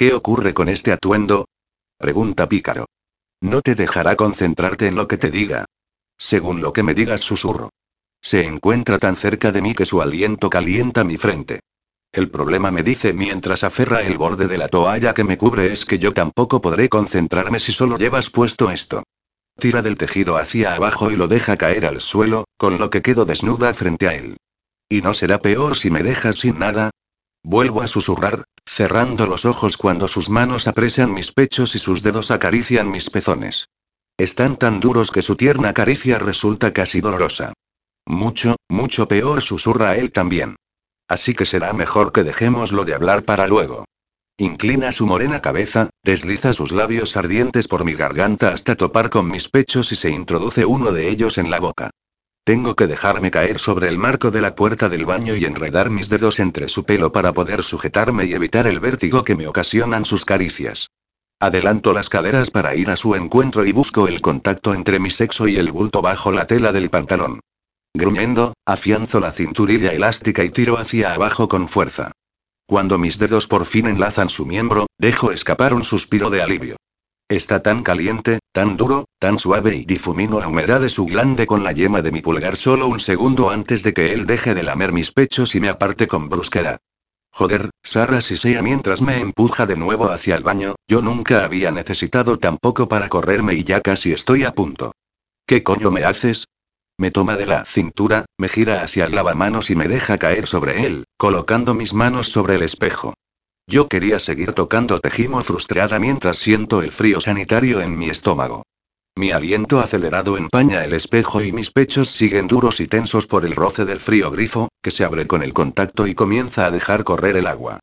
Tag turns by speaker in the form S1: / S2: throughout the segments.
S1: ¿Qué ocurre con este atuendo? Pregunta Pícaro. No te dejará concentrarte en lo que te diga. Según lo que me digas, susurro. Se encuentra tan cerca de mí que su aliento calienta mi frente. El problema me dice mientras aferra el borde de la toalla que me cubre es que yo tampoco podré concentrarme si solo llevas puesto esto. Tira del tejido hacia abajo y lo deja caer al suelo, con lo que quedo desnuda frente a él. ¿Y no será peor si me dejas sin nada? Vuelvo a susurrar, cerrando los ojos cuando sus manos apresan mis pechos y sus dedos acarician mis pezones. Están tan duros que su tierna caricia resulta casi dolorosa. Mucho, mucho peor susurra él también. Así que será mejor que dejémoslo de hablar para luego. Inclina su morena cabeza, desliza sus labios ardientes por mi garganta hasta topar con mis pechos y se introduce uno de ellos en la boca. Tengo que dejarme caer sobre el marco de la puerta del baño y enredar mis dedos entre su pelo para poder sujetarme y evitar el vértigo que me ocasionan sus caricias. Adelanto las caderas para ir a su encuentro y busco el contacto entre mi sexo y el bulto bajo la tela del pantalón. Gruñendo, afianzo la cinturilla elástica y tiro hacia abajo con fuerza. Cuando mis dedos por fin enlazan su miembro, dejo escapar un suspiro de alivio. Está tan caliente, tan duro, tan suave y difumino la humedad de su glande con la yema de mi pulgar solo un segundo antes de que él deje de lamer mis pechos y me aparte con brusquedad. Joder, Sara sea mientras me empuja de nuevo hacia el baño, yo nunca había necesitado tampoco para correrme y ya casi estoy a punto. ¿Qué coño me haces? Me toma de la cintura, me gira hacia el lavamanos y me deja caer sobre él, colocando mis manos sobre el espejo. Yo quería seguir tocando tejimo frustrada mientras siento el frío sanitario en mi estómago. Mi aliento acelerado empaña el espejo y mis pechos siguen duros y tensos por el roce del frío grifo, que se abre con el contacto y comienza a dejar correr el agua.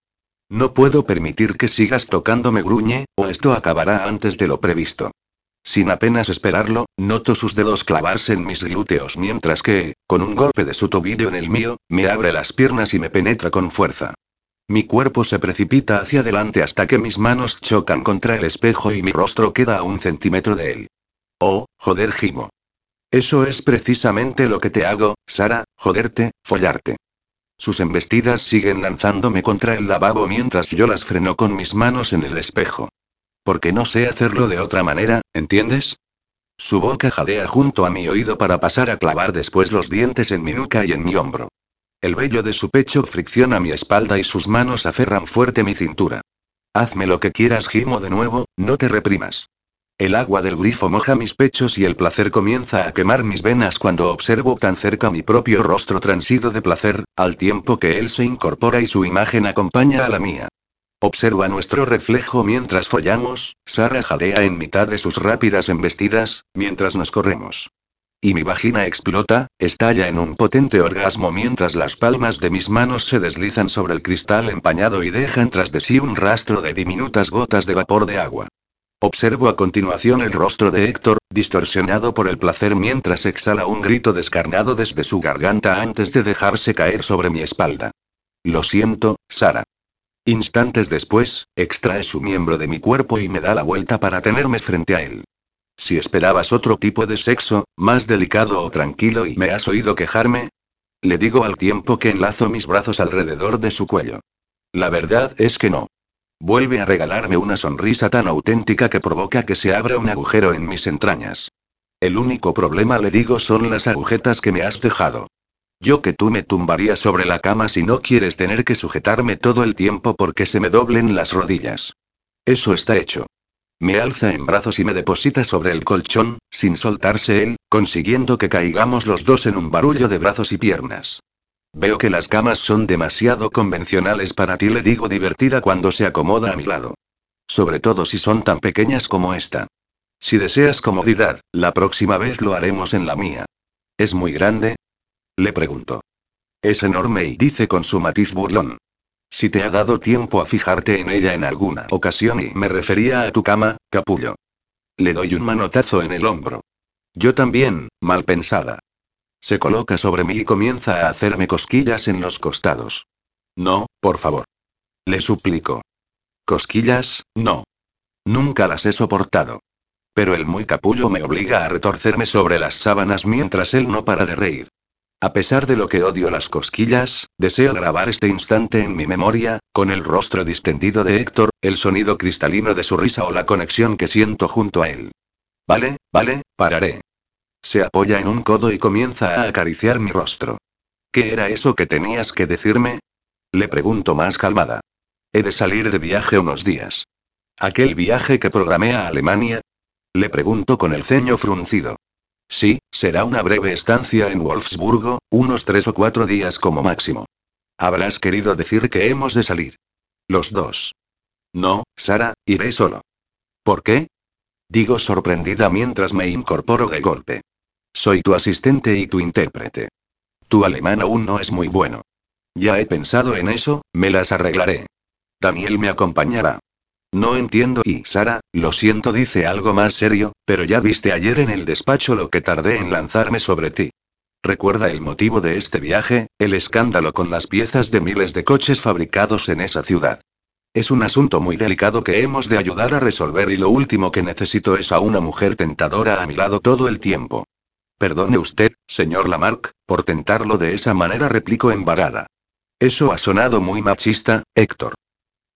S1: No puedo permitir que sigas tocándome gruñe, o esto acabará antes de lo previsto. Sin apenas esperarlo, noto sus dedos clavarse en mis glúteos mientras que, con un golpe de su tobillo en el mío, me abre las piernas y me penetra con fuerza. Mi cuerpo se precipita hacia adelante hasta que mis manos chocan contra el espejo y mi rostro queda a un centímetro de él. Oh, joder, gimo. Eso es precisamente lo que te hago, Sara, joderte, follarte. Sus embestidas siguen lanzándome contra el lavabo mientras yo las freno con mis manos en el espejo. Porque no sé hacerlo de otra manera, ¿entiendes? Su boca jadea junto a mi oído para pasar a clavar después los dientes en mi nuca y en mi hombro. El vello de su pecho fricciona mi espalda y sus manos aferran fuerte mi cintura. Hazme lo que quieras, gimo de nuevo, no te reprimas. El agua del grifo moja mis pechos y el placer comienza a quemar mis venas cuando observo tan cerca mi propio rostro transido de placer, al tiempo que él se incorpora y su imagen acompaña a la mía. Observa nuestro reflejo mientras follamos, Sara jadea en mitad de sus rápidas embestidas, mientras nos corremos. Y mi vagina explota, estalla en un potente orgasmo mientras las palmas de mis manos se deslizan sobre el cristal empañado y dejan tras de sí un rastro de diminutas gotas de vapor de agua. Observo a continuación el rostro de Héctor, distorsionado por el placer mientras exhala un grito descarnado desde su garganta antes de dejarse caer sobre mi espalda. Lo siento, Sara. Instantes después, extrae su miembro de mi cuerpo y me da la vuelta para tenerme frente a él. Si esperabas otro tipo de sexo, más delicado o tranquilo y me has oído quejarme, le digo al tiempo que enlazo mis brazos alrededor de su cuello. La verdad es que no. Vuelve a regalarme una sonrisa tan auténtica que provoca que se abra un agujero en mis entrañas. El único problema, le digo, son las agujetas que me has dejado. Yo que tú me tumbaría sobre la cama si no quieres tener que sujetarme todo el tiempo porque se me doblen las rodillas. Eso está hecho. Me alza en brazos y me deposita sobre el colchón, sin soltarse él, consiguiendo que caigamos los dos en un barullo de brazos y piernas. Veo que las camas son demasiado convencionales para ti, le digo divertida cuando se acomoda a mi lado. Sobre todo si son tan pequeñas como esta. Si deseas comodidad, la próxima vez lo haremos en la mía. ¿Es muy grande? Le pregunto. Es enorme y dice con su matiz burlón. Si te ha dado tiempo a fijarte en ella en alguna ocasión y me refería a tu cama, capullo. Le doy un manotazo en el hombro. Yo también, mal pensada. Se coloca sobre mí y comienza a hacerme cosquillas en los costados. No, por favor. Le suplico. Cosquillas, no. Nunca las he soportado. Pero el muy capullo me obliga a retorcerme sobre las sábanas mientras él no para de reír. A pesar de lo que odio las cosquillas, deseo grabar este instante en mi memoria, con el rostro distendido de Héctor, el sonido cristalino de su risa o la conexión que siento junto a él. Vale, vale, pararé. Se apoya en un codo y comienza a acariciar mi rostro. ¿Qué era eso que tenías que decirme? Le pregunto más calmada. He de salir de viaje unos días. ¿Aquel viaje que programé a Alemania? Le pregunto con el ceño fruncido. Sí, será una breve estancia en Wolfsburgo, unos tres o cuatro días como máximo. Habrás querido decir que hemos de salir. Los dos. No, Sara, iré solo. ¿Por qué? Digo sorprendida mientras me incorporo de golpe. Soy tu asistente y tu intérprete. Tu alemán aún no es muy bueno. Ya he pensado en eso, me las arreglaré. Daniel me acompañará. No entiendo y Sara, lo siento, dice algo más serio, pero ya viste ayer en el despacho lo que tardé en lanzarme sobre ti. Recuerda el motivo de este viaje, el escándalo con las piezas de miles de coches fabricados en esa ciudad. Es un asunto muy delicado que hemos de ayudar a resolver y lo último que necesito es a una mujer tentadora a mi lado todo el tiempo. Perdone usted, señor Lamarck, por tentarlo de esa manera, replico embarada. Eso ha sonado muy machista, Héctor.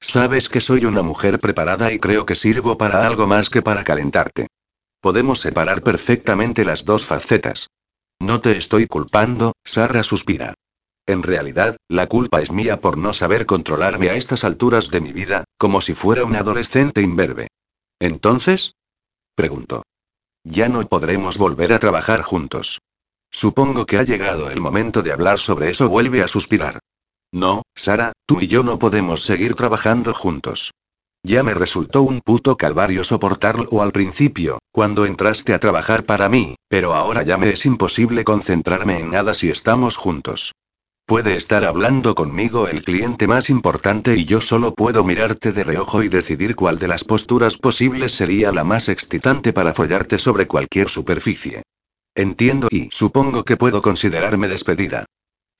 S1: Sabes que soy una mujer preparada y creo que sirvo para algo más que para calentarte. Podemos separar perfectamente las dos facetas. No te estoy culpando, Sara suspira. En realidad, la culpa es mía por no saber controlarme a estas alturas de mi vida, como si fuera un adolescente imberbe. ¿Entonces? Pregunto. Ya no podremos volver a trabajar juntos. Supongo que ha llegado el momento de hablar sobre eso, vuelve a suspirar. No, Sara, tú y yo no podemos seguir trabajando juntos. Ya me resultó un puto calvario soportarlo al principio, cuando entraste a trabajar para mí, pero ahora ya me es imposible concentrarme en nada si estamos juntos. Puede estar hablando conmigo el cliente más importante y yo solo puedo mirarte de reojo y decidir cuál de las posturas posibles sería la más excitante para follarte sobre cualquier superficie. Entiendo y supongo que puedo considerarme despedida.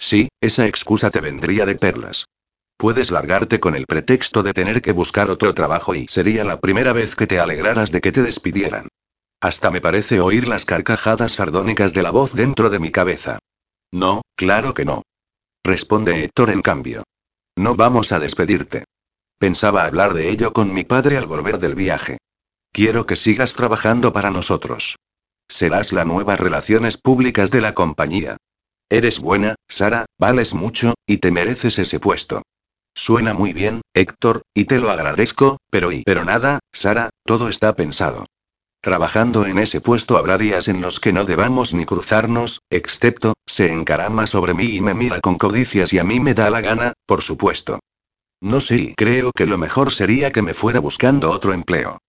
S1: Sí, esa excusa te vendría de perlas. Puedes largarte con el pretexto de tener que buscar otro trabajo y sería la primera vez que te alegraras de que te despidieran. Hasta me parece oír las carcajadas sardónicas de la voz dentro de mi cabeza. No, claro que no. Responde Héctor en cambio. No vamos a despedirte. Pensaba hablar de ello con mi padre al volver del viaje. Quiero que sigas trabajando para nosotros. Serás la nueva relaciones públicas de la compañía. Eres buena, Sara, vales mucho, y te mereces ese puesto. Suena muy bien, Héctor, y te lo agradezco, pero y pero nada, Sara, todo está pensado. Trabajando en ese puesto habrá días en los que no debamos ni cruzarnos, excepto, se encarama sobre mí y me mira con codicias y a mí me da la gana, por supuesto. No sé, creo que lo mejor sería que me fuera buscando otro empleo.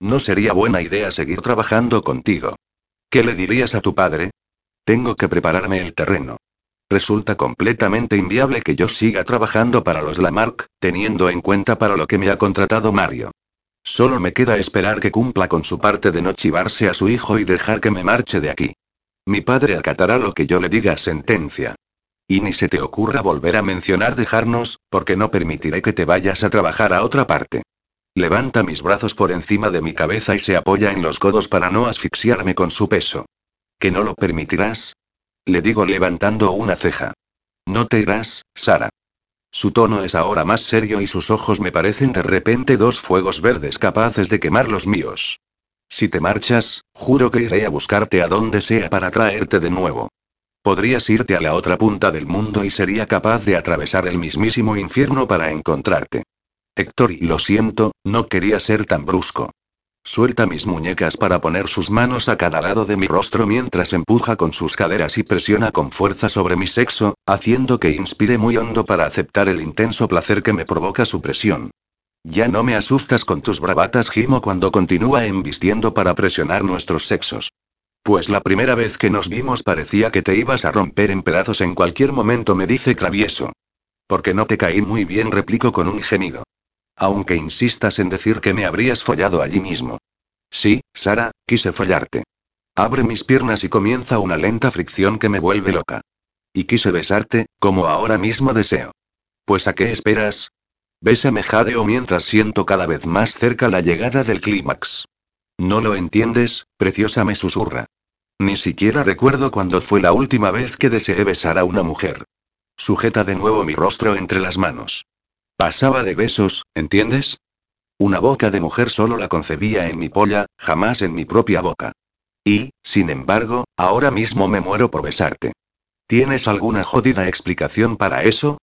S1: No sería buena idea seguir trabajando contigo. ¿Qué le dirías a tu padre? Tengo que prepararme el terreno. Resulta completamente inviable que yo siga trabajando para los Lamarck, teniendo en cuenta para lo que me ha contratado Mario. Solo me queda esperar que cumpla con su parte de no chivarse a su hijo y dejar que me marche de aquí. Mi padre acatará lo que yo le diga, sentencia. Y ni se te ocurra volver a mencionar dejarnos, porque no permitiré que te vayas a trabajar a otra parte. Levanta mis brazos por encima de mi cabeza y se apoya en los codos para no asfixiarme con su peso. ¿Que no lo permitirás? Le digo levantando una ceja. No te irás, Sara. Su tono es ahora más serio y sus ojos me parecen de repente dos fuegos verdes capaces de quemar los míos. Si te marchas, juro que iré a buscarte a donde sea para traerte de nuevo. Podrías irte a la otra punta del mundo y sería capaz de atravesar el mismísimo infierno para encontrarte. Héctor, y lo siento, no quería ser tan brusco. Suelta mis muñecas para poner sus manos a cada lado de mi rostro mientras empuja con sus caderas y presiona con fuerza sobre mi sexo, haciendo que inspire muy hondo para aceptar el intenso placer que me provoca su presión. Ya no me asustas con tus bravatas, gimo cuando continúa embistiendo para presionar nuestros sexos. Pues la primera vez que nos vimos parecía que te ibas a romper en pedazos en cualquier momento, me dice travieso. Porque no te caí muy bien, replico con un gemido. Aunque insistas en decir que me habrías follado allí mismo. Sí, Sara, quise follarte. Abre mis piernas y comienza una lenta fricción que me vuelve loca. Y quise besarte, como ahora mismo deseo. Pues a qué esperas? Bésame jadeo mientras siento cada vez más cerca la llegada del clímax. No lo entiendes, preciosa me susurra. Ni siquiera recuerdo cuándo fue la última vez que deseé besar a una mujer. Sujeta de nuevo mi rostro entre las manos. Pasaba de besos, ¿entiendes? Una boca de mujer solo la concebía en mi polla, jamás en mi propia boca. Y, sin embargo, ahora mismo me muero por besarte. ¿Tienes alguna jodida explicación para eso?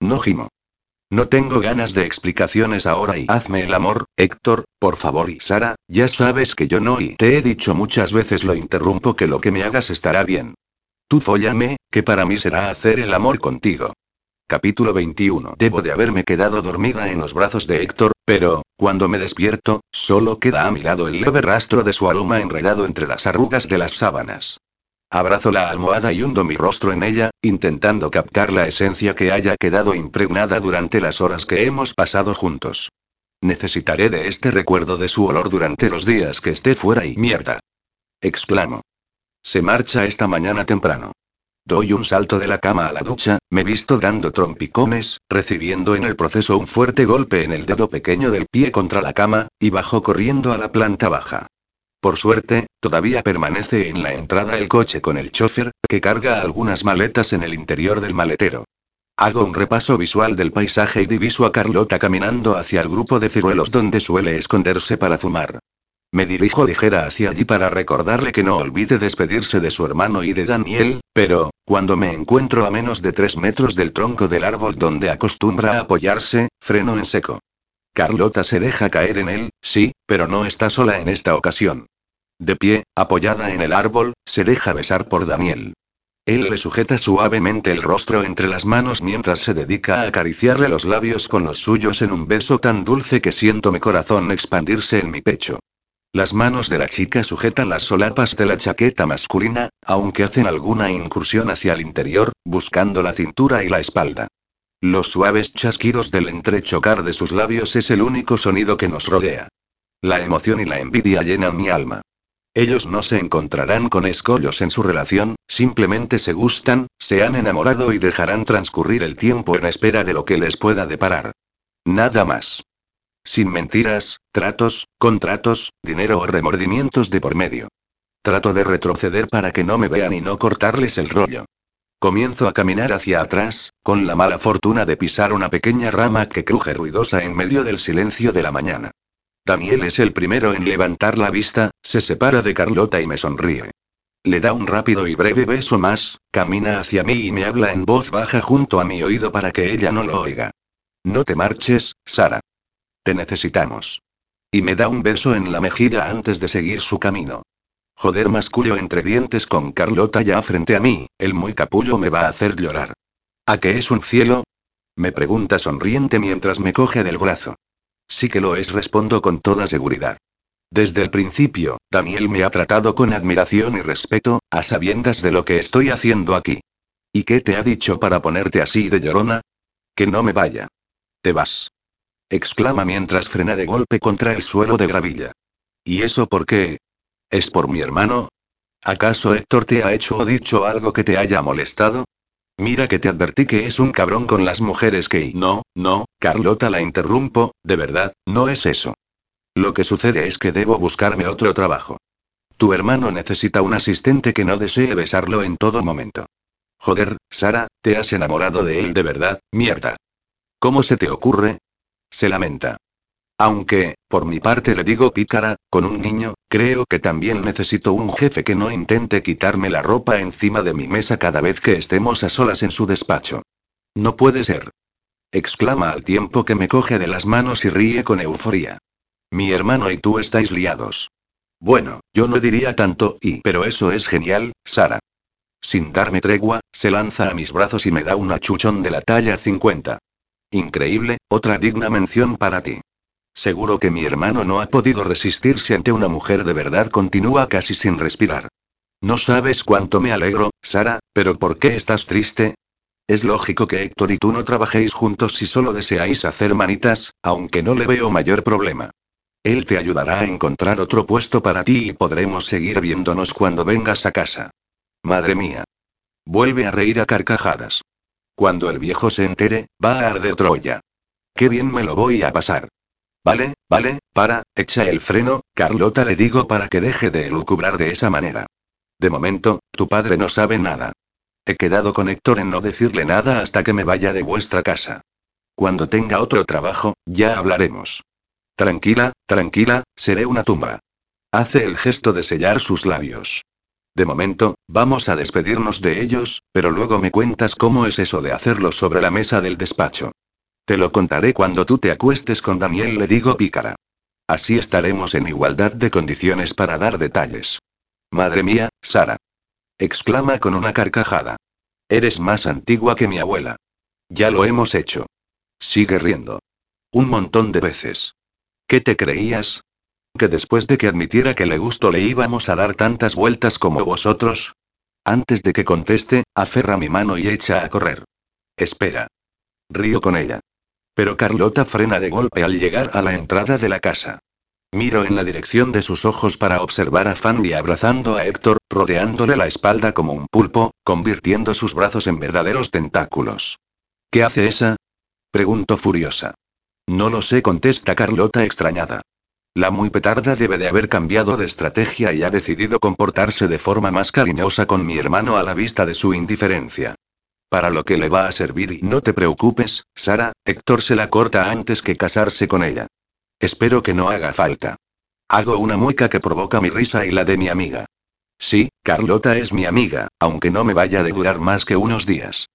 S1: No gimo. No tengo ganas de explicaciones ahora y hazme el amor, Héctor, por favor y Sara, ya sabes que yo no y te he dicho muchas veces lo interrumpo que lo que me hagas estará bien. Tú fóllame, que para mí será hacer el amor contigo. Capítulo 21. Debo de haberme quedado dormida en los brazos de Héctor, pero, cuando me despierto, solo queda a mi lado el leve rastro de su aroma enredado entre las arrugas de las sábanas. Abrazo la almohada y hundo mi rostro en ella, intentando captar la esencia que haya quedado impregnada durante las horas que hemos pasado juntos. Necesitaré de este recuerdo de su olor durante los días que esté fuera y mierda. Exclamo. Se marcha esta mañana temprano. Doy un salto de la cama a la ducha, me visto dando trompicones, recibiendo en el proceso un fuerte golpe en el dedo pequeño del pie contra la cama, y bajo corriendo a la planta baja. Por suerte, todavía permanece en la entrada el coche con el chofer, que carga algunas maletas en el interior del maletero. Hago un repaso visual del paisaje y diviso a Carlota caminando hacia el grupo de ciruelos donde suele esconderse para fumar. Me dirijo ligera hacia allí para recordarle que no olvide despedirse de su hermano y de Daniel, pero, cuando me encuentro a menos de tres metros del tronco del árbol donde acostumbra apoyarse, freno en seco. Carlota se deja caer en él, sí, pero no está sola en esta ocasión. De pie, apoyada en el árbol, se deja besar por Daniel. Él le sujeta suavemente el rostro entre las manos mientras se dedica a acariciarle los labios con los suyos en un beso tan dulce que siento mi corazón expandirse en mi pecho. Las manos de la chica sujetan las solapas de la chaqueta masculina, aunque hacen alguna incursión hacia el interior, buscando la cintura y la espalda. Los suaves chasquidos del entrechocar de sus labios es el único sonido que nos rodea. La emoción y la envidia llenan mi alma. Ellos no se encontrarán con escollos en su relación, simplemente se gustan, se han enamorado y dejarán transcurrir el tiempo en espera de lo que les pueda deparar. Nada más. Sin mentiras, tratos, contratos, dinero o remordimientos de por medio. Trato de retroceder para que no me vean y no cortarles el rollo. Comienzo a caminar hacia atrás, con la mala fortuna de pisar una pequeña rama que cruje ruidosa en medio del silencio de la mañana. Daniel es el primero en levantar la vista, se separa de Carlota y me sonríe. Le da un rápido y breve beso más, camina hacia mí y me habla en voz baja junto a mi oído para que ella no lo oiga. No te marches, Sara. Te necesitamos. Y me da un beso en la mejilla antes de seguir su camino. Joder, mascullo entre dientes con Carlota ya frente a mí, el muy capullo me va a hacer llorar. ¿A qué es un cielo? Me pregunta sonriente mientras me coge del brazo. Sí que lo es, respondo con toda seguridad. Desde el principio, Daniel me ha tratado con admiración y respeto, a sabiendas de lo que estoy haciendo aquí. ¿Y qué te ha dicho para ponerte así de llorona? Que no me vaya. Te vas exclama mientras frena de golpe contra el suelo de gravilla. ¿Y eso por qué? ¿Es por mi hermano? ¿Acaso Héctor te ha hecho o dicho algo que te haya molestado? Mira que te advertí que es un cabrón con las mujeres que... No, no, Carlota la interrumpo, de verdad, no es eso. Lo que sucede es que debo buscarme otro trabajo. Tu hermano necesita un asistente que no desee besarlo en todo momento. Joder, Sara, te has enamorado de él de verdad, mierda. ¿Cómo se te ocurre? Se lamenta. Aunque, por mi parte le digo pícara, con un niño, creo que también necesito un jefe que no intente quitarme la ropa encima de mi mesa cada vez que estemos a solas en su despacho. No puede ser. Exclama al tiempo que me coge de las manos y ríe con euforía. Mi hermano y tú estáis liados. Bueno, yo no diría tanto y... Pero eso es genial, Sara. Sin darme tregua, se lanza a mis brazos y me da un achuchón de la talla 50. Increíble, otra digna mención para ti. Seguro que mi hermano no ha podido resistirse ante una mujer de verdad, continúa casi sin respirar. No sabes cuánto me alegro, Sara, pero ¿por qué estás triste? Es lógico que Héctor y tú no trabajéis juntos si solo deseáis hacer manitas, aunque no le veo mayor problema. Él te ayudará a encontrar otro puesto para ti y podremos seguir viéndonos cuando vengas a casa. Madre mía. Vuelve a reír a carcajadas. Cuando el viejo se entere, va a arder Troya. Qué bien me lo voy a pasar. Vale, vale, para, echa el freno, Carlota le digo para que deje de elucubrar de esa manera. De momento, tu padre no sabe nada. He quedado con Héctor en no decirle nada hasta que me vaya de vuestra casa. Cuando tenga otro trabajo, ya hablaremos. Tranquila, tranquila, seré una tumba. Hace el gesto de sellar sus labios. De momento, vamos a despedirnos de ellos, pero luego me cuentas cómo es eso de hacerlo sobre la mesa del despacho. Te lo contaré cuando tú te acuestes con Daniel, le digo pícara. Así estaremos en igualdad de condiciones para dar detalles. Madre mía, Sara. exclama con una carcajada. Eres más antigua que mi abuela. Ya lo hemos hecho. Sigue riendo. Un montón de veces. ¿Qué te creías? ¿Que después de que admitiera que le gustó le íbamos a dar tantas vueltas como vosotros? Antes de que conteste, aferra mi mano y echa a correr. Espera. Río con ella. Pero Carlota frena de golpe al llegar a la entrada de la casa. Miro en la dirección de sus ojos para observar a Fanny abrazando a Héctor, rodeándole la espalda como un pulpo, convirtiendo sus brazos en verdaderos tentáculos. ¿Qué hace esa? Pregunto furiosa. No lo sé, contesta Carlota extrañada. La muy petarda debe de haber cambiado de estrategia y ha decidido comportarse de forma más cariñosa con mi hermano a la vista de su indiferencia. Para lo que le va a servir y no te preocupes, Sara, Héctor se la corta antes que casarse con ella. Espero que no haga falta. Hago una mueca que provoca mi risa y la de mi amiga. Sí, Carlota es mi amiga, aunque no me vaya a durar más que unos días.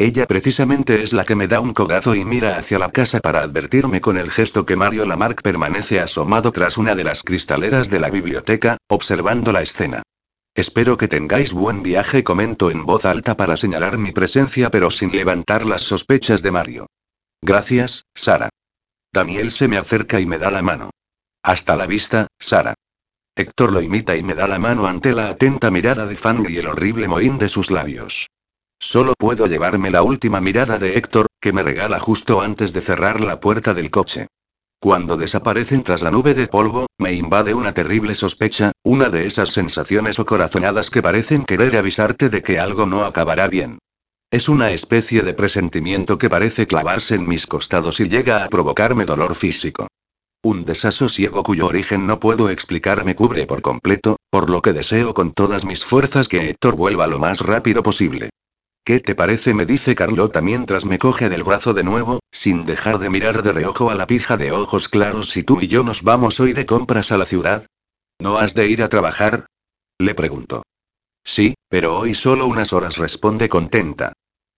S1: Ella precisamente es la que me da un cogazo y mira hacia la casa para advertirme con el gesto que Mario Lamarck permanece asomado tras una de las cristaleras de la biblioteca, observando la escena. Espero que tengáis buen viaje, comento en voz alta para señalar mi presencia pero sin levantar las sospechas de Mario. Gracias, Sara. Daniel se me acerca y me da la mano. Hasta la vista, Sara. Héctor lo imita y me da la mano ante la atenta mirada de Fanny y el horrible mohín de sus labios. Solo puedo llevarme la última mirada de Héctor, que me regala justo antes de cerrar la puerta del coche. Cuando desaparecen tras la nube de polvo, me invade una terrible sospecha, una de esas sensaciones o corazonadas que parecen querer avisarte de que algo no acabará bien. Es una especie de presentimiento que parece clavarse en mis costados y llega a provocarme dolor físico. Un desasosiego cuyo origen no puedo explicar me cubre por completo, por lo que deseo con todas mis fuerzas que Héctor vuelva lo más rápido posible. ¿Qué te parece? me dice Carlota mientras me coge del brazo de nuevo, sin dejar de mirar de reojo a la pija de ojos claros si tú y yo nos vamos hoy de compras a la ciudad. ¿No has de ir a trabajar? Le pregunto. Sí, pero hoy solo unas horas responde contenta.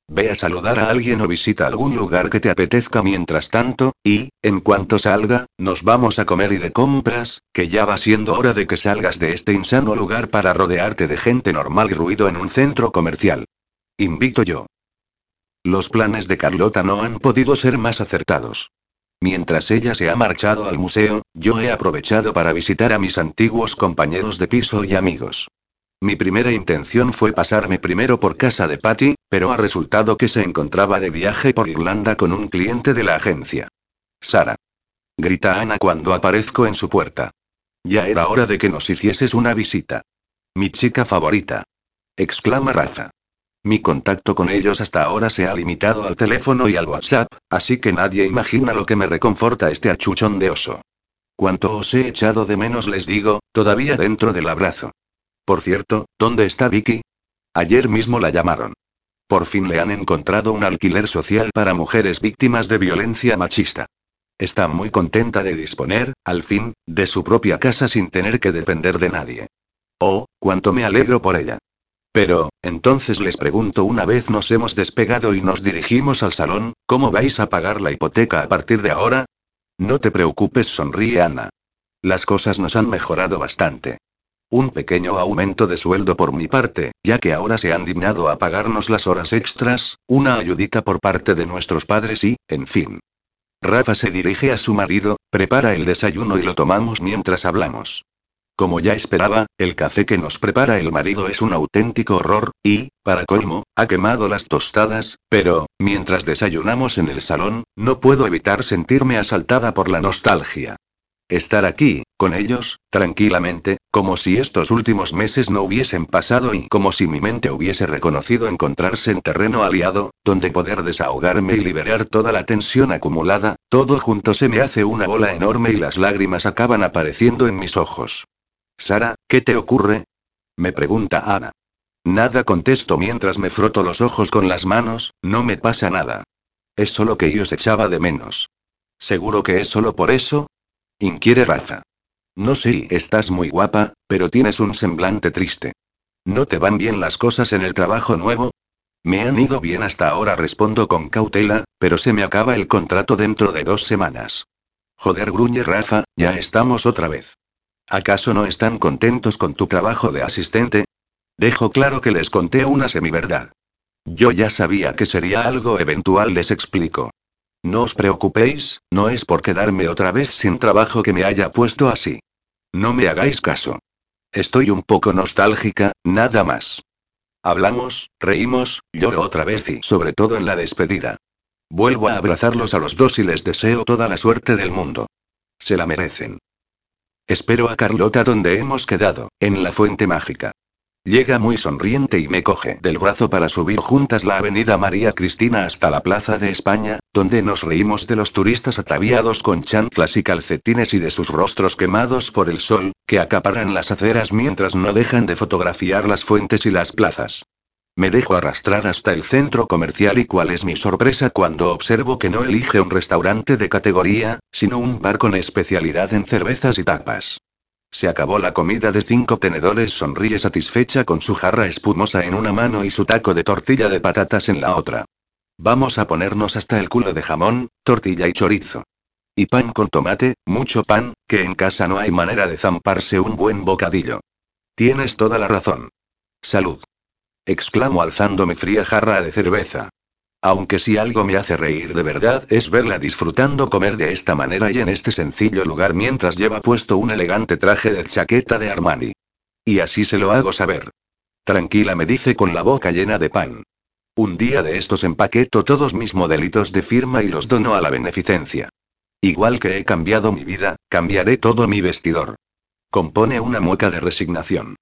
S1: Ve a saludar a alguien o visita algún lugar que te apetezca mientras tanto, y, en cuanto salga, nos vamos a comer y de compras, que ya va siendo hora de que salgas de este insano lugar para rodearte de gente normal y ruido en un centro comercial. Invito yo. Los planes de Carlota no han podido ser más acertados. Mientras ella se ha marchado al museo, yo he aprovechado para visitar a mis antiguos compañeros de piso y amigos. Mi primera intención fue pasarme primero por casa de Patty, pero ha resultado que se encontraba de viaje por Irlanda con un cliente de la agencia. Sara. Grita Ana cuando aparezco en su puerta. Ya era hora de que nos hicieses una visita. Mi chica favorita. Exclama Rafa. Mi contacto con ellos hasta ahora se ha limitado al teléfono y al WhatsApp, así que nadie imagina lo que me reconforta este achuchón de oso. Cuanto os he echado de menos les digo, todavía dentro del abrazo. Por cierto, ¿dónde está Vicky? Ayer mismo la llamaron. Por fin le han encontrado un alquiler social para mujeres víctimas de violencia machista. Está muy contenta de disponer, al fin, de su propia casa sin tener que depender de nadie. Oh, cuánto me alegro por ella. Pero, entonces les pregunto una vez nos hemos despegado y nos dirigimos al salón, ¿cómo vais a pagar la hipoteca a partir de ahora? No te preocupes, sonríe Ana. Las cosas nos han mejorado bastante. Un pequeño aumento de sueldo por mi parte, ya que ahora se han dignado a pagarnos las horas extras, una ayudita por parte de nuestros padres y, en fin. Rafa se dirige a su marido, prepara el desayuno y lo tomamos mientras hablamos. Como ya esperaba, el café que nos prepara el marido es un auténtico horror, y, para colmo, ha quemado las tostadas, pero, mientras desayunamos en el salón, no puedo evitar sentirme asaltada por la nostalgia. Estar aquí, con ellos, tranquilamente, como si estos últimos meses no hubiesen pasado y como si mi mente hubiese reconocido encontrarse en terreno aliado, donde poder desahogarme y liberar toda la tensión acumulada, todo junto se me hace una bola enorme y las lágrimas acaban apareciendo en mis ojos. Sara, ¿qué te ocurre? Me pregunta Ana. Nada contesto mientras me froto los ojos con las manos, no me pasa nada. Es solo que yo os echaba de menos. ¿Seguro que es solo por eso? Inquiere Rafa. No sé, estás muy guapa, pero tienes un semblante triste. ¿No te van bien las cosas en el trabajo nuevo? Me han ido bien hasta ahora, respondo con cautela, pero se me acaba el contrato dentro de dos semanas. Joder, gruñe Rafa, ya estamos otra vez. ¿Acaso no están contentos con tu trabajo de asistente? Dejo claro que les conté una semiverdad. Yo ya sabía que sería algo eventual, les explico. No os preocupéis, no es por quedarme otra vez sin trabajo que me haya puesto así. No me hagáis caso. Estoy un poco nostálgica, nada más. Hablamos, reímos, lloro otra vez y sobre todo en la despedida. Vuelvo a abrazarlos a los dos y les deseo toda la suerte del mundo. Se la merecen. Espero a Carlota donde hemos quedado, en la fuente mágica. Llega muy sonriente y me coge del brazo para subir juntas la avenida María Cristina hasta la Plaza de España, donde nos reímos de los turistas ataviados con chanclas y calcetines y de sus rostros quemados por el sol, que acaparan las aceras mientras no dejan de fotografiar las fuentes y las plazas. Me dejo arrastrar hasta el centro comercial y cuál es mi sorpresa cuando observo que no elige un restaurante de categoría, sino un bar con especialidad en cervezas y tapas. Se acabó la comida de cinco tenedores, sonríe satisfecha con su jarra espumosa en una mano y su taco de tortilla de patatas en la otra. Vamos a ponernos hasta el culo de jamón, tortilla y chorizo. Y pan con tomate, mucho pan, que en casa no hay manera de zamparse un buen bocadillo. Tienes toda la razón. Salud. Exclamo alzando mi fría jarra de cerveza. Aunque si algo me hace reír de verdad es verla disfrutando comer de esta manera y en este sencillo lugar mientras lleva puesto un elegante traje de chaqueta de Armani. Y así se lo hago saber. Tranquila me dice con la boca llena de pan. Un día de estos empaqueto todos mis modelitos de firma y los dono a la beneficencia. Igual que he cambiado mi vida, cambiaré todo mi vestidor. Compone una mueca de resignación.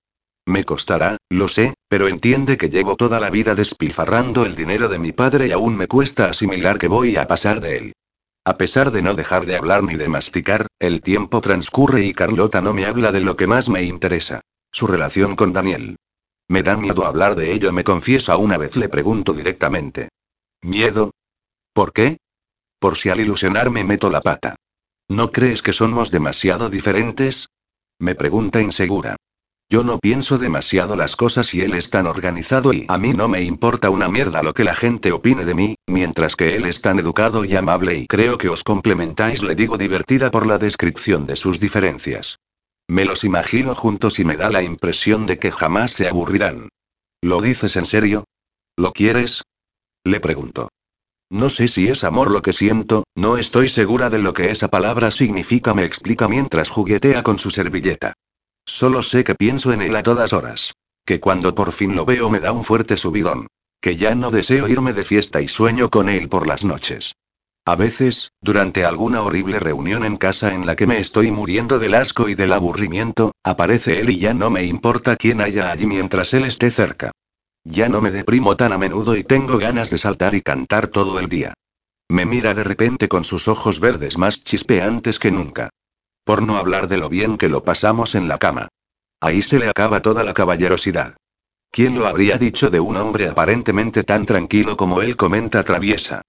S1: Me costará, lo sé, pero entiende que llevo toda la vida despilfarrando el dinero de mi padre y aún me cuesta asimilar que voy a pasar de él. A pesar de no dejar de hablar ni de masticar, el tiempo transcurre y Carlota no me habla de lo que más me interesa. Su relación con Daniel. Me da miedo hablar de ello, me confieso a una vez le pregunto directamente. ¿Miedo? ¿Por qué? Por si al ilusionarme meto la pata. ¿No crees que somos demasiado diferentes? Me pregunta insegura. Yo no pienso demasiado las cosas y él es tan organizado y a mí no me importa una mierda lo que la gente opine de mí, mientras que él es tan educado y amable y creo que os complementáis, le digo divertida por la descripción de sus diferencias. Me los imagino juntos y me da la impresión de que jamás se aburrirán. ¿Lo dices en serio? ¿Lo quieres? Le pregunto. No sé si es amor lo que siento, no estoy segura de lo que esa palabra significa, me explica mientras juguetea con su servilleta. Solo sé que pienso en él a todas horas. Que cuando por fin lo veo me da un fuerte subidón. Que ya no deseo irme de fiesta y sueño con él por las noches. A veces, durante alguna horrible reunión en casa en la que me estoy muriendo del asco y del aburrimiento, aparece él y ya no me importa quién haya allí mientras él esté cerca. Ya no me deprimo tan a menudo y tengo ganas de saltar y cantar todo el día. Me mira de repente con sus ojos verdes más chispeantes que nunca. Por no hablar de lo bien que lo pasamos en la cama. Ahí se le acaba toda la caballerosidad. ¿Quién lo habría dicho de un hombre aparentemente tan tranquilo como él comenta traviesa?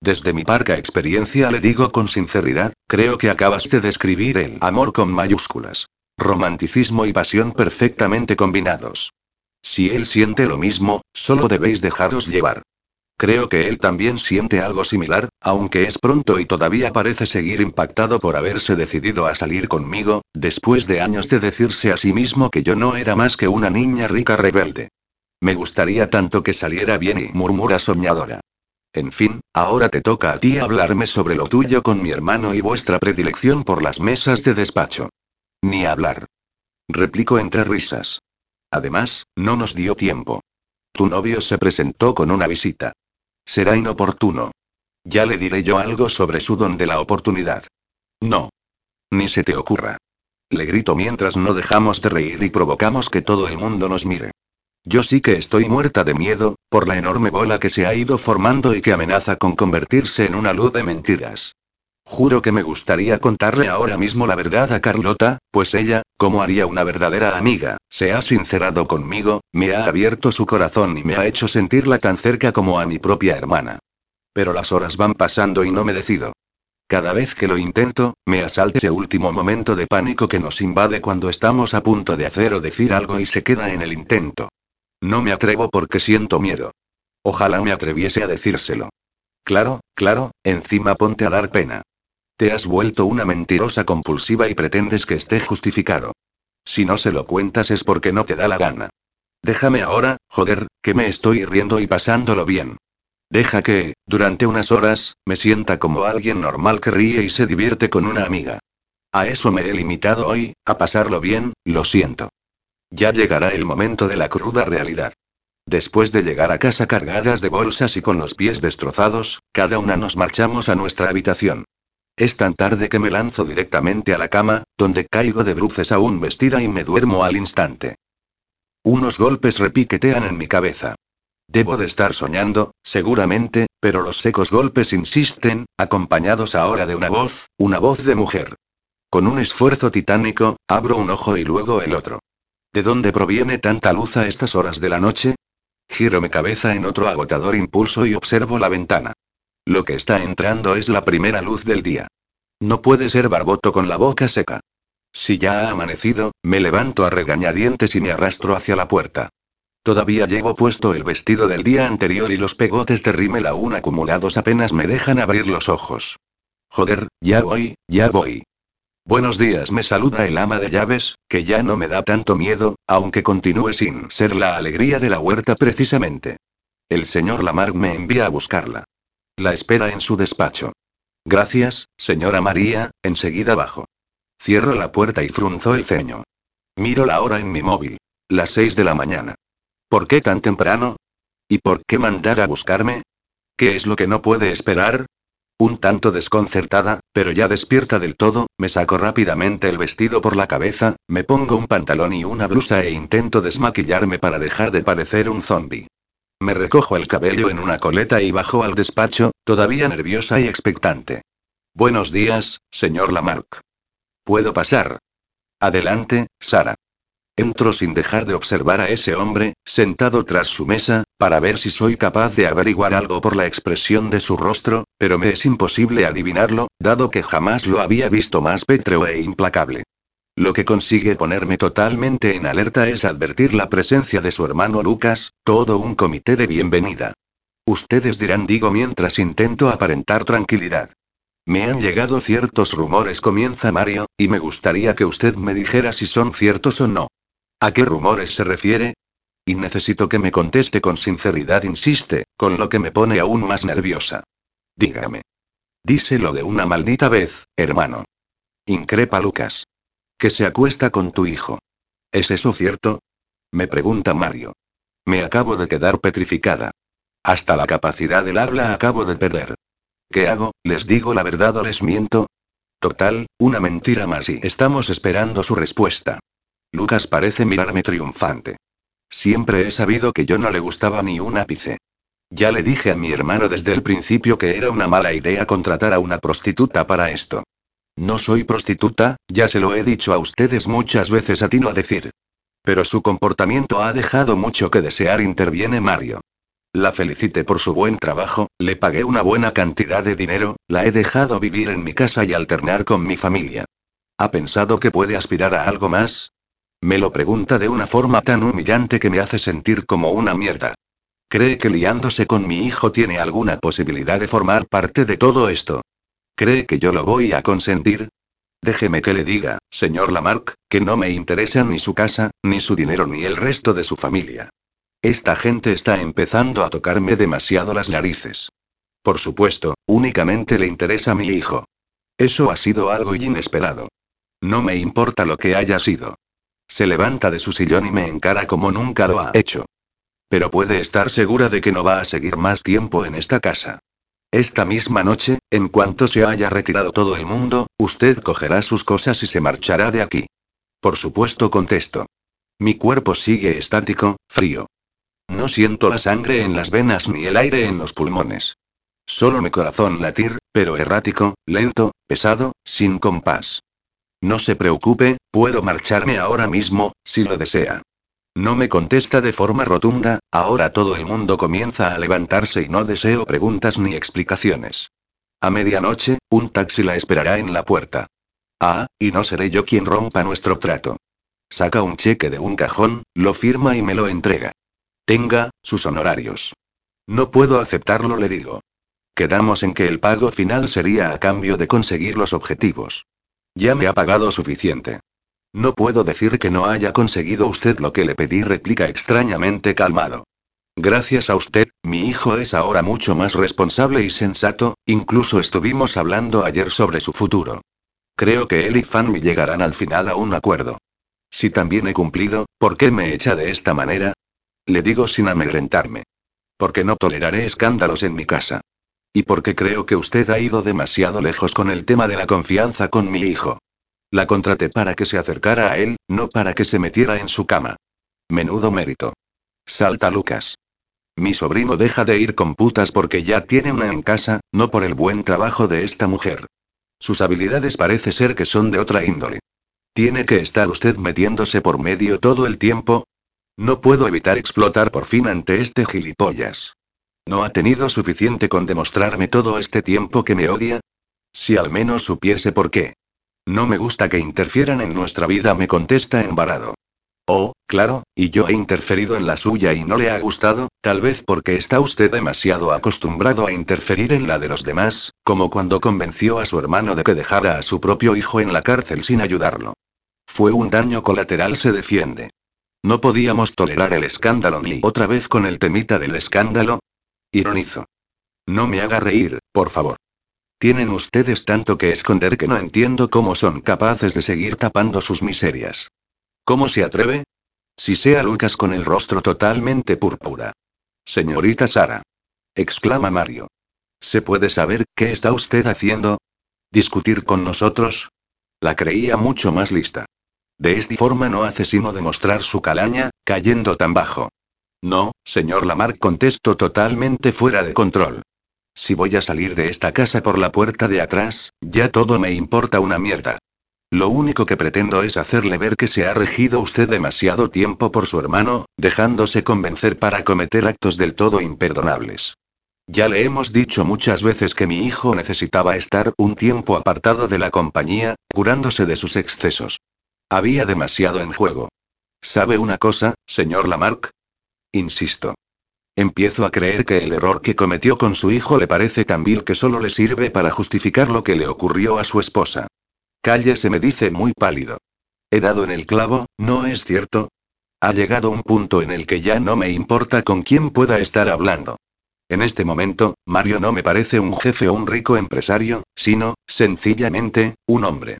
S1: Desde mi parca experiencia le digo con sinceridad, creo que acabas de describir el amor con mayúsculas. Romanticismo y pasión perfectamente combinados. Si él siente lo mismo, solo debéis dejaros llevar. Creo que él también siente algo similar, aunque es pronto y todavía parece seguir impactado por haberse decidido a salir conmigo, después de años de decirse a sí mismo que yo no era más que una niña rica rebelde. Me gustaría tanto que saliera bien y murmura soñadora. En fin, ahora te toca a ti hablarme sobre lo tuyo con mi hermano y vuestra predilección por las mesas de despacho. Ni hablar. Replico entre risas. Además, no nos dio tiempo. Tu novio se presentó con una visita. Será inoportuno. Ya le diré yo algo sobre su don de la oportunidad. No. Ni se te ocurra. Le grito mientras no dejamos de reír y provocamos que todo el mundo nos mire. Yo sí que estoy muerta de miedo, por la enorme bola que se ha ido formando y que amenaza con convertirse en una luz de mentiras. Juro que me gustaría contarle ahora mismo la verdad a Carlota, pues ella, como haría una verdadera amiga, se ha sincerado conmigo, me ha abierto su corazón y me ha hecho sentirla tan cerca como a mi propia hermana. Pero las horas van pasando y no me decido. Cada vez que lo intento, me asalta ese último momento de pánico que nos invade cuando estamos a punto de hacer o decir algo y se queda en el intento. No me atrevo porque siento miedo. Ojalá me atreviese a decírselo. Claro, claro, encima ponte a dar pena. Te has vuelto una mentirosa compulsiva y pretendes que esté justificado. Si no se lo cuentas es porque no te da la gana. Déjame ahora, joder, que me estoy riendo y pasándolo bien. Deja que, durante unas horas, me sienta como alguien normal que ríe y se divierte con una amiga. A eso me he limitado hoy, a pasarlo bien, lo siento. Ya llegará el momento de la cruda realidad. Después de llegar a casa cargadas de bolsas y con los pies destrozados, cada una nos marchamos a nuestra habitación. Es tan tarde que me lanzo directamente a la cama, donde caigo de bruces aún vestida y me duermo al instante. Unos golpes repiquetean en mi cabeza. Debo de estar soñando, seguramente, pero los secos golpes insisten, acompañados ahora de una voz, una voz de mujer. Con un esfuerzo titánico, abro un ojo y luego el otro. ¿De dónde proviene tanta luz a estas horas de la noche? Giro mi cabeza en otro agotador impulso y observo la ventana. Lo que está entrando es la primera luz del día. No puede ser Barboto con la boca seca. Si ya ha amanecido, me levanto a regañadientes y me arrastro hacia la puerta. Todavía llevo puesto el vestido del día anterior y los pegotes de rímel aún acumulados apenas me dejan abrir los ojos. Joder, ya voy, ya voy. Buenos días, me saluda el ama de llaves, que ya no me da tanto miedo, aunque continúe sin ser la alegría de la huerta precisamente. El señor Lamarck me envía a buscarla. La espera en su despacho. Gracias, señora María, enseguida bajo. Cierro la puerta y frunzo el ceño. Miro la hora en mi móvil. Las seis de la mañana. ¿Por qué tan temprano? ¿Y por qué mandar a buscarme? ¿Qué es lo que no puede esperar? Un tanto desconcertada, pero ya despierta del todo, me saco rápidamente el vestido por la cabeza, me pongo un pantalón y una blusa e intento desmaquillarme para dejar de parecer un zombi. Me recojo el cabello en una coleta y bajo al despacho, todavía nerviosa y expectante. Buenos días, señor Lamarck. ¿Puedo pasar? Adelante, Sara. Entro sin dejar de observar a ese hombre, sentado tras su mesa, para ver si soy capaz de averiguar algo por la expresión de su rostro, pero me es imposible adivinarlo, dado que jamás lo había visto más pétreo e implacable. Lo que consigue ponerme totalmente en alerta es advertir la presencia de su hermano Lucas, todo un comité de bienvenida. Ustedes dirán digo mientras intento aparentar tranquilidad. Me han llegado ciertos rumores, comienza Mario, y me gustaría que usted me dijera si son ciertos o no. ¿A qué rumores se refiere? Y necesito que me conteste con sinceridad, insiste, con lo que me pone aún más nerviosa. Dígame. Díselo de una maldita vez, hermano. Increpa Lucas. Que se acuesta con tu hijo. ¿Es eso cierto? Me pregunta Mario. Me acabo de quedar petrificada. Hasta la capacidad del habla acabo de perder. ¿Qué hago? ¿Les digo la verdad o les miento? Total, una mentira más y estamos esperando su respuesta. Lucas parece mirarme triunfante. Siempre he sabido que yo no le gustaba ni un ápice. Ya le dije a mi hermano desde el principio que era una mala idea contratar a una prostituta para esto. No soy prostituta, ya se lo he dicho a ustedes muchas veces a ti no a decir. Pero su comportamiento ha dejado mucho que desear, interviene Mario. La felicité por su buen trabajo, le pagué una buena cantidad de dinero, la he dejado vivir en mi casa y alternar con mi familia. ¿Ha pensado que puede aspirar a algo más? Me lo pregunta de una forma tan humillante que me hace sentir como una mierda. ¿Cree que liándose con mi hijo tiene alguna posibilidad de formar parte de todo esto? ¿Cree que yo lo voy a consentir? Déjeme que le diga, señor Lamarck, que no me interesa ni su casa, ni su dinero, ni el resto de su familia. Esta gente está empezando a tocarme demasiado las narices. Por supuesto, únicamente le interesa mi hijo. Eso ha sido algo inesperado. No me importa lo que haya sido. Se levanta de su sillón y me encara como nunca lo ha hecho. Pero puede estar segura de que no va a seguir más tiempo en esta casa. Esta misma noche, en cuanto se haya retirado todo el mundo, usted cogerá sus cosas y se marchará de aquí. Por supuesto, contesto. Mi cuerpo sigue estático, frío. No siento la sangre en las venas ni el aire en los pulmones. Solo mi corazón latir, pero errático, lento, pesado, sin compás. No se preocupe, puedo marcharme ahora mismo, si lo desea. No me contesta de forma rotunda, ahora todo el mundo comienza a levantarse y no deseo preguntas ni explicaciones. A medianoche, un taxi la esperará en la puerta. Ah, y no seré yo quien rompa nuestro trato. Saca un cheque de un cajón, lo firma y me lo entrega. Tenga, sus honorarios. No puedo aceptarlo, le digo. Quedamos en que el pago final sería a cambio de conseguir los objetivos. Ya me ha pagado suficiente. No puedo decir que no haya conseguido usted lo que le pedí, replica extrañamente calmado. Gracias a usted, mi hijo es ahora mucho más responsable y sensato, incluso estuvimos hablando ayer sobre su futuro. Creo que él y Fanny llegarán al final a un acuerdo. Si también he cumplido, ¿por qué me echa de esta manera? Le digo sin amedrentarme. Porque no toleraré escándalos en mi casa. Y porque creo que usted ha ido demasiado lejos con el tema de la confianza con mi hijo. La contraté para que se acercara a él, no para que se metiera en su cama. Menudo mérito. Salta Lucas. Mi sobrino deja de ir con putas porque ya tiene una en casa, no por el buen trabajo de esta mujer. Sus habilidades parece ser que son de otra índole. ¿Tiene que estar usted metiéndose por medio todo el tiempo? No puedo evitar explotar por fin ante este gilipollas. ¿No ha tenido suficiente con demostrarme todo este tiempo que me odia? Si al menos supiese por qué. No me gusta que interfieran en nuestra vida, me contesta embarado. Oh, claro, y yo he interferido en la suya y no le ha gustado, tal vez porque está usted demasiado acostumbrado a interferir en la de los demás, como cuando convenció a su hermano de que dejara a su propio hijo en la cárcel sin ayudarlo. Fue un daño colateral, se defiende. No podíamos tolerar el escándalo ni otra vez con el temita del escándalo. Ironizo. No me haga reír, por favor. Tienen ustedes tanto que esconder que no entiendo cómo son capaces de seguir tapando sus miserias. ¿Cómo se atreve? Si sea Lucas con el rostro totalmente púrpura. Señorita Sara. exclama Mario. ¿Se puede saber qué está usted haciendo? ¿Discutir con nosotros? La creía mucho más lista. De esta forma no hace sino demostrar su calaña, cayendo tan bajo. No, señor Lamar, contesto totalmente fuera de control. Si voy a salir de esta casa por la puerta de atrás, ya todo me importa una mierda. Lo único que pretendo es hacerle ver que se ha regido usted demasiado tiempo por su hermano, dejándose convencer para cometer actos del todo imperdonables. Ya le hemos dicho muchas veces que mi hijo necesitaba estar un tiempo apartado de la compañía, curándose de sus excesos. Había demasiado en juego. ¿Sabe una cosa, señor Lamarck? Insisto. Empiezo a creer que el error que cometió con su hijo le parece tan vil que solo le sirve para justificar lo que le ocurrió a su esposa. se me dice muy pálido. He dado en el clavo, ¿no es cierto? Ha llegado un punto en el que ya no me importa con quién pueda estar hablando. En este momento, Mario no me parece un jefe o un rico empresario, sino, sencillamente, un hombre.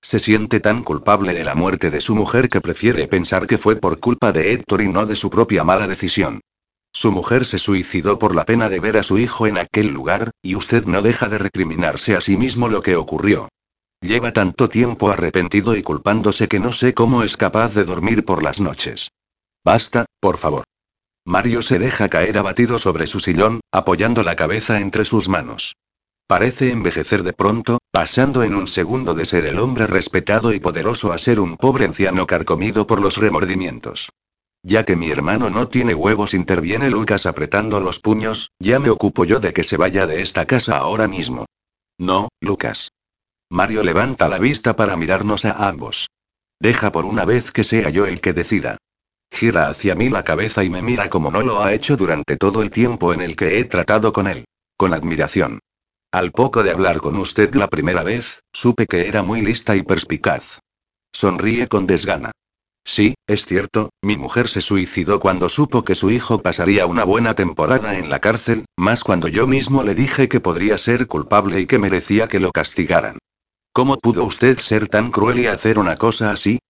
S1: Se siente tan culpable de la muerte de su mujer que prefiere pensar que fue por culpa de Héctor y no de su propia mala decisión. Su mujer se suicidó por la pena de ver a su hijo en aquel lugar, y usted no deja de recriminarse a sí mismo lo que ocurrió. Lleva tanto tiempo arrepentido y culpándose que no sé cómo es capaz de dormir por las noches. Basta, por favor. Mario se deja caer abatido sobre su sillón, apoyando la cabeza entre sus manos. Parece envejecer de pronto, pasando en un segundo de ser el hombre respetado y poderoso a ser un pobre anciano carcomido por los remordimientos. Ya que mi hermano no tiene huevos, interviene Lucas apretando los puños, ya me ocupo yo de que se vaya de esta casa ahora mismo. No, Lucas. Mario levanta la vista para mirarnos a ambos. Deja por una vez que sea yo el que decida. Gira hacia mí la cabeza y me mira como no lo ha hecho durante todo el tiempo en el que he tratado con él. Con admiración. Al poco de hablar con usted la primera vez, supe que era muy lista y perspicaz. Sonríe con desgana. Sí, es cierto, mi mujer se suicidó cuando supo que su hijo pasaría una buena temporada en la cárcel, más cuando yo mismo le dije que podría ser culpable y que merecía que lo castigaran. ¿Cómo pudo usted ser tan cruel y hacer una cosa así?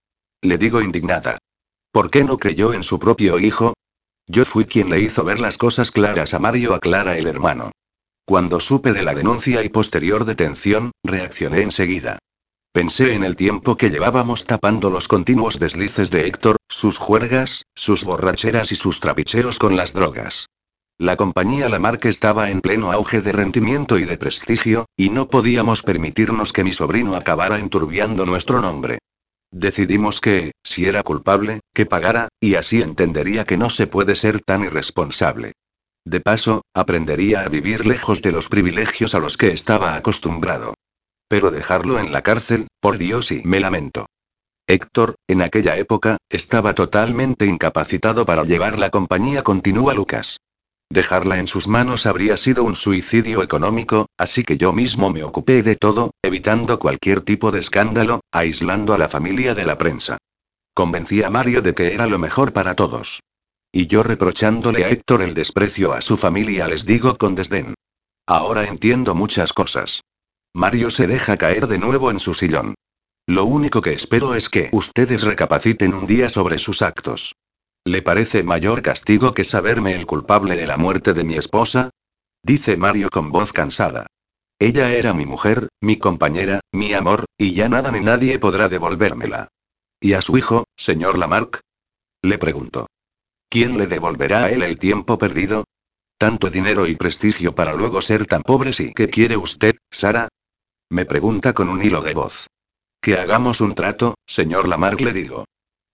S1: Le digo indignada. ¿Por qué no creyó en su propio hijo? Yo fui quien le hizo ver las cosas claras a Mario, aclara el hermano. Cuando supe de la denuncia y posterior detención, reaccioné enseguida. Pensé en el tiempo que llevábamos tapando los continuos deslices de Héctor, sus juergas, sus borracheras y sus trapicheos con las drogas. La compañía Lamarck estaba en pleno auge de rendimiento y de prestigio, y no podíamos permitirnos que mi sobrino acabara enturbiando nuestro nombre. Decidimos que, si era culpable, que pagara, y así entendería que no se puede ser tan irresponsable. De paso, aprendería a vivir lejos de los privilegios a los que estaba acostumbrado. Pero dejarlo en la cárcel, por Dios y me lamento. Héctor, en aquella época, estaba totalmente incapacitado para llevar la compañía, continúa Lucas. Dejarla en sus manos habría sido un suicidio económico, así que yo mismo me ocupé de todo, evitando cualquier tipo de escándalo, aislando a la familia de la prensa. Convencí a Mario de que era lo mejor para todos. Y yo reprochándole a Héctor el desprecio a su familia les digo con desdén. Ahora entiendo muchas cosas. Mario se deja caer de nuevo en su sillón. Lo único que espero es que ustedes recapaciten un día sobre sus actos. ¿Le parece mayor castigo que saberme el culpable de la muerte de mi esposa? Dice Mario con voz cansada. Ella era mi mujer, mi compañera, mi amor, y ya nada ni nadie podrá devolvérmela. ¿Y a su hijo, señor Lamarck? Le pregunto. ¿Quién le devolverá a él el tiempo perdido? Tanto dinero y prestigio para luego ser tan pobres y qué quiere usted, Sara? Me pregunta con un hilo de voz. Que hagamos un trato, señor Lamarck, le digo.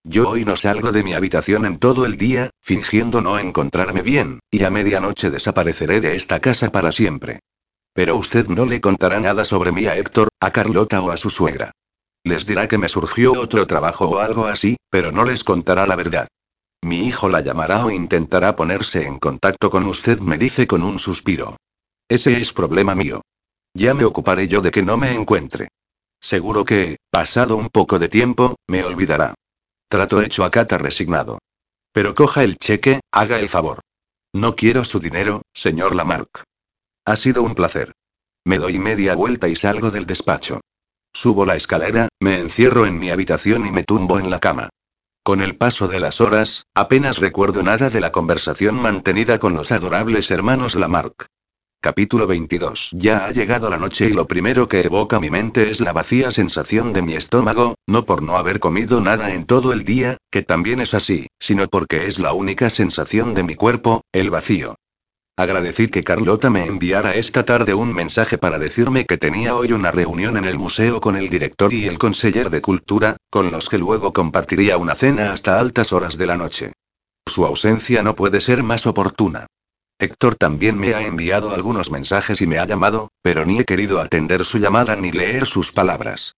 S1: Yo hoy no salgo de mi habitación en todo el día, fingiendo no encontrarme bien, y a medianoche desapareceré de esta casa para siempre. Pero usted no le contará nada sobre mí a Héctor, a Carlota o a su suegra. Les dirá que me surgió otro trabajo o algo así, pero no les contará la verdad. Mi hijo la llamará o intentará ponerse en contacto con usted, me dice con un suspiro. Ese es problema mío. Ya me ocuparé yo de que no me encuentre. Seguro que, pasado un poco de tiempo, me olvidará. Trato hecho a Cata resignado. Pero coja el cheque, haga el favor. No quiero su dinero, señor Lamarck. Ha sido un placer. Me doy media vuelta y salgo del despacho. Subo la escalera, me encierro en mi habitación y me tumbo en la cama. Con el paso de las horas, apenas recuerdo nada de la conversación mantenida con los adorables hermanos Lamarck. Capítulo 22. Ya ha llegado la noche y lo primero que evoca mi mente es la vacía sensación de mi estómago, no por no haber comido nada en todo el día, que también es así, sino porque es la única sensación de mi cuerpo, el vacío. Agradecí que Carlota me enviara esta tarde un mensaje para decirme que tenía hoy una reunión en el museo con el director y el conseller de cultura, con los que luego compartiría una cena hasta altas horas de la noche. Su ausencia no puede ser más oportuna. Héctor también me ha enviado algunos mensajes y me ha llamado, pero ni he querido atender su llamada ni leer sus palabras.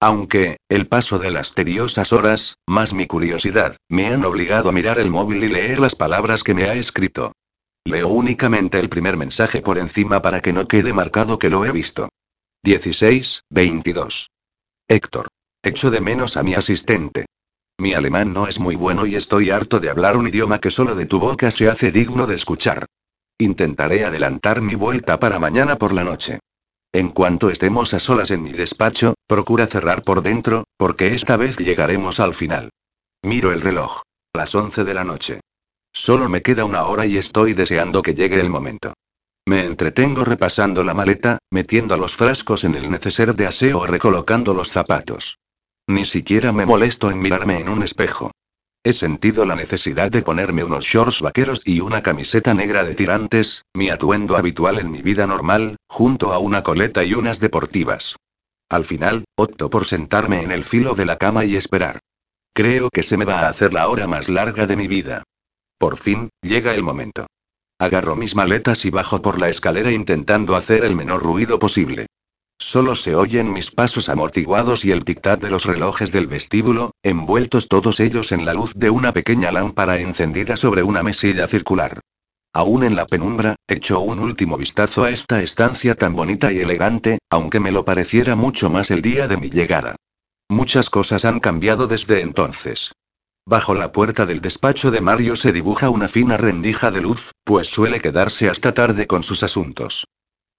S1: Aunque, el paso de las tediosas horas, más mi curiosidad, me han obligado a mirar el móvil y leer las palabras que me ha escrito. Leo únicamente el primer mensaje por encima para que no quede marcado que lo he visto. 16, 22. Héctor. Echo de menos a mi asistente. Mi alemán no es muy bueno y estoy harto de hablar un idioma que solo de tu boca se hace digno de escuchar. Intentaré adelantar mi vuelta para mañana por la noche. En cuanto estemos a solas en mi despacho, procura cerrar por dentro, porque esta vez llegaremos al final. Miro el reloj. Las 11 de la noche. Solo me queda una hora y estoy deseando que llegue el momento. Me entretengo repasando la maleta, metiendo los frascos en el neceser de aseo o recolocando los zapatos. Ni siquiera me molesto en mirarme en un espejo. He sentido la necesidad de ponerme unos shorts vaqueros y una camiseta negra de tirantes, mi atuendo habitual en mi vida normal, junto a una coleta y unas deportivas. Al final, opto por sentarme en el filo de la cama y esperar. Creo que se me va a hacer la hora más larga de mi vida. Por fin, llega el momento. Agarro mis maletas y bajo por la escalera intentando hacer el menor ruido posible. Solo se oyen mis pasos amortiguados y el tic-tac de los relojes del vestíbulo, envueltos todos ellos en la luz de una pequeña lámpara encendida sobre una mesilla circular. Aún en la penumbra, echo un último vistazo a esta estancia tan bonita y elegante, aunque me lo pareciera mucho más el día de mi llegada. Muchas cosas han cambiado desde entonces. Bajo la puerta del despacho de Mario se dibuja una fina rendija de luz, pues suele quedarse hasta tarde con sus asuntos.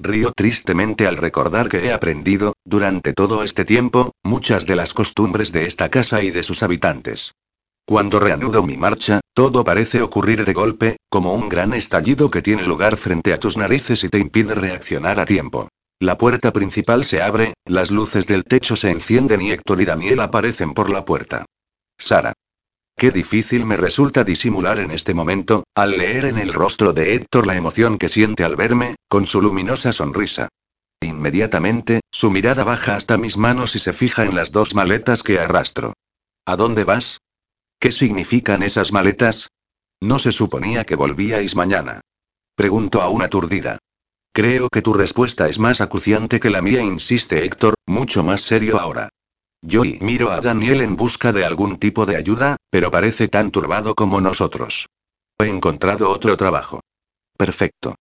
S1: Río tristemente al recordar que he aprendido, durante todo este tiempo, muchas de las costumbres de esta casa y de sus habitantes. Cuando reanudo mi marcha, todo parece ocurrir de golpe, como un gran estallido que tiene lugar frente a tus narices y te impide reaccionar a tiempo. La puerta principal se abre, las luces del techo se encienden y Héctor y Daniel aparecen por la puerta. Sara. Qué difícil me resulta disimular en este momento, al leer en el rostro de Héctor la emoción que siente al verme, con su luminosa sonrisa. Inmediatamente, su mirada baja hasta mis manos y se fija en las dos maletas que arrastro. ¿A dónde vas? ¿Qué significan esas maletas? No se suponía que volvíais mañana. Pregunto aún aturdida. Creo que tu respuesta es más acuciante que la mía, insiste Héctor, mucho más serio ahora. Yo y miro a Daniel en busca de algún tipo de ayuda, pero parece tan turbado como nosotros. He encontrado otro trabajo. Perfecto.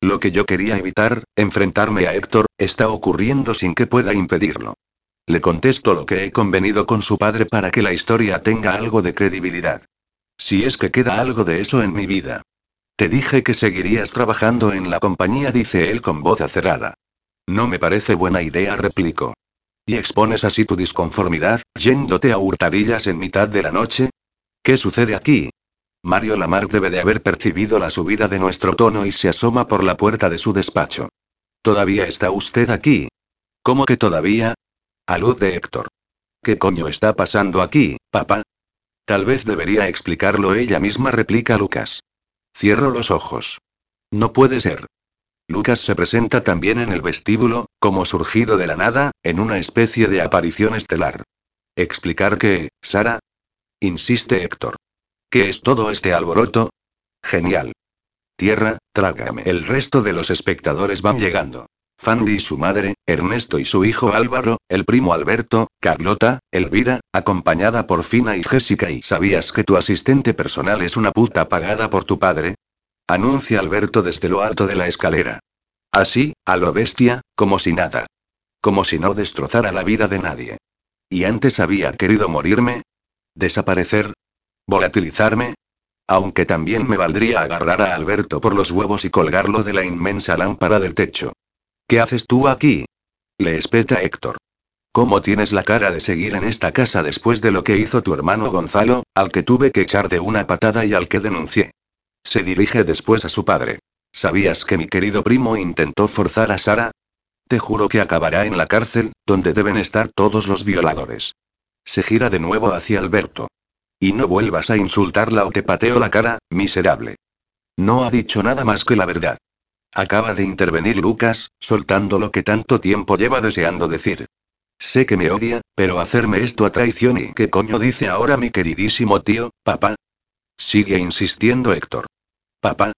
S1: Lo que yo quería evitar, enfrentarme a Héctor, está ocurriendo sin que pueda impedirlo. Le contesto lo que he convenido con su padre para que la historia tenga algo de credibilidad. Si es que queda algo de eso en mi vida. Te dije que seguirías trabajando en la compañía, dice él con voz acerada. No me parece buena idea, replico. ¿Y expones así tu disconformidad, yéndote a hurtadillas en mitad de la noche? ¿Qué sucede aquí? Mario Lamar debe de haber percibido la subida de nuestro tono y se asoma por la puerta de su despacho. ¿Todavía está usted aquí? ¿Cómo que todavía? A luz de Héctor. ¿Qué coño está pasando aquí, papá? Tal vez debería explicarlo ella misma, replica Lucas. Cierro los ojos. No puede ser. Lucas se presenta también en el vestíbulo, como surgido de la nada, en una especie de aparición estelar. ¿Explicar qué, Sara? Insiste Héctor. ¿Qué es todo este alboroto? Genial. Tierra, trágame. El resto de los espectadores van llegando. Fanny y su madre, Ernesto y su hijo Álvaro, el primo Alberto, Carlota, Elvira, acompañada por Fina y Jessica y ¿sabías que tu asistente personal es una puta pagada por tu padre? Anuncia Alberto desde lo alto de la escalera. Así, a lo bestia, como si nada. Como si no destrozara la vida de nadie. ¿Y antes había querido morirme? ¿Desaparecer? ¿Volatilizarme? Aunque también me valdría agarrar a Alberto por los huevos y colgarlo de la inmensa lámpara del techo. ¿Qué haces tú aquí? Le espeta Héctor. ¿Cómo tienes la cara de seguir en esta casa después de lo que hizo tu hermano Gonzalo, al que tuve que echar de una patada y al que denuncié? Se dirige después a su padre. ¿Sabías que mi querido primo intentó forzar a Sara? Te juro que acabará en la cárcel, donde deben estar todos los violadores. Se gira de nuevo hacia Alberto. Y no vuelvas a insultarla o te pateo la cara, miserable. No ha dicho nada más que la verdad. Acaba de intervenir Lucas, soltando lo que tanto tiempo lleva deseando decir. Sé que me odia, pero hacerme esto a traición y qué coño dice ahora mi queridísimo tío, papá. Sigue insistiendo Héctor. Papá.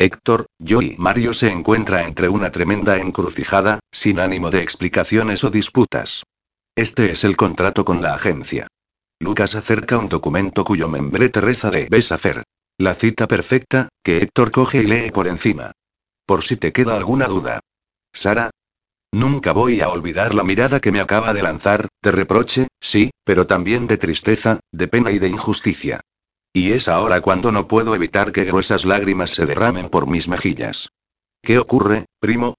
S1: Héctor, yo y Mario se encuentra entre una tremenda encrucijada, sin ánimo de explicaciones o disputas. Este es el contrato con la agencia. Lucas acerca un documento cuyo membrete reza de ves hacer. La cita perfecta, que Héctor coge y lee por encima. Por si te queda alguna duda. Sara. Nunca voy a olvidar la mirada que me acaba de lanzar, de reproche, sí, pero también de tristeza, de pena y de injusticia. Y es ahora cuando no puedo evitar que gruesas lágrimas se derramen por mis mejillas. ¿Qué ocurre, primo?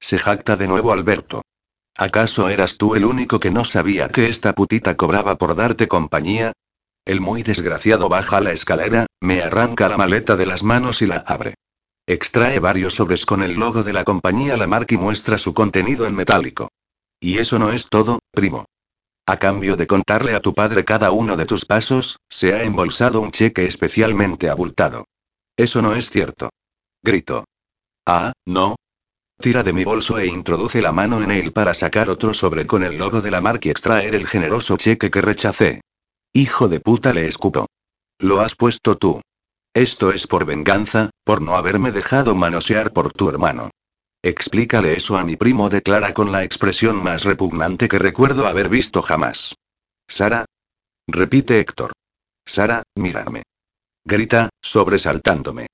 S1: Se jacta de nuevo Alberto. ¿Acaso eras tú el único que no sabía que esta putita cobraba por darte compañía? El muy desgraciado baja la escalera, me arranca la maleta de las manos y la abre. Extrae varios sobres con el logo de la compañía Lamarck y muestra su contenido en metálico. Y eso no es todo, primo. A cambio de contarle a tu padre cada uno de tus pasos, se ha embolsado un cheque especialmente abultado. Eso no es cierto. Grito. Ah, no. Tira de mi bolso e introduce la mano en él para sacar otro sobre con el logo de la marca y extraer el generoso cheque que rechacé. Hijo de puta le escupo. Lo has puesto tú. Esto es por venganza, por no haberme dejado manosear por tu hermano. Explícale eso a mi primo, declara con la expresión más repugnante que recuerdo haber visto jamás. Sara. Repite Héctor. Sara, mírame. Grita, sobresaltándome.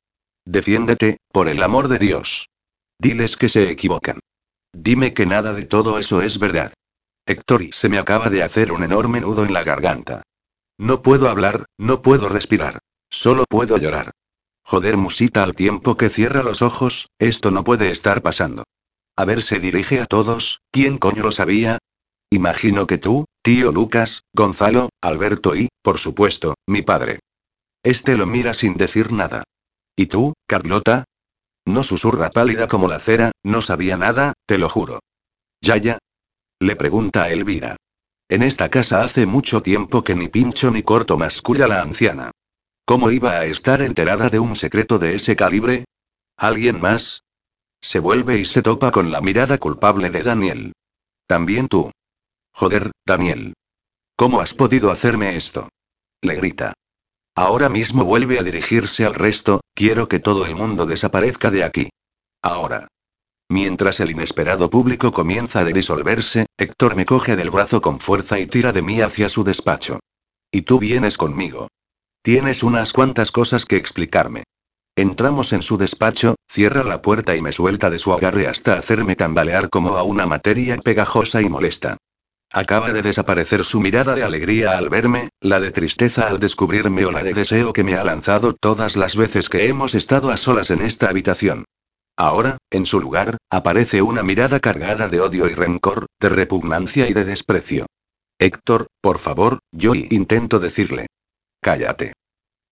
S1: Defiéndete, por el amor de Dios. Diles que se equivocan. Dime que nada de todo eso es verdad. Héctor, y se me acaba de hacer un enorme nudo en la garganta. No puedo hablar, no puedo respirar. Solo puedo llorar. Joder, musita al tiempo que cierra los ojos, esto no puede estar pasando. A ver, se dirige a todos, ¿quién coño lo sabía? Imagino que tú, tío Lucas, Gonzalo, Alberto y, por supuesto, mi padre. Este lo mira sin decir nada. ¿Y tú, Carlota? No susurra pálida como la cera, no sabía nada, te lo juro. ¿Yaya? Le pregunta a Elvira. En esta casa hace mucho tiempo que ni pincho ni corto masculla la anciana. ¿Cómo iba a estar enterada de un secreto de ese calibre? ¿Alguien más? Se vuelve y se topa con la mirada culpable de Daniel. También tú. Joder, Daniel. ¿Cómo has podido hacerme esto? Le grita. Ahora mismo vuelve a dirigirse al resto, quiero que todo el mundo desaparezca de aquí. Ahora. Mientras el inesperado público comienza a disolverse, Héctor me coge del brazo con fuerza y tira de mí hacia su despacho. Y tú vienes conmigo. Tienes unas cuantas cosas que explicarme. Entramos en su despacho, cierra la puerta y me suelta de su agarre hasta hacerme tambalear como a una materia pegajosa y molesta. Acaba de desaparecer su mirada de alegría al verme, la de tristeza al descubrirme o la de deseo que me ha lanzado todas las veces que hemos estado a solas en esta habitación. Ahora, en su lugar, aparece una mirada cargada de odio y rencor, de repugnancia y de desprecio. Héctor, por favor, yo intento decirle. Cállate.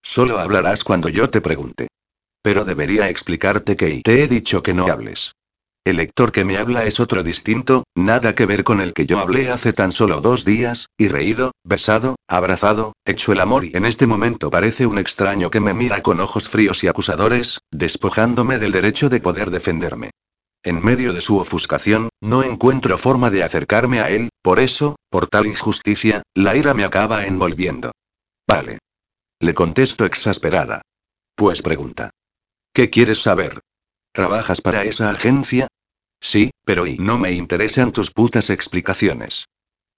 S1: Solo hablarás cuando yo te pregunte. Pero debería explicarte que te he dicho que no hables. El Héctor que me habla es otro distinto, nada que ver con el que yo hablé hace tan solo dos días, y reído, besado, abrazado, hecho el amor y en este momento parece un extraño que me mira con ojos fríos y acusadores, despojándome del derecho de poder defenderme. En medio de su ofuscación, no encuentro forma de acercarme a él, por eso, por tal injusticia, la ira me acaba envolviendo. Vale. Le contesto exasperada. Pues pregunta. ¿Qué quieres saber? ¿Trabajas para esa agencia? Sí, pero y no me interesan tus putas explicaciones.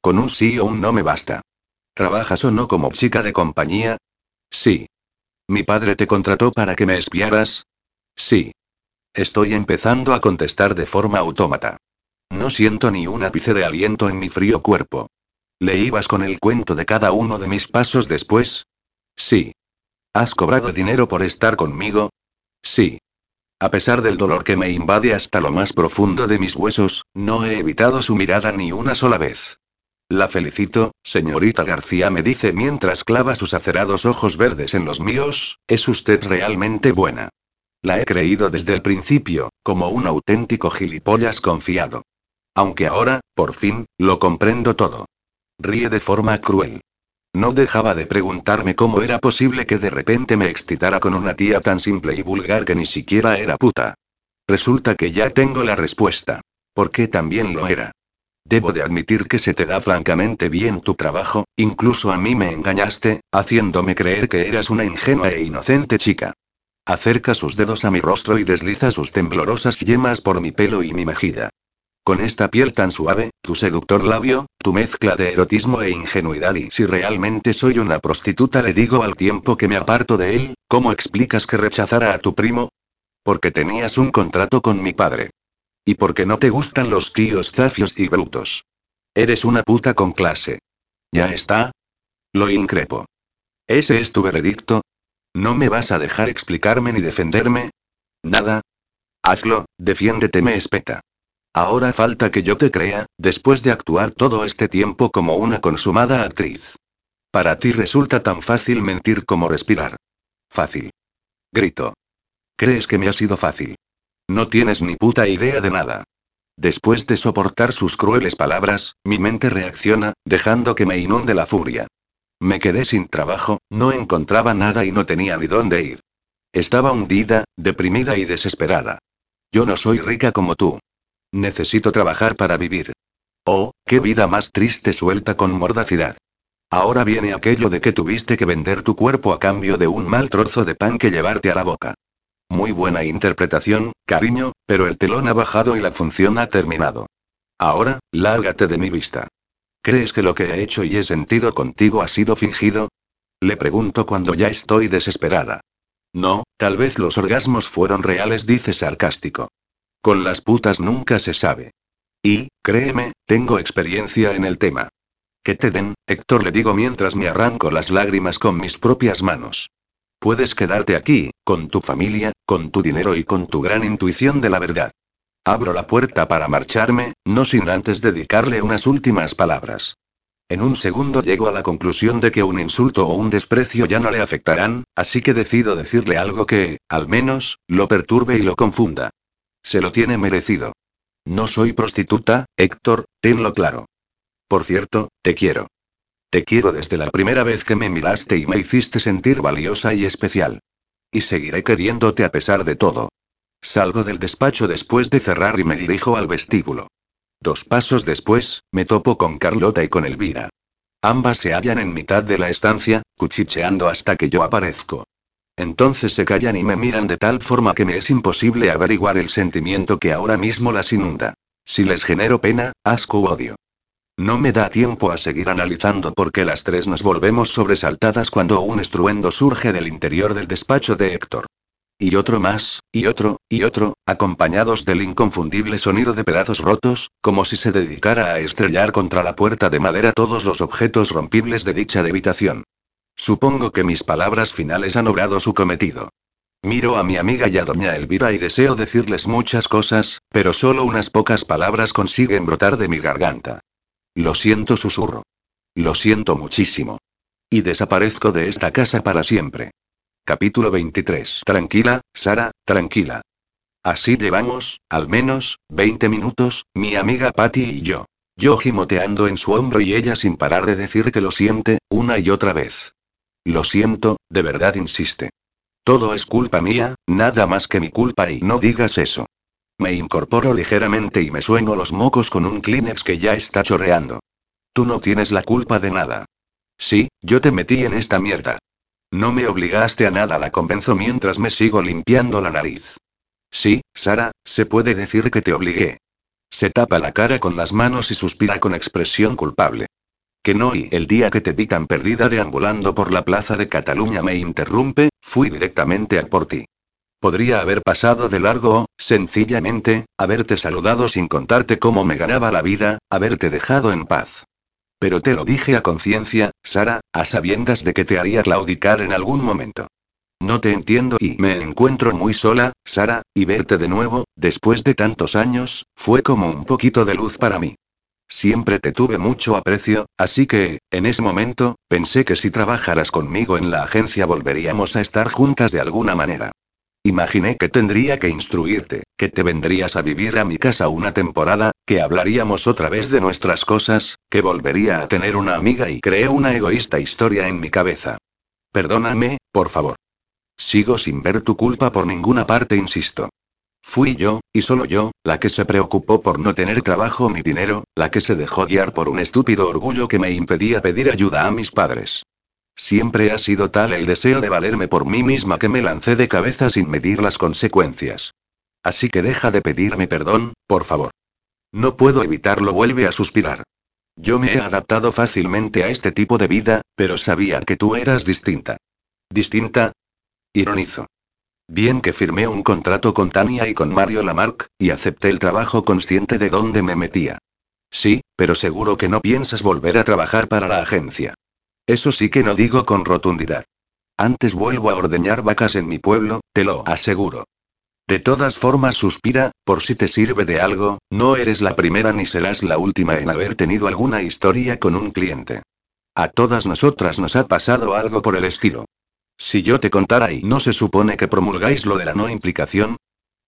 S1: Con un sí o un no me basta. ¿Trabajas o no como chica de compañía? Sí. ¿Mi padre te contrató para que me espiaras? Sí. Estoy empezando a contestar de forma autómata. No siento ni un ápice de aliento en mi frío cuerpo. ¿Le ibas con el cuento de cada uno de mis pasos después? Sí. ¿Has cobrado dinero por estar conmigo? Sí. A pesar del dolor que me invade hasta lo más profundo de mis huesos, no he evitado su mirada ni una sola vez. La felicito, señorita García, me dice mientras clava sus acerados ojos verdes en los míos, es usted realmente buena. La he creído desde el principio, como un auténtico gilipollas confiado. Aunque ahora, por fin, lo comprendo todo. Ríe de forma cruel. No dejaba de preguntarme cómo era posible que de repente me excitara con una tía tan simple y vulgar que ni siquiera era puta. Resulta que ya tengo la respuesta. Porque también lo era. Debo de admitir que se te da francamente bien tu trabajo, incluso a mí me engañaste, haciéndome creer que eras una ingenua e inocente chica. Acerca sus dedos a mi rostro y desliza sus temblorosas yemas por mi pelo y mi mejilla. Con esta piel tan suave, tu seductor labio, tu mezcla de erotismo e ingenuidad y si realmente soy una prostituta le digo al tiempo que me aparto de él, ¿cómo explicas que rechazara a tu primo? Porque tenías un contrato con mi padre. Y porque no te gustan los tíos zafios y brutos. Eres una puta con clase. ¿Ya está? Lo increpo. ¿Ese es tu veredicto? ¿No me vas a dejar explicarme ni defenderme? ¿Nada? Hazlo, defiéndete, me espeta. Ahora falta que yo te crea, después de actuar todo este tiempo como una consumada actriz. Para ti resulta tan fácil mentir como respirar. Fácil. Grito. ¿Crees que me ha sido fácil? No tienes ni puta idea de nada. Después de soportar sus crueles palabras, mi mente reacciona, dejando que me inunde la furia. Me quedé sin trabajo, no encontraba nada y no tenía ni dónde ir. Estaba hundida, deprimida y desesperada. Yo no soy rica como tú. Necesito trabajar para vivir. Oh, qué vida más triste suelta con mordacidad. Ahora viene aquello de que tuviste que vender tu cuerpo a cambio de un mal trozo de pan que llevarte a la boca. Muy buena interpretación, cariño, pero el telón ha bajado y la función ha terminado. Ahora, lárgate de mi vista. ¿Crees que lo que he hecho y he sentido contigo ha sido fingido? Le pregunto cuando ya estoy desesperada. No, tal vez los orgasmos fueron reales, dice sarcástico. Con las putas nunca se sabe. Y, créeme, tengo experiencia en el tema. Que te den, Héctor le digo mientras me arranco las lágrimas con mis propias manos. Puedes quedarte aquí, con tu familia, con tu dinero y con tu gran intuición de la verdad. Abro la puerta para marcharme, no sin antes dedicarle unas últimas palabras. En un segundo llego a la conclusión de que un insulto o un desprecio ya no le afectarán, así que decido decirle algo que, al menos, lo perturbe y lo confunda. Se lo tiene merecido. No soy prostituta, Héctor, tenlo claro. Por cierto, te quiero. Te quiero desde la primera vez que me miraste y me hiciste sentir valiosa y especial. Y seguiré queriéndote a pesar de todo. Salgo del despacho después de cerrar y me dirijo al vestíbulo. Dos pasos después, me topo con Carlota y con Elvira. Ambas se hallan en mitad de la estancia, cuchicheando hasta que yo aparezco. Entonces se callan y me miran de tal forma que me es imposible averiguar el sentimiento que ahora mismo las inunda. Si les genero pena, asco u odio. No me da tiempo a seguir analizando por qué las tres nos volvemos sobresaltadas cuando un estruendo surge del interior del despacho de Héctor. Y otro más, y otro, y otro, acompañados del inconfundible sonido de pedazos rotos, como si se dedicara a estrellar contra la puerta de madera todos los objetos rompibles de dicha habitación. Supongo que mis palabras finales han obrado su cometido. Miro a mi amiga y a doña Elvira y deseo decirles muchas cosas, pero solo unas pocas palabras consiguen brotar de mi garganta. Lo siento, susurro. Lo siento muchísimo. Y desaparezco de esta casa para siempre. Capítulo 23. Tranquila, Sara, tranquila. Así llevamos, al menos, 20 minutos, mi amiga Patty y yo. Yo gimoteando en su hombro y ella sin parar de decir que lo siente, una y otra vez. Lo siento, de verdad insiste. Todo es culpa mía, nada más que mi culpa y no digas eso. Me incorporo ligeramente y me sueño los mocos con un Kleenex que ya está chorreando. Tú no tienes la culpa de nada. Sí, yo te metí en esta mierda. No me obligaste a nada, la convenzo mientras me sigo limpiando la nariz. Sí, Sara, se puede decir que te obligué. Se tapa la cara con las manos y suspira con expresión culpable. Que no, y el día que te vi tan perdida deambulando por la plaza de Cataluña me interrumpe, fui directamente a por ti. Podría haber pasado de largo sencillamente, haberte saludado sin contarte cómo me ganaba la vida, haberte dejado en paz. Pero te lo dije a conciencia, Sara, a sabiendas de que te haría claudicar en algún momento. No te entiendo y me encuentro muy sola, Sara, y verte de nuevo, después de tantos años, fue como un poquito de luz para mí. Siempre te tuve mucho aprecio, así que, en ese momento, pensé que si trabajaras conmigo en la agencia volveríamos a estar juntas de alguna manera. Imaginé que tendría que instruirte, que te vendrías a vivir a mi casa una temporada, que hablaríamos otra vez de nuestras cosas, que volvería a tener una amiga y creé una egoísta historia en mi cabeza. Perdóname, por favor. Sigo sin ver tu culpa por ninguna parte, insisto. Fui yo, y solo yo, la que se preocupó por no tener trabajo ni dinero, la que se dejó guiar por un estúpido orgullo que me impedía pedir ayuda a mis padres. Siempre ha sido tal el deseo de valerme por mí misma que me lancé de cabeza sin medir las consecuencias. Así que deja de pedirme perdón, por favor. No puedo evitarlo, vuelve a suspirar. Yo me he adaptado fácilmente a este tipo de vida, pero sabía que tú eras distinta. ¿Distinta? Ironizo. Bien que firmé un contrato con Tania y con Mario Lamarck, y acepté el trabajo consciente de dónde me metía. Sí, pero seguro que no piensas volver a trabajar para la agencia. Eso sí que no digo con rotundidad. Antes vuelvo a ordeñar vacas en mi pueblo, te lo aseguro. De todas formas suspira, por si te sirve de algo, no eres la primera ni serás la última en haber tenido alguna historia con un cliente. A todas nosotras nos ha pasado algo por el estilo. Si yo te contara y no se supone que promulgáis lo de la no implicación,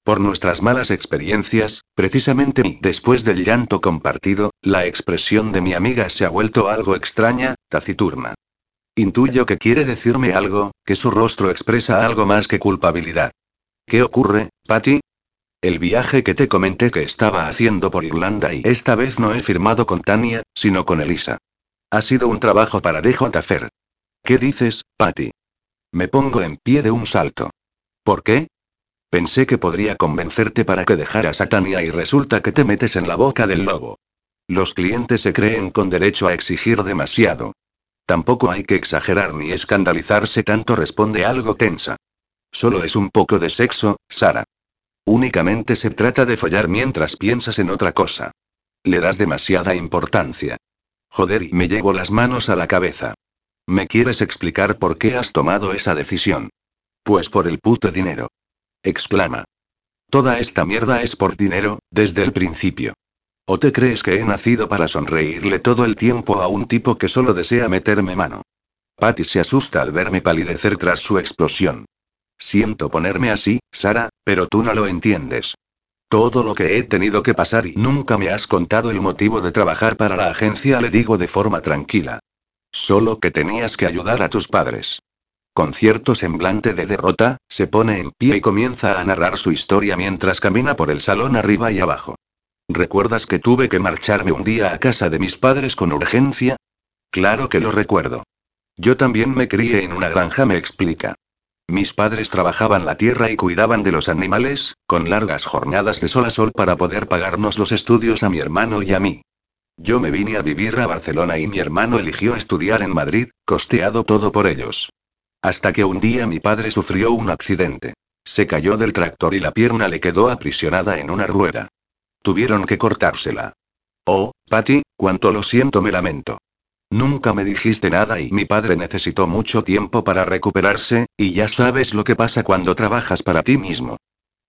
S1: por nuestras malas experiencias, precisamente después del llanto compartido, la expresión de mi amiga se ha vuelto algo extraña, taciturna. Intuyo que quiere decirme algo, que su rostro expresa algo más que culpabilidad. ¿Qué ocurre, Patty? El viaje que te comenté que estaba haciendo por Irlanda y esta vez no he firmado con Tania, sino con Elisa. Ha sido un trabajo para DJ. ¿Qué dices, Patty? Me pongo en pie de un salto. ¿Por qué? Pensé que podría convencerte para que dejaras a y resulta que te metes en la boca del lobo. Los clientes se creen con derecho a exigir demasiado. Tampoco hay que exagerar ni escandalizarse tanto, responde algo tensa. Solo es un poco de sexo, Sara. Únicamente se trata de follar mientras piensas en otra cosa. Le das demasiada importancia. Joder, y me llevo las manos a la cabeza. ¿Me quieres explicar por qué has tomado esa decisión? Pues por el puto dinero exclama. Toda esta mierda es por dinero, desde el principio. ¿O te crees que he nacido para sonreírle todo el tiempo a un tipo que solo desea meterme mano? Patty se asusta al verme palidecer tras su explosión. Siento ponerme así, Sara, pero tú no lo entiendes. Todo lo que he tenido que pasar y nunca me has contado el motivo de trabajar para la agencia, le digo de forma tranquila. Solo que tenías que ayudar a tus padres. Con cierto semblante de derrota, se pone en pie y comienza a narrar su historia mientras camina por el salón arriba y abajo. ¿Recuerdas que tuve que marcharme un día a casa de mis padres con urgencia? Claro que lo recuerdo. Yo también me crié en una granja, me explica. Mis padres trabajaban la tierra y cuidaban de los animales, con largas jornadas de sol a sol para poder pagarnos los estudios a mi hermano y a mí. Yo me vine a vivir a Barcelona y mi hermano eligió estudiar en Madrid, costeado todo por ellos. Hasta que un día mi padre sufrió un accidente. Se cayó del tractor y la pierna le quedó aprisionada en una rueda. Tuvieron que cortársela. Oh, Patty, cuánto lo siento, me lamento. Nunca me dijiste nada y mi padre necesitó mucho tiempo para recuperarse, y ya sabes lo que pasa cuando trabajas para ti mismo.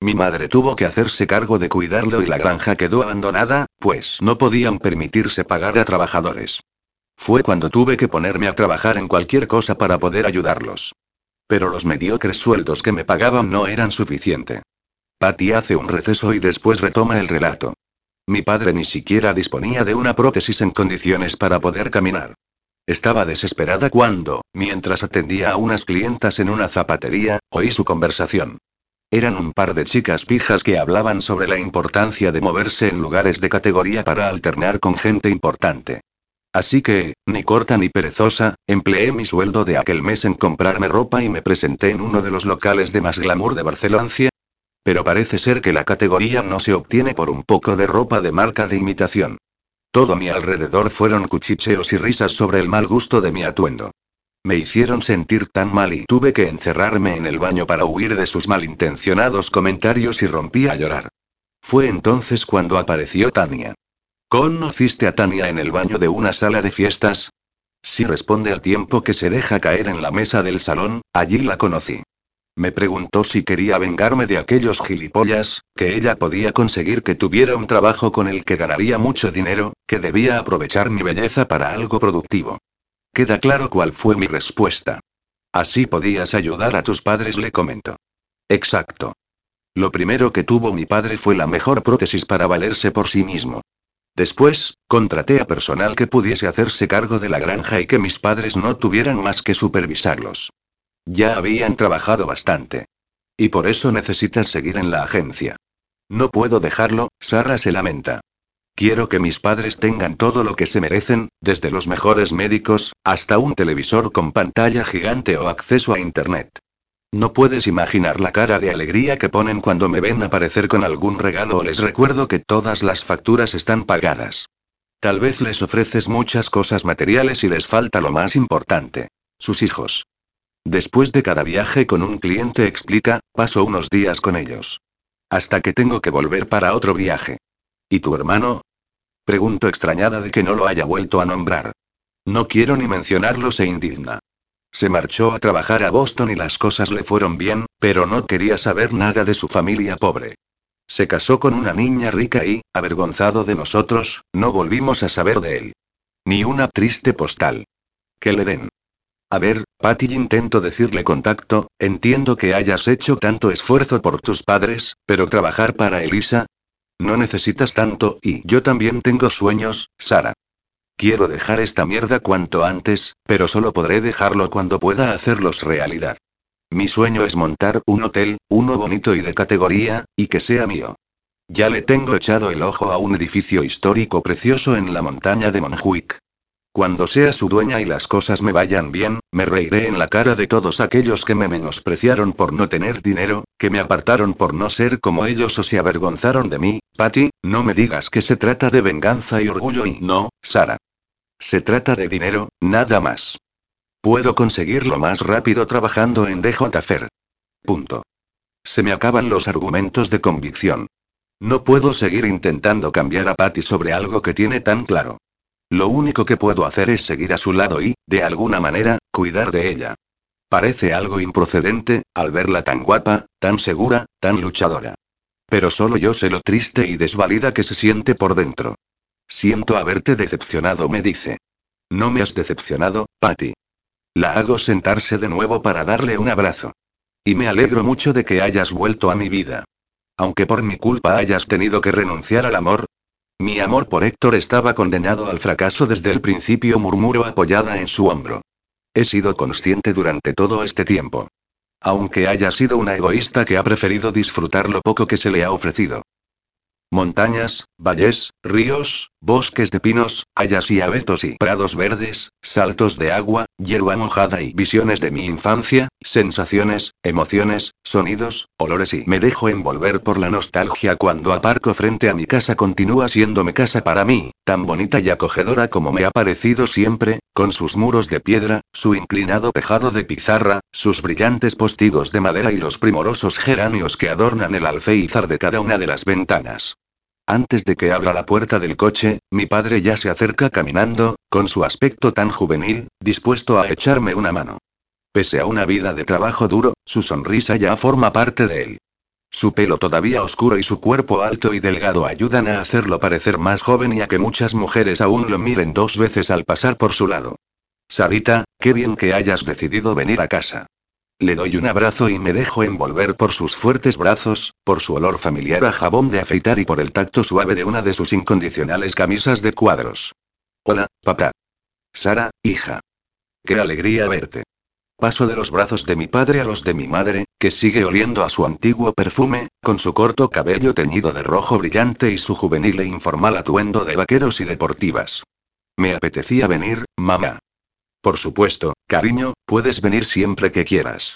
S1: Mi madre tuvo que hacerse cargo de cuidarlo y la granja quedó abandonada, pues no podían permitirse pagar a trabajadores. Fue cuando tuve que ponerme a trabajar en cualquier cosa para poder ayudarlos. Pero los mediocres sueldos que me pagaban no eran suficiente. Patty hace un receso y después retoma el relato. Mi padre ni siquiera disponía de una prótesis en condiciones para poder caminar. Estaba desesperada cuando, mientras atendía a unas clientas en una zapatería, oí su conversación. Eran un par de chicas pijas que hablaban sobre la importancia de moverse en lugares de categoría para alternar con gente importante. Así que, ni corta ni perezosa, empleé mi sueldo de aquel mes en comprarme ropa y me presenté en uno de los locales de más glamour de Barcelona, pero parece ser que la categoría no se obtiene por un poco de ropa de marca de imitación. Todo mi alrededor fueron cuchicheos y risas sobre el mal gusto de mi atuendo. Me hicieron sentir tan mal y tuve que encerrarme en el baño para huir de sus malintencionados comentarios y rompí a llorar. Fue entonces cuando apareció Tania. ¿Conociste a Tania en el baño de una sala de fiestas? Sí responde al tiempo que se deja caer en la mesa del salón, allí la conocí. Me preguntó si quería vengarme de aquellos gilipollas, que ella podía conseguir que tuviera un trabajo con el que ganaría mucho dinero, que debía aprovechar mi belleza para algo productivo. Queda claro cuál fue mi respuesta. Así podías ayudar a tus padres, le comentó. Exacto. Lo primero que tuvo mi padre fue la mejor prótesis para valerse por sí mismo. Después, contraté a personal que pudiese hacerse cargo de la granja y que mis padres no tuvieran más que supervisarlos. Ya habían trabajado bastante. Y por eso necesitas seguir en la agencia. No puedo dejarlo, Sara se lamenta. Quiero que mis padres tengan todo lo que se merecen, desde los mejores médicos, hasta un televisor con pantalla gigante o acceso a Internet. No puedes imaginar la cara de alegría que ponen cuando me ven aparecer con algún regalo o les recuerdo que todas las facturas están pagadas. Tal vez les ofreces muchas cosas materiales y les falta lo más importante. Sus hijos. Después de cada viaje con un cliente explica, paso unos días con ellos. Hasta que tengo que volver para otro viaje. ¿Y tu hermano? Pregunto extrañada de que no lo haya vuelto a nombrar. No quiero ni mencionarlo, se indigna. Se marchó a trabajar a Boston y las cosas le fueron bien, pero no quería saber nada de su familia pobre. Se casó con una niña rica y, avergonzado de nosotros, no volvimos a saber de él. Ni una triste postal. Que le den. A ver, Patty, intento decirle contacto, entiendo que hayas hecho tanto esfuerzo por tus padres, pero trabajar para Elisa. No necesitas tanto, y yo también tengo sueños, Sara. Quiero dejar esta mierda cuanto antes, pero solo podré dejarlo cuando pueda hacerlos realidad. Mi sueño es montar un hotel, uno bonito y de categoría, y que sea mío. Ya le tengo echado el ojo a un edificio histórico precioso en la montaña de Montjuic. Cuando sea su dueña y las cosas me vayan bien, me reiré en la cara de todos aquellos que me menospreciaron por no tener dinero, que me apartaron por no ser como ellos o se avergonzaron de mí. Patty, no me digas que se trata de venganza y orgullo y no, Sara. Se trata de dinero, nada más. Puedo conseguirlo más rápido trabajando en DJ. Punto. Se me acaban los argumentos de convicción. No puedo seguir intentando cambiar a Patty sobre algo que tiene tan claro. Lo único que puedo hacer es seguir a su lado y, de alguna manera, cuidar de ella. Parece algo improcedente, al verla tan guapa, tan segura, tan luchadora. Pero solo yo sé lo triste y desvalida que se siente por dentro. Siento haberte decepcionado, me dice. No me has decepcionado, Patty. La hago sentarse de nuevo para darle un abrazo. Y me alegro mucho de que hayas vuelto a mi vida. Aunque por mi culpa hayas tenido que renunciar al amor. Mi amor por Héctor estaba condenado al fracaso desde el principio, murmuró apoyada en su hombro. He sido consciente durante todo este tiempo. Aunque haya sido una egoísta que ha preferido disfrutar lo poco que se le ha ofrecido. Montañas, valles, ríos, bosques de pinos, hayas y abetos y prados verdes, saltos de agua, hierba mojada y visiones de mi infancia, sensaciones, emociones, sonidos, olores y me dejo envolver por la nostalgia cuando aparco frente a mi casa continúa siendo mi casa para mí, tan bonita y acogedora como me ha parecido siempre, con sus muros de piedra, su inclinado tejado de pizarra, sus brillantes postigos de madera y los primorosos geranios que adornan el alféizar de cada una de las ventanas. Antes de que abra la puerta del coche, mi padre ya se acerca caminando, con su aspecto tan juvenil, dispuesto a echarme una mano. Pese a una vida de trabajo duro, su sonrisa ya forma parte de él. Su pelo todavía oscuro y su cuerpo alto y delgado ayudan a hacerlo parecer más joven y a que muchas mujeres aún lo miren dos veces al pasar por su lado. Sarita, qué bien que hayas decidido venir a casa. Le doy un abrazo y me dejo envolver por sus fuertes brazos, por su olor familiar a jabón de afeitar y por el tacto suave de una de sus incondicionales camisas de cuadros. Hola, papá. Sara, hija. Qué alegría verte. Paso de los brazos de mi padre a los de mi madre, que sigue oliendo a su antiguo perfume, con su corto cabello teñido de rojo brillante y su juvenil e informal atuendo de vaqueros y deportivas. Me apetecía venir, mamá. Por supuesto, cariño, puedes venir siempre que quieras.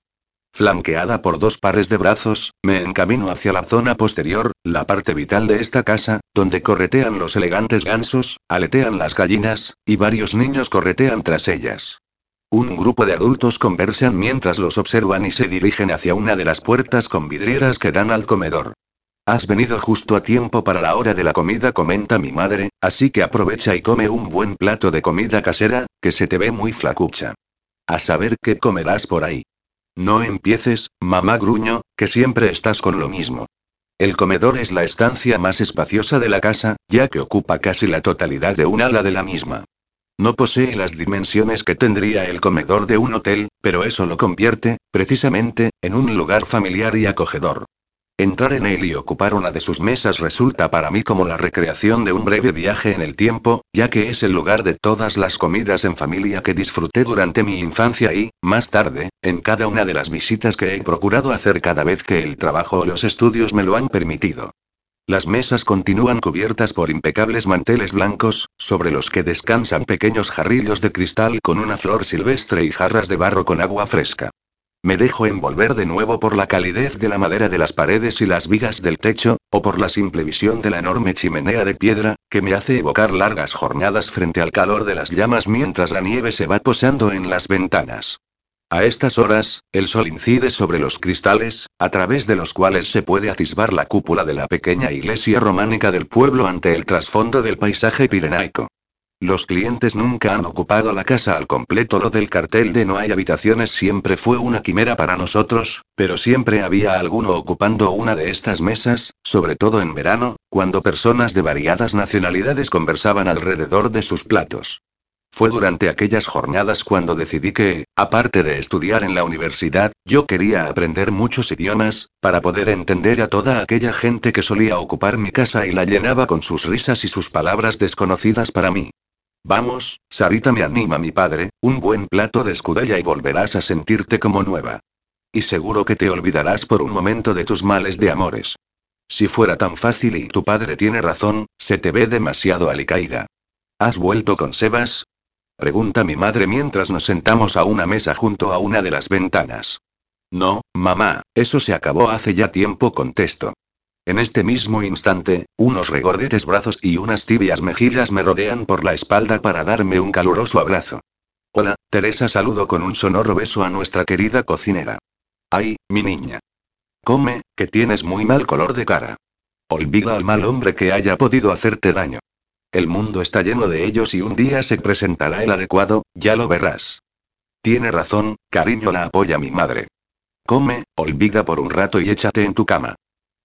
S1: Flanqueada por dos pares de brazos, me encamino hacia la zona posterior, la parte vital de esta casa, donde corretean los elegantes gansos, aletean las gallinas, y varios niños corretean tras ellas. Un grupo de adultos conversan mientras los observan y se dirigen hacia una de las puertas con vidrieras que dan al comedor. Has venido justo a tiempo para la hora de la comida, comenta mi madre, así que aprovecha y come un buen plato de comida casera, que se te ve muy flacucha. A saber qué comerás por ahí. No empieces, mamá gruño, que siempre estás con lo mismo. El comedor es la estancia más espaciosa de la casa, ya que ocupa casi la totalidad de un ala de la misma. No posee las dimensiones que tendría el comedor de un hotel, pero eso lo convierte, precisamente, en un lugar familiar y acogedor. Entrar en él y ocupar una de sus mesas resulta para mí como la recreación de un breve viaje en el tiempo, ya que es el lugar de todas las comidas en familia que disfruté durante mi infancia y, más tarde, en cada una de las visitas que he procurado hacer cada vez que el trabajo o los estudios me lo han permitido. Las mesas continúan cubiertas por impecables manteles blancos, sobre los que descansan pequeños jarrillos de cristal con una flor silvestre y jarras de barro con agua fresca. Me dejo envolver de nuevo por la calidez de la madera de las paredes y las vigas del techo, o por la simple visión de la enorme chimenea de piedra, que me hace evocar largas jornadas frente al calor de las llamas mientras la nieve se va posando en las ventanas. A estas horas, el sol incide sobre los cristales, a través de los cuales se puede atisbar la cúpula de la pequeña iglesia románica del pueblo ante el trasfondo del paisaje pirenaico. Los clientes nunca han ocupado la casa al completo. Lo del cartel de no hay habitaciones siempre fue una quimera para nosotros, pero siempre había alguno ocupando una de estas mesas, sobre todo en verano, cuando personas de variadas nacionalidades conversaban alrededor de sus platos. Fue durante aquellas jornadas cuando decidí que, aparte de estudiar en la universidad, yo quería aprender muchos idiomas, para poder entender a toda aquella gente que solía ocupar mi casa y la llenaba con sus risas y sus palabras desconocidas para mí. Vamos, Sarita me anima mi padre, un buen plato de escudella y volverás a sentirte como nueva. Y seguro que te olvidarás por un momento de tus males de amores. Si fuera tan fácil y tu padre tiene razón, se te ve demasiado alicaída. ¿Has vuelto con Sebas? Pregunta mi madre mientras nos sentamos a una mesa junto a una de las ventanas. No, mamá, eso se acabó hace ya tiempo, contesto. En este mismo instante, unos regordetes brazos y unas tibias mejillas me rodean por la espalda para darme un caluroso abrazo. Hola, Teresa saludo con un sonoro beso a nuestra querida cocinera. Ay, mi niña. Come, que tienes muy mal color de cara. Olvida al mal hombre que haya podido hacerte daño. El mundo está lleno de ellos y un día se presentará el adecuado, ya lo verás. Tiene razón, cariño la apoya mi madre. Come, olvida por un rato y échate en tu cama.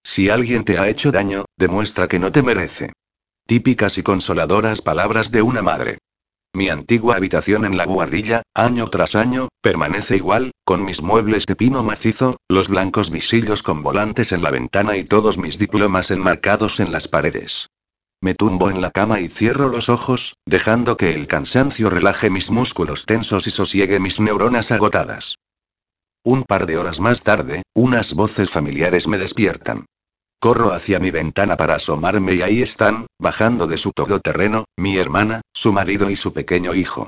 S1: Si alguien te ha hecho daño, demuestra que no te merece. Típicas y consoladoras palabras de una madre. Mi antigua habitación en la guardilla, año tras año, permanece igual, con mis muebles de pino macizo, los blancos visillos con volantes en la ventana y todos mis diplomas enmarcados en las paredes. Me tumbo en la cama y cierro los ojos, dejando que el cansancio relaje mis músculos tensos y sosiegue mis neuronas agotadas. Un par de horas más tarde, unas voces familiares me despiertan. Corro hacia mi ventana para asomarme y ahí están, bajando de su todoterreno, mi hermana, su marido y su pequeño hijo.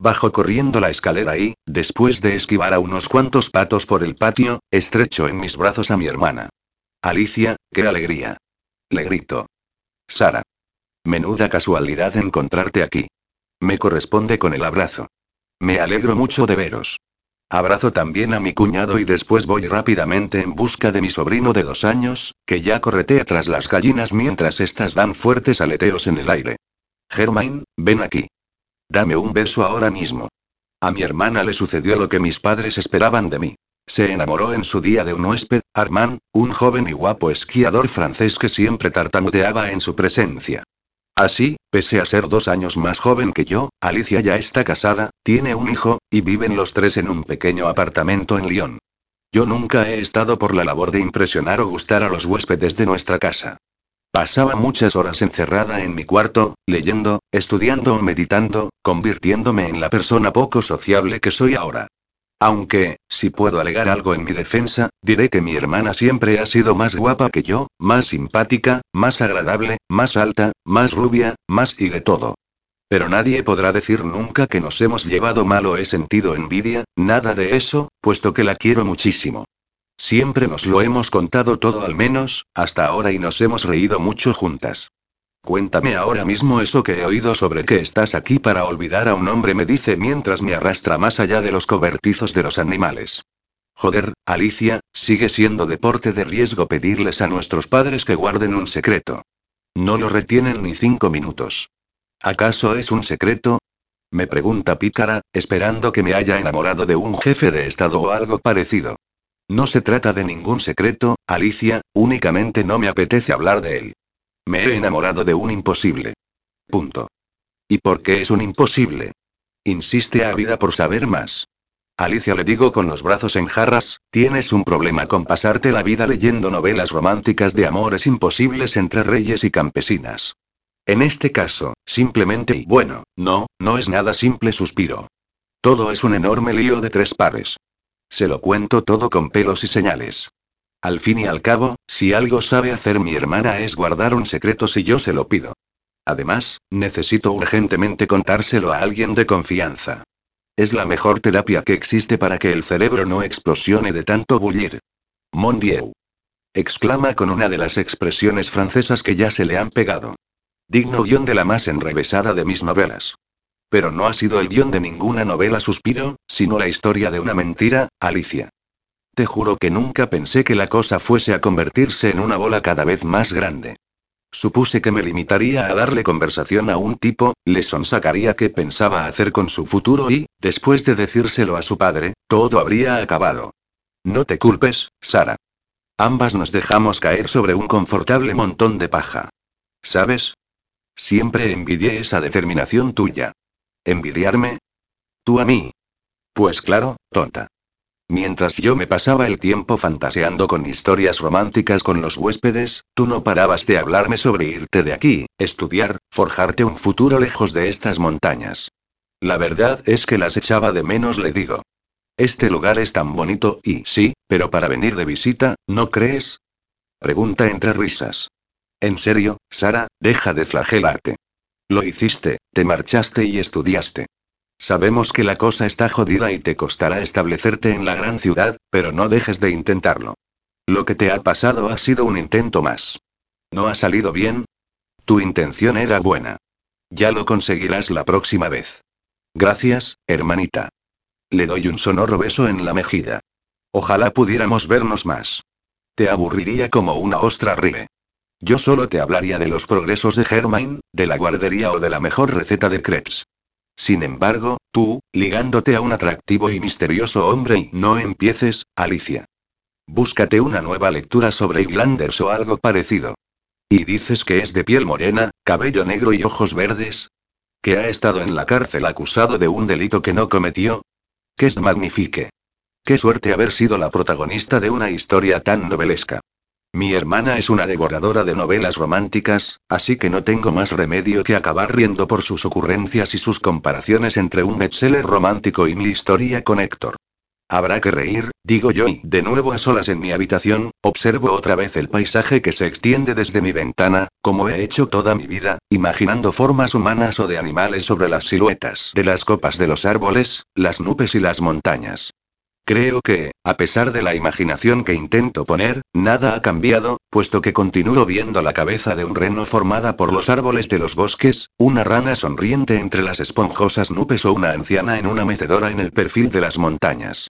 S1: Bajo corriendo la escalera y, después de esquivar a unos cuantos patos por el patio, estrecho en mis brazos a mi hermana. Alicia, qué alegría. Le grito. Sara. Menuda casualidad encontrarte aquí. Me corresponde con el abrazo. Me alegro mucho de veros. Abrazo también a mi cuñado y después voy rápidamente en busca de mi sobrino de dos años, que ya corretea tras las gallinas mientras éstas dan fuertes aleteos en el aire. Germain, ven aquí. Dame un beso ahora mismo. A mi hermana le sucedió lo que mis padres esperaban de mí. Se enamoró en su día de un huésped, Armand, un joven y guapo esquiador francés que siempre tartamudeaba en su presencia. Así, pese a ser dos años más joven que yo, Alicia ya está casada, tiene un hijo, y viven los tres en un pequeño apartamento en Lyon. Yo nunca he estado por la labor de impresionar o gustar a los huéspedes de nuestra casa. Pasaba muchas horas encerrada en mi cuarto, leyendo, estudiando o meditando, convirtiéndome en la persona poco sociable que soy ahora. Aunque, si puedo alegar algo en mi defensa, diré que mi hermana siempre ha sido más guapa que yo, más simpática, más agradable, más alta, más rubia, más y de todo. Pero nadie podrá decir nunca que nos hemos llevado mal o he sentido envidia, nada de eso, puesto que la quiero muchísimo. Siempre nos lo hemos contado todo al menos, hasta ahora y nos hemos reído mucho juntas. Cuéntame ahora mismo eso que he oído sobre que estás aquí para olvidar a un hombre, me dice mientras me arrastra más allá de los cobertizos de los animales. Joder, Alicia, sigue siendo deporte de riesgo pedirles a nuestros padres que guarden un secreto. No lo retienen ni cinco minutos. ¿Acaso es un secreto? Me pregunta Pícara, esperando que me haya enamorado de un jefe de Estado o algo parecido. No se trata de ningún secreto, Alicia, únicamente no me apetece hablar de él. Me he enamorado de un imposible. Punto. ¿Y por qué es un imposible? Insiste a vida por saber más. Alicia le digo con los brazos en jarras, tienes un problema con pasarte la vida leyendo novelas románticas de amores imposibles entre reyes y campesinas. En este caso, simplemente y bueno, no, no es nada simple, suspiro. Todo es un enorme lío de tres pares. Se lo cuento todo con pelos y señales. Al fin y al cabo, si algo sabe hacer mi hermana es guardar un secreto si yo se lo pido. Además, necesito urgentemente contárselo a alguien de confianza. Es la mejor terapia que existe para que el cerebro no explosione de tanto bullir. Mon Dieu. Exclama con una de las expresiones francesas que ya se le han pegado. Digno guion de la más enrevesada de mis novelas. Pero no ha sido el guion de ninguna novela suspiro, sino la historia de una mentira, Alicia. Te juro que nunca pensé que la cosa fuese a convertirse en una bola cada vez más grande. Supuse que me limitaría a darle conversación a un tipo, le sonsacaría qué pensaba hacer con su futuro y, después de decírselo a su padre, todo habría acabado. No te culpes, Sara. Ambas nos dejamos caer sobre un confortable montón de paja. ¿Sabes? Siempre envidié esa determinación tuya. ¿Envidiarme? ¿Tú a mí? Pues claro, tonta. Mientras yo me pasaba el tiempo fantaseando con historias románticas con los huéspedes, tú no parabas de hablarme sobre irte de aquí, estudiar, forjarte un futuro lejos de estas montañas. La verdad es que las echaba de menos, le digo. Este lugar es tan bonito y sí, pero para venir de visita, ¿no crees? Pregunta entre risas. En serio, Sara, deja de flagelarte. Lo hiciste, te marchaste y estudiaste. Sabemos que la cosa está jodida y te costará establecerte en la gran ciudad, pero no dejes de intentarlo. Lo que te ha pasado ha sido un intento más. ¿No ha salido bien? Tu intención era buena. Ya lo conseguirás la próxima vez. Gracias, hermanita. Le doy un sonoro beso en la mejilla. Ojalá pudiéramos vernos más. Te aburriría como una ostra ríe. Yo solo te hablaría de los progresos de Germain, de la guardería o de la mejor receta de crepes. Sin embargo, tú, ligándote a un atractivo y misterioso hombre y no empieces, Alicia. Búscate una nueva lectura sobre Islanders o algo parecido. ¿Y dices que es de piel morena, cabello negro y ojos verdes? ¿Que ha estado en la cárcel acusado de un delito que no cometió? ¡Que es magnifique! ¡Qué suerte haber sido la protagonista de una historia tan novelesca! Mi hermana es una devoradora de novelas románticas, así que no tengo más remedio que acabar riendo por sus ocurrencias y sus comparaciones entre un bestseller romántico y mi historia con Héctor. Habrá que reír, digo yo y, de nuevo a solas en mi habitación, observo otra vez el paisaje que se extiende desde mi ventana, como he hecho toda mi vida, imaginando formas humanas o de animales sobre las siluetas de las copas de los árboles, las nubes y las montañas. Creo que, a pesar de la imaginación que intento poner, nada ha cambiado, puesto que continúo viendo la cabeza de un reno formada por los árboles de los bosques, una rana sonriente entre las esponjosas nubes o una anciana en una mecedora en el perfil de las montañas.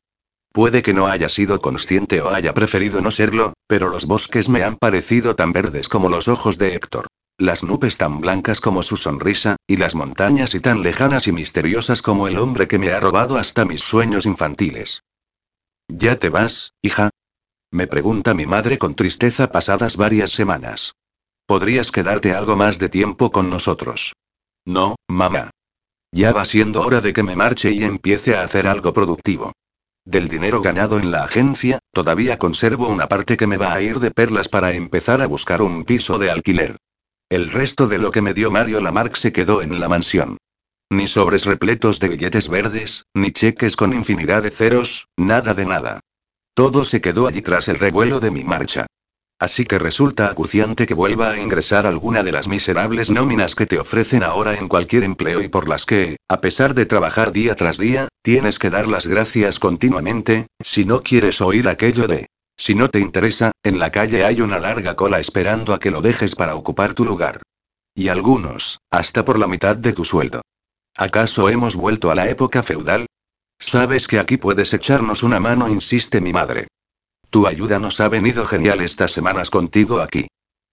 S1: Puede que no haya sido consciente o haya preferido no serlo, pero los bosques me han parecido tan verdes como los ojos de Héctor. Las nubes tan blancas como su sonrisa, y las montañas y tan lejanas y misteriosas como el hombre que me ha robado hasta mis sueños infantiles. ¿Ya te vas, hija? Me pregunta mi madre con tristeza pasadas varias semanas. ¿Podrías quedarte algo más de tiempo con nosotros? No, mamá. Ya va siendo hora de que me marche y empiece a hacer algo productivo. Del dinero ganado en la agencia, todavía conservo una parte que me va a ir de perlas para empezar a buscar un piso de alquiler. El resto de lo que me dio Mario Lamarck se quedó en la mansión. Ni sobres repletos de billetes verdes, ni cheques con infinidad de ceros, nada de nada. Todo se quedó allí tras el revuelo de mi marcha. Así que resulta acuciante que vuelva a ingresar alguna de las miserables nóminas que te ofrecen ahora en cualquier empleo y por las que, a pesar de trabajar día tras día, tienes que dar las gracias continuamente, si no quieres oír aquello de... Si no te interesa, en la calle hay una larga cola esperando a que lo dejes para ocupar tu lugar. Y algunos, hasta por la mitad de tu sueldo. ¿Acaso hemos vuelto a la época feudal? Sabes que aquí puedes echarnos una mano, insiste mi madre. Tu ayuda nos ha venido genial estas semanas contigo aquí.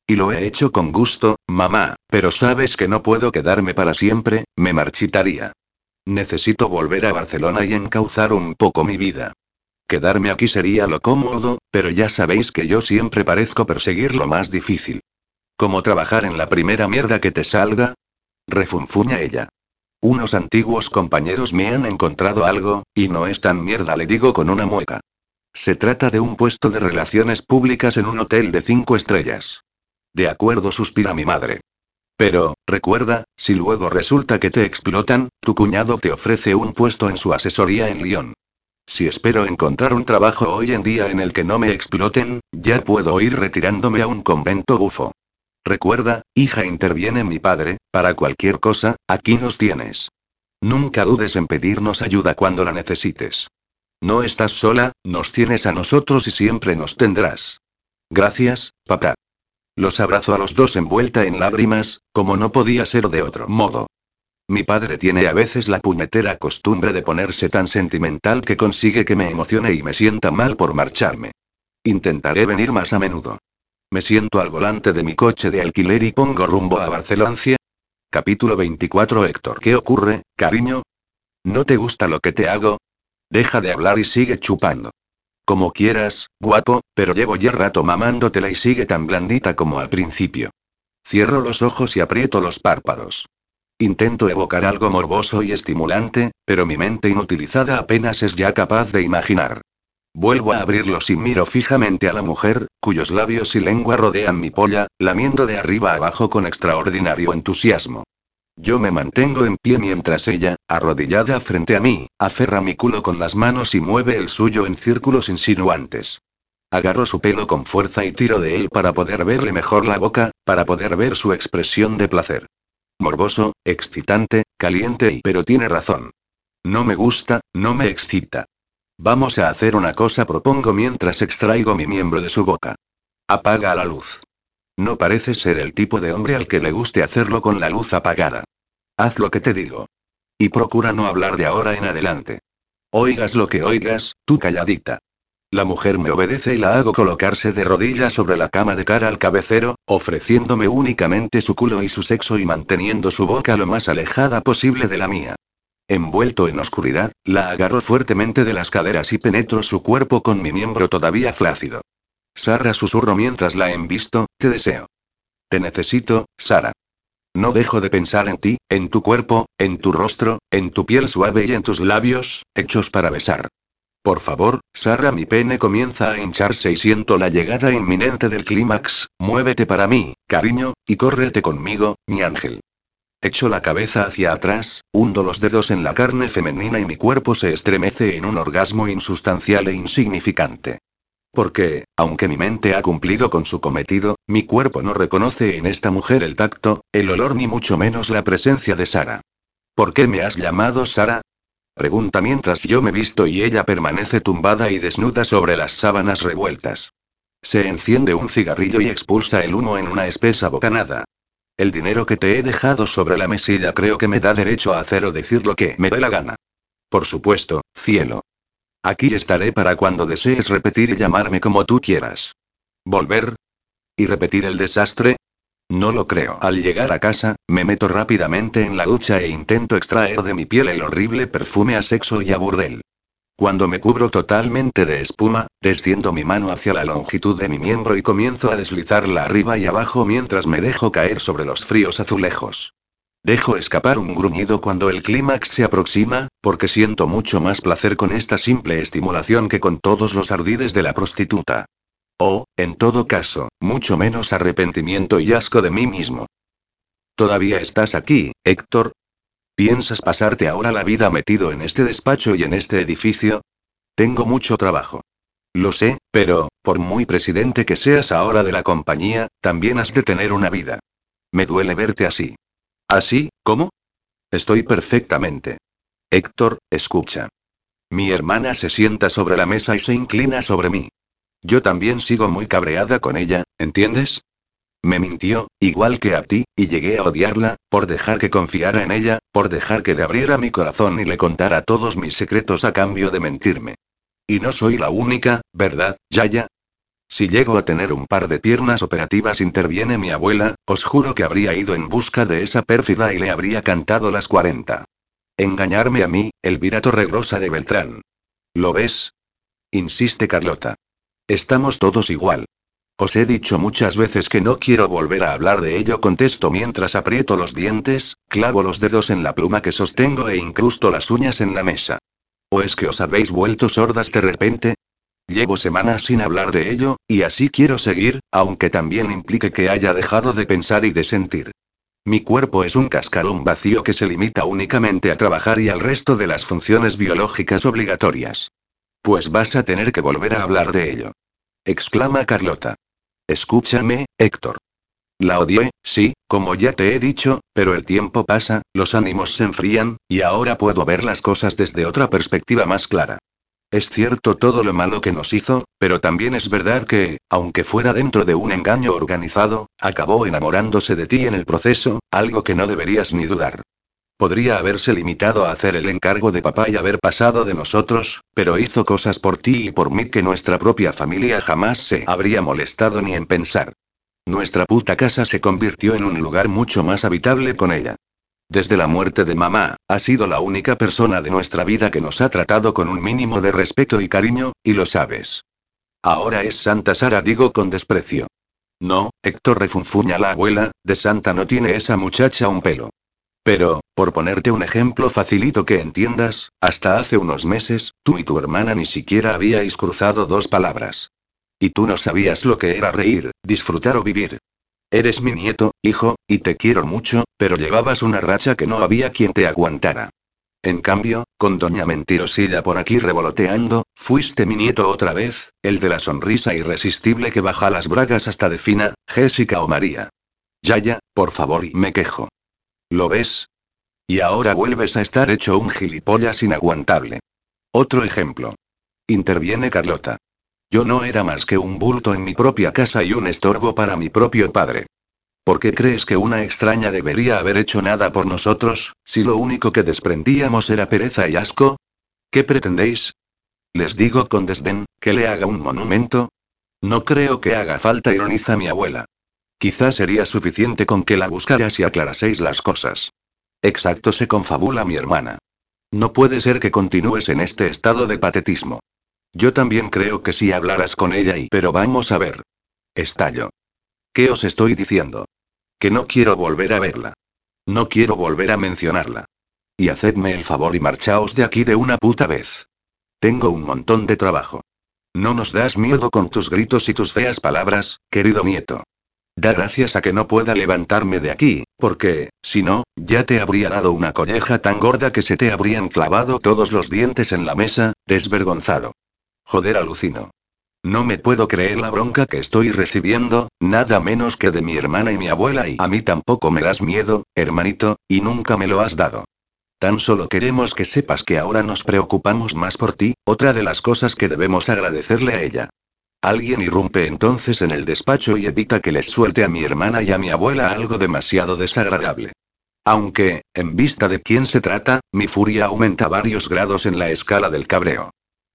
S1: Y lo he hecho con gusto, mamá, pero sabes que no puedo quedarme para siempre, me marchitaría. Necesito volver a Barcelona y encauzar un poco mi vida. Quedarme aquí sería lo cómodo, pero ya sabéis que yo siempre parezco perseguir lo más difícil. ¿Cómo trabajar en la primera mierda que te salga? Refunfuña ella. Unos antiguos compañeros me han encontrado algo, y no es tan mierda, le digo con una mueca. Se trata de un puesto de relaciones públicas en un hotel de cinco estrellas. De acuerdo, suspira mi madre. Pero, recuerda, si luego resulta que te explotan, tu cuñado te ofrece un puesto en su asesoría en Lyon. Si espero encontrar un trabajo hoy en día en el que no me exploten, ya puedo ir retirándome a un convento bufo. Recuerda, hija, interviene mi padre, para cualquier cosa, aquí nos tienes. Nunca dudes en pedirnos ayuda cuando la necesites. No estás sola, nos tienes a nosotros y siempre nos tendrás. Gracias, papá. Los abrazo a los dos envuelta en lágrimas, como no podía ser de otro modo. Mi padre tiene a veces la puñetera costumbre de ponerse tan sentimental que consigue que me emocione y me sienta mal por marcharme. Intentaré venir más a menudo. Me siento al volante de mi coche de alquiler y pongo rumbo a Barcelona. Capítulo 24 Héctor. ¿Qué ocurre, cariño? ¿No te gusta lo que te hago? Deja de hablar y sigue chupando. Como quieras, guapo, pero llevo ya rato mamándotela y sigue tan blandita como al principio. Cierro los ojos y aprieto los párpados. Intento evocar algo morboso y estimulante, pero mi mente inutilizada apenas es ya capaz de imaginar. Vuelvo a abrirlos y miro fijamente a la mujer, cuyos labios y lengua rodean mi polla, lamiendo de arriba abajo con extraordinario entusiasmo. Yo me mantengo en pie mientras ella, arrodillada frente a mí, aferra mi culo con las manos y mueve el suyo en círculos insinuantes. Agarro su pelo con fuerza y tiro de él para poder verle mejor la boca, para poder ver su expresión de placer. Morboso, excitante, caliente y... Pero tiene razón. No me gusta, no me excita. Vamos a hacer una cosa, propongo mientras extraigo mi miembro de su boca. Apaga la luz. No parece ser el tipo de hombre al que le guste hacerlo con la luz apagada. Haz lo que te digo. Y procura no hablar de ahora en adelante. Oigas lo que oigas, tú calladita. La mujer me obedece y la hago colocarse de rodillas sobre la cama de cara al cabecero, ofreciéndome únicamente su culo y su sexo y manteniendo su boca lo más alejada posible de la mía. Envuelto en oscuridad, la agarro fuertemente de las caderas y penetro su cuerpo con mi miembro todavía flácido. Sara susurro mientras la envisto, te deseo. Te necesito, Sara. No dejo de pensar en ti, en tu cuerpo, en tu rostro, en tu piel suave y en tus labios, hechos para besar. Por favor, Sara, mi pene comienza a hincharse y siento la llegada inminente del clímax, muévete para mí, cariño, y córrete conmigo, mi ángel. Echo la cabeza hacia atrás, hundo los dedos en la carne femenina y mi cuerpo se estremece en un orgasmo insustancial e insignificante. Porque, aunque mi mente ha cumplido con su cometido, mi cuerpo no reconoce en esta mujer el tacto, el olor ni mucho menos la presencia de Sara. ¿Por qué me has llamado Sara? Pregunta mientras yo me visto y ella permanece tumbada y desnuda sobre las sábanas revueltas. Se enciende un cigarrillo y expulsa el humo en una espesa bocanada. El dinero que te he dejado sobre la mesilla creo que me da derecho a hacer o decir lo que me dé la gana. Por supuesto, cielo. Aquí estaré para cuando desees repetir y llamarme como tú quieras. ¿Volver? ¿Y repetir el desastre? No lo creo. Al llegar a casa, me meto rápidamente en la ducha e intento extraer de mi piel el horrible perfume a sexo y a burdel. Cuando me cubro totalmente de espuma, desciendo mi mano hacia la longitud de mi miembro y comienzo a deslizarla arriba y abajo mientras me dejo caer sobre los fríos azulejos. Dejo escapar un gruñido cuando el clímax se aproxima, porque siento mucho más placer con esta simple estimulación que con todos los ardides de la prostituta. O, en todo caso, mucho menos arrepentimiento y asco de mí mismo. ¿Todavía estás aquí, Héctor? ¿Piensas pasarte ahora la vida metido en este despacho y en este edificio? Tengo mucho trabajo. Lo sé, pero, por muy presidente que seas ahora de la compañía, también has de tener una vida. Me duele verte así. ¿Así? ¿Cómo? Estoy perfectamente. Héctor, escucha. Mi hermana se sienta sobre la mesa y se inclina sobre mí. Yo también sigo muy cabreada con ella, ¿entiendes? Me mintió, igual que a ti, y llegué a odiarla, por dejar que confiara en ella, por dejar que le abriera mi corazón y le contara todos mis secretos a cambio de mentirme. Y no soy la única, ¿verdad, Yaya? Si llego a tener un par de piernas operativas, interviene mi abuela, os juro que habría ido en busca de esa pérfida y le habría cantado las 40. Engañarme a mí, Elvira Torregrosa de Beltrán. ¿Lo ves? Insiste Carlota. Estamos todos igual. Os he dicho muchas veces que no quiero volver a hablar de ello, contesto mientras aprieto los dientes, clavo los dedos en la pluma que sostengo e incrusto las uñas en la mesa. ¿O es que os habéis vuelto sordas de repente? Llevo semanas sin hablar de ello, y así quiero seguir, aunque también implique que haya dejado de pensar y de sentir. Mi cuerpo es un cascarón vacío que se limita únicamente a trabajar y al resto de las funciones biológicas obligatorias. Pues vas a tener que volver a hablar de ello. exclama Carlota. Escúchame, Héctor. La odié, sí, como ya te he dicho, pero el tiempo pasa, los ánimos se enfrían, y ahora puedo ver las cosas desde otra perspectiva más clara. Es cierto todo lo malo que nos hizo, pero también es verdad que, aunque fuera dentro de un engaño organizado, acabó enamorándose de ti en el proceso, algo que no deberías ni dudar. Podría haberse limitado a hacer el encargo de papá y haber pasado de nosotros, pero hizo cosas por ti y por mí que nuestra propia familia jamás se habría molestado ni en pensar. Nuestra puta casa se convirtió en un lugar mucho más habitable con ella. Desde la muerte de mamá, ha sido la única persona de nuestra vida que nos ha tratado con un mínimo de respeto y cariño, y lo sabes. Ahora es Santa Sara, digo con desprecio. No, Héctor refunfuña la abuela, de Santa no tiene esa muchacha un pelo. Pero, por ponerte un ejemplo facilito que entiendas, hasta hace unos meses, tú y tu hermana ni siquiera habíais cruzado dos palabras. Y tú no sabías lo que era reír, disfrutar o vivir. Eres mi nieto, hijo, y te quiero mucho, pero llevabas una racha que no había quien te aguantara. En cambio, con doña Mentirosilla por aquí revoloteando, fuiste mi nieto otra vez, el de la sonrisa irresistible que baja las bragas hasta defina, Jessica o María. Yaya, por favor, y me quejo. ¿Lo ves? Y ahora vuelves a estar hecho un gilipollas inaguantable. Otro ejemplo. Interviene Carlota. Yo no era más que un bulto en mi propia casa y un estorbo para mi propio padre. ¿Por qué crees que una extraña debería haber hecho nada por nosotros, si lo único que desprendíamos era pereza y asco? ¿Qué pretendéis? Les digo con desdén, que le haga un monumento. No creo que haga falta, ironiza mi abuela. Quizás sería suficiente con que la buscaras y aclaraseis las cosas. Exacto, se confabula mi hermana. No puede ser que continúes en este estado de patetismo. Yo también creo que si hablaras con ella y... Pero vamos a ver. Estallo. ¿Qué os estoy diciendo? Que no quiero volver a verla. No quiero volver a mencionarla. Y hacedme el favor y marchaos de aquí de una puta vez. Tengo un montón de trabajo. No nos das miedo con tus gritos y tus feas palabras, querido nieto. Da gracias a que no pueda levantarme de aquí, porque, si no, ya te habría dado una colleja tan gorda que se te habrían clavado todos los dientes en la mesa, desvergonzado. Joder, alucino. No me puedo creer la bronca que estoy recibiendo, nada menos que de mi hermana y mi abuela y a mí tampoco me das miedo, hermanito, y nunca me lo has dado. Tan solo queremos que sepas que ahora nos preocupamos más por ti, otra de las cosas que debemos agradecerle a ella. Alguien irrumpe entonces en el despacho y evita que les suelte a mi hermana y a mi abuela algo demasiado desagradable. Aunque, en vista de quién se trata, mi furia aumenta varios grados en la escala del cabreo.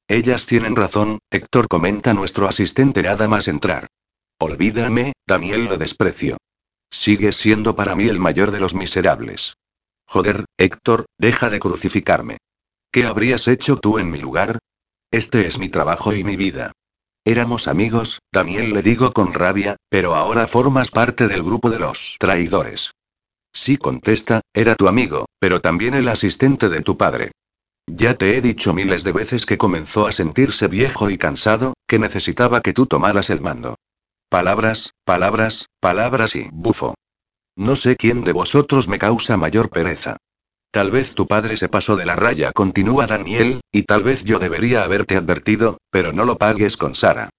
S1: Ellas tienen razón, Héctor comenta nuestro asistente nada más entrar. Olvídame, Daniel lo desprecio. Sigue siendo para mí el mayor de los miserables. Joder, Héctor, deja de crucificarme. ¿Qué habrías hecho tú en mi lugar? Este es mi trabajo y mi vida. Éramos amigos, Daniel le digo con rabia, pero ahora formas parte del grupo de los traidores. Sí contesta, era tu amigo, pero también el asistente de tu padre. Ya te he dicho miles de veces que comenzó a sentirse viejo y cansado, que necesitaba que tú tomaras el mando. Palabras, palabras, palabras y bufo. No sé quién de vosotros me causa mayor pereza. Tal vez tu padre se pasó de la raya, continúa Daniel, y tal vez yo debería haberte advertido, pero no lo pagues con Sara.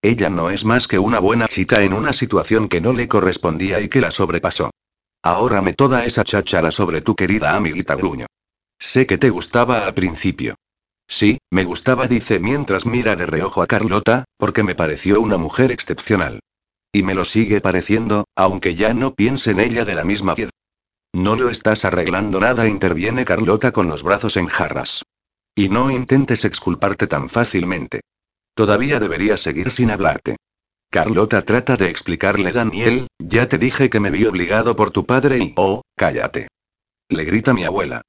S1: Ella no es más que una buena chica en una situación que no le correspondía y que la sobrepasó. Ahora me toda esa cháchara sobre tu querida amiguita Gruño. Sé que te gustaba al principio. Sí, me gustaba, dice mientras mira de reojo a Carlota, porque me pareció una mujer excepcional. Y me lo sigue pareciendo, aunque ya no piense en ella de la misma piedra. No lo estás arreglando nada, interviene Carlota con los brazos en jarras. Y no intentes exculparte tan fácilmente. Todavía debería seguir sin hablarte. Carlota trata de explicarle Daniel, ya te dije que me vi obligado por tu padre y... Oh, cállate. Le grita mi abuela.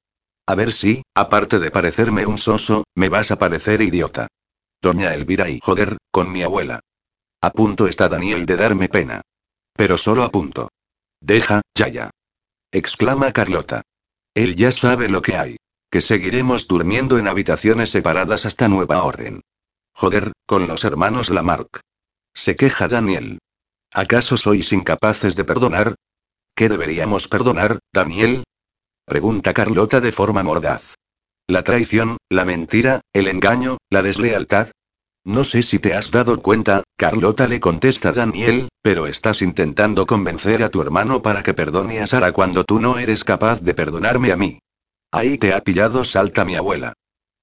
S1: A ver si, aparte de parecerme un soso, me vas a parecer idiota. Doña Elvira y joder, con mi abuela. A punto está Daniel de darme pena. Pero solo a punto. Deja, ya ya exclama Carlota. Él ya sabe lo que hay. Que seguiremos durmiendo en habitaciones separadas hasta nueva orden. Joder, con los hermanos Lamarck. Se queja Daniel. ¿Acaso sois incapaces de perdonar? ¿Qué deberíamos perdonar, Daniel? Pregunta Carlota de forma mordaz. La traición, la mentira, el engaño, la deslealtad, no sé si te has dado cuenta, Carlota le contesta Daniel, pero estás intentando convencer a tu hermano para que perdone a Sara cuando tú no eres capaz de perdonarme a mí. Ahí te ha pillado, salta mi abuela.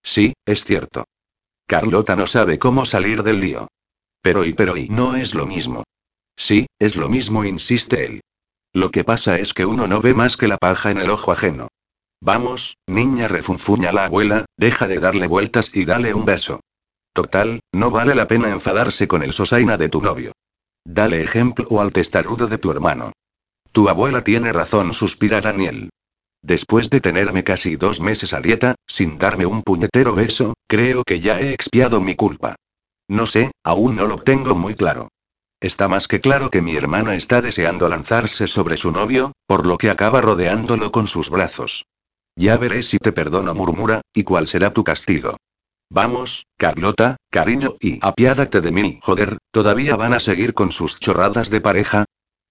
S1: Sí, es cierto. Carlota no sabe cómo salir del lío. Pero y pero y no es lo mismo. Sí, es lo mismo, insiste él. Lo que pasa es que uno no ve más que la paja en el ojo ajeno. Vamos, niña, refunfuña la abuela, deja de darle vueltas y dale un beso. Total, no vale la pena enfadarse con el sosaina de tu novio. Dale ejemplo al testarudo de tu hermano. Tu abuela tiene razón, suspira Daniel. Después de tenerme casi dos meses a dieta, sin darme un puñetero beso, creo que ya he expiado mi culpa. No sé, aún no lo tengo muy claro. Está más que claro que mi hermana está deseando lanzarse sobre su novio, por lo que acaba rodeándolo con sus brazos. Ya veré si te perdono, murmura, y cuál será tu castigo. Vamos, Carlota, cariño, y apiádate de mí. Joder, ¿todavía van a seguir con sus chorradas de pareja?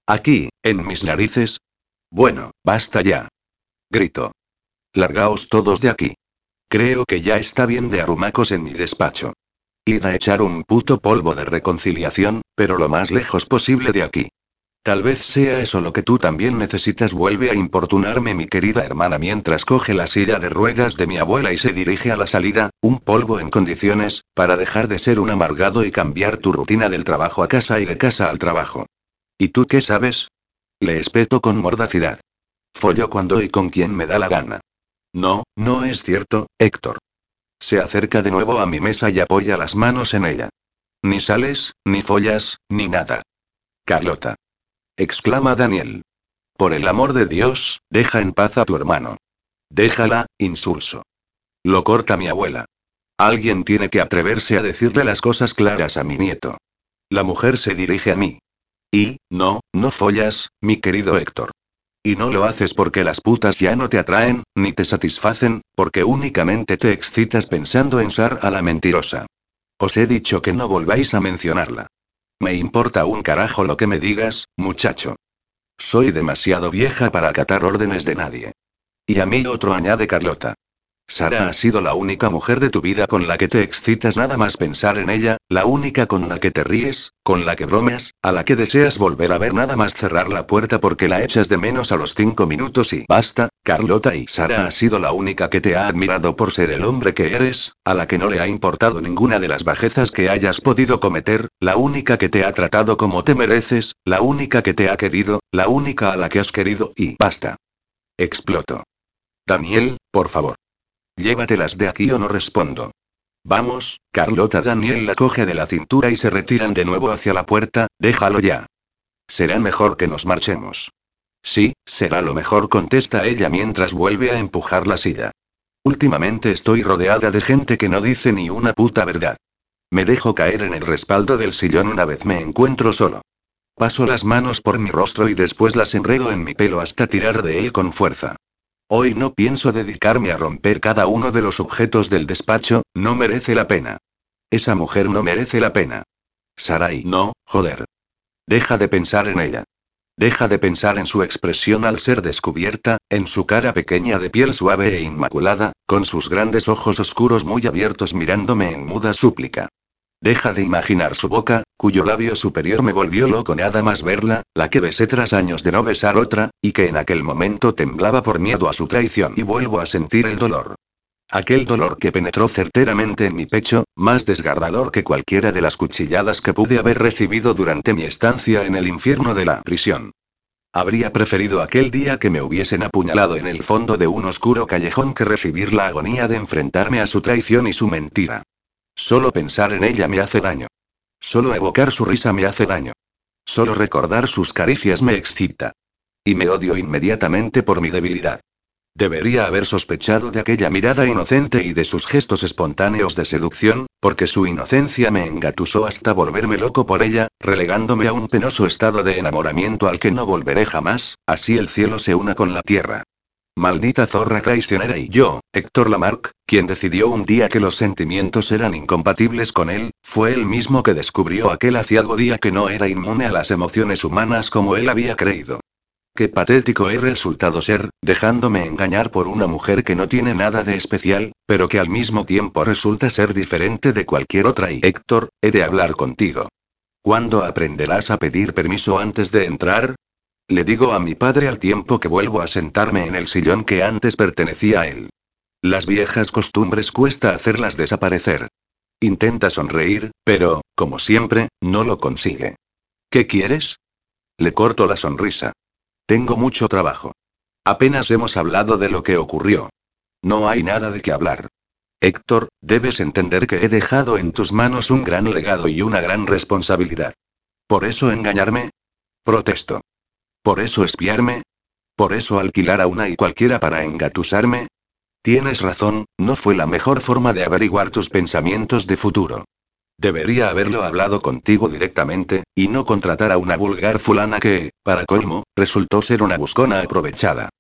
S1: Aquí, en mis narices. Bueno, basta ya. Grito. Largaos todos de aquí. Creo que ya está bien de arrumacos en mi despacho. Id a echar un puto polvo de reconciliación, pero lo más lejos posible de aquí. Tal vez sea eso lo que tú también necesitas. Vuelve a importunarme mi querida hermana mientras coge la silla de ruedas de mi abuela y se dirige a la salida, un polvo en condiciones, para dejar de ser un amargado y cambiar tu rutina del trabajo a casa y de casa al trabajo. ¿Y tú qué sabes? Le espeto con mordacidad. Follo cuando y con quien me da la gana. No, no es cierto, Héctor. Se acerca de nuevo a mi mesa y apoya las manos en ella. Ni sales, ni follas, ni nada. Carlota exclama Daniel. Por el amor de Dios, deja en paz a tu hermano. Déjala, insulso. Lo corta mi abuela. Alguien tiene que atreverse a decirle las cosas claras a mi nieto. La mujer se dirige a mí. Y, no, no follas, mi querido Héctor. Y no lo haces porque las putas ya no te atraen, ni te satisfacen, porque únicamente te excitas pensando en Sar a la mentirosa. Os he dicho que no volváis a mencionarla. Me importa un carajo lo que me digas, muchacho. Soy demasiado vieja para acatar órdenes de nadie. Y a mí otro añade Carlota. Sara ha sido la única mujer de tu vida con la que te excitas nada más pensar en ella, la única con la que te ríes, con la que bromeas, a la que deseas volver a ver nada más cerrar la puerta porque la echas de menos a los cinco minutos y basta, Carlota y Sara ha sido la única que te ha admirado por ser el hombre que eres, a la que no le ha importado ninguna de las bajezas que hayas podido cometer, la única que te ha tratado como te mereces, la única que te ha querido, la única a la que has querido y basta. Exploto. Daniel, por favor. Llévatelas de aquí o no respondo. Vamos, Carlota Daniel la coge de la cintura y se retiran de nuevo hacia la puerta, déjalo ya. Será mejor que nos marchemos. Sí, será lo mejor, contesta ella mientras vuelve a empujar la silla. Últimamente estoy rodeada de gente que no dice ni una puta verdad. Me dejo caer en el respaldo del sillón una vez me encuentro solo. Paso las manos por mi rostro y después las enredo en mi pelo hasta tirar de él con fuerza. Hoy no pienso dedicarme a romper cada uno de los objetos del despacho, no merece la pena. Esa mujer no merece la pena. Sarai, no, joder. Deja de pensar en ella. Deja de pensar en su expresión al ser descubierta, en su cara pequeña de piel suave e inmaculada, con sus grandes ojos oscuros muy abiertos mirándome en muda súplica. Deja de imaginar su boca, cuyo labio superior me volvió loco nada más verla, la que besé tras años de no besar otra, y que en aquel momento temblaba por miedo a su traición y vuelvo a sentir el dolor. Aquel dolor que penetró certeramente en mi pecho, más desgarrador que cualquiera de las cuchilladas que pude haber recibido durante mi estancia en el infierno de la prisión. Habría preferido aquel día que me hubiesen apuñalado en el fondo de un oscuro callejón que recibir la agonía de enfrentarme a su traición y su mentira. Solo pensar en ella me hace daño. Solo evocar su risa me hace daño. Solo recordar sus caricias me excita. Y me odio inmediatamente por mi debilidad. Debería haber sospechado de aquella mirada inocente y de sus gestos espontáneos de seducción, porque su inocencia me engatusó hasta volverme loco por ella, relegándome a un penoso estado de enamoramiento al que no volveré jamás, así el cielo se una con la tierra. Maldita zorra traicionera y yo, Héctor Lamarck, quien decidió un día que los sentimientos eran incompatibles con él, fue el mismo que descubrió aquel aciago día que no era inmune a las emociones humanas como él había creído. Qué patético he resultado ser, dejándome engañar por una mujer que no tiene nada de especial, pero que al mismo tiempo resulta ser diferente de cualquier otra y Héctor, he de hablar contigo. ¿Cuándo aprenderás a pedir permiso antes de entrar? Le digo a mi padre al tiempo que vuelvo a sentarme en el sillón que antes pertenecía a él. Las viejas costumbres cuesta hacerlas desaparecer. Intenta sonreír, pero, como siempre, no lo consigue. ¿Qué quieres? Le corto la sonrisa. Tengo mucho trabajo. Apenas hemos hablado de lo que ocurrió. No hay nada de qué hablar. Héctor, debes entender que he dejado en tus manos un gran legado y una gran responsabilidad. ¿Por eso engañarme? Protesto. ¿Por eso espiarme? ¿Por eso alquilar a una y cualquiera para engatusarme? Tienes razón, no fue la mejor forma de averiguar tus pensamientos de futuro. Debería haberlo hablado contigo directamente, y no contratar a una vulgar fulana que, para colmo, resultó ser una buscona aprovechada.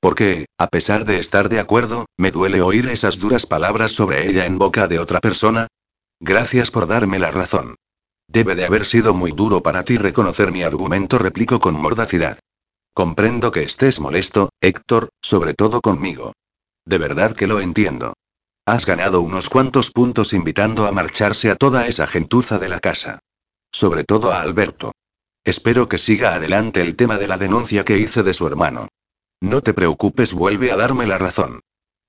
S1: Porque, a pesar de estar de acuerdo, me duele oír esas duras palabras sobre ella en boca de otra persona. Gracias por darme la razón. Debe de haber sido muy duro para ti reconocer mi argumento, replico con mordacidad. Comprendo que estés molesto, Héctor, sobre todo conmigo. De verdad que lo entiendo. Has ganado unos cuantos puntos invitando a marcharse a toda esa gentuza de la casa. Sobre todo a Alberto. Espero que siga adelante el tema de la denuncia que hice de su hermano. No te preocupes, vuelve a darme la razón.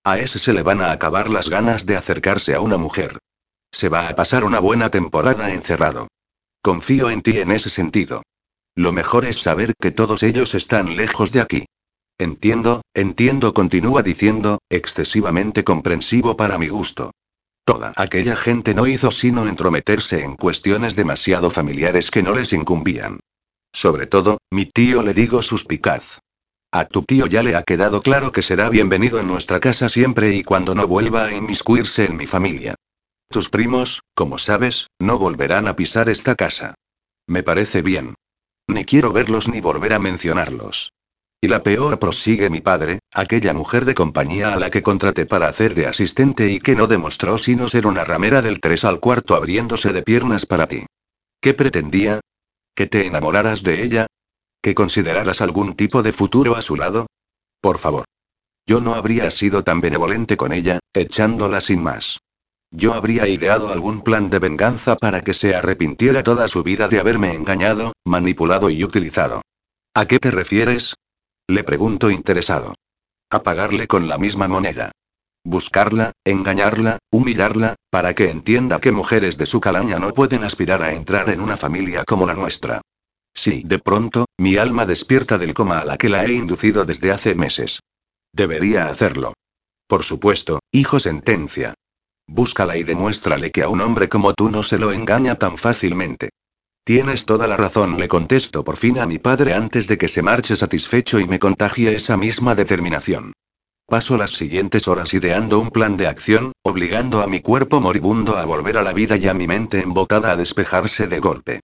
S1: A ese se le van a acabar las ganas de acercarse a una mujer. Se va a pasar una buena temporada encerrado. Confío en ti en ese sentido. Lo mejor es saber que todos ellos están lejos de aquí. Entiendo, entiendo, continúa diciendo, excesivamente comprensivo para mi gusto. Toda aquella gente no hizo sino entrometerse en cuestiones demasiado familiares que no les incumbían. Sobre todo, mi tío le digo suspicaz. A tu tío ya le ha quedado claro que será bienvenido en nuestra casa siempre y cuando no vuelva a inmiscuirse en mi familia. Tus primos, como sabes, no volverán a pisar esta casa. Me parece bien. Ni quiero verlos ni volver a mencionarlos. Y la peor prosigue mi padre, aquella mujer de compañía a la que contraté para hacer de asistente y que no demostró sino ser una ramera del 3 al cuarto abriéndose de piernas para ti. ¿Qué pretendía? ¿Que te enamoraras de ella? ¿Que consideraras algún tipo de futuro a su lado? Por favor. Yo no habría sido tan benevolente con ella, echándola sin más. Yo habría ideado algún plan de venganza para que se arrepintiera toda su vida de haberme engañado, manipulado y utilizado. ¿A qué te refieres? Le pregunto interesado. A pagarle con la misma moneda. Buscarla, engañarla, humillarla, para que entienda que mujeres de su calaña no pueden aspirar a entrar en una familia como la nuestra. Sí, de pronto, mi alma despierta del coma a la que la he inducido desde hace meses. Debería hacerlo. Por supuesto, hijo sentencia. Búscala y demuéstrale que a un hombre como tú no se lo engaña tan fácilmente. Tienes toda la razón, le contesto por fin a mi padre antes de que se marche satisfecho y me contagie esa misma determinación. Paso las siguientes horas ideando un plan de acción, obligando a mi cuerpo moribundo a volver a la vida y a mi mente embotada a despejarse de golpe.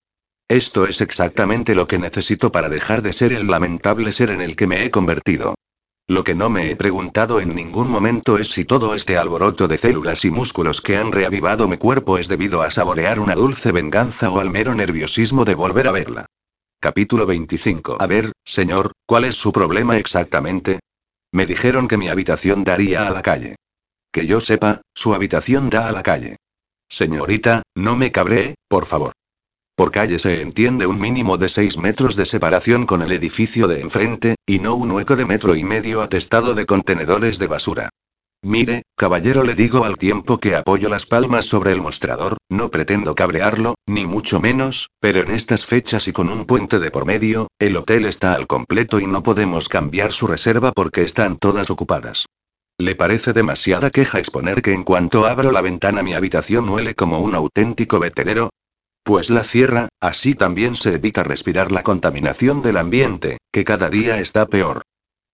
S1: Esto es exactamente lo que necesito para dejar de ser el lamentable ser en el que me he convertido. Lo que no me he preguntado en ningún momento es si todo este alboroto de células y músculos que han reavivado mi cuerpo es debido a saborear una dulce venganza o al mero nerviosismo de volver a verla. Capítulo 25. A ver, señor, ¿cuál es su problema exactamente? Me dijeron que mi habitación daría a la calle. Que yo sepa, su habitación da a la calle. Señorita, no me cabré, por favor. Por calle se entiende un mínimo de 6 metros de separación con el edificio de enfrente, y no un hueco de metro y medio atestado de contenedores de basura. Mire, caballero, le digo al tiempo que apoyo las palmas sobre el mostrador, no pretendo cabrearlo, ni mucho menos, pero en estas fechas y con un puente de por medio, el hotel está al completo y no podemos cambiar su reserva porque están todas ocupadas. ¿Le parece demasiada queja exponer que en cuanto abro la ventana mi habitación huele como un auténtico veterero? Pues la cierra, así también se evita respirar la contaminación del ambiente, que cada día está peor.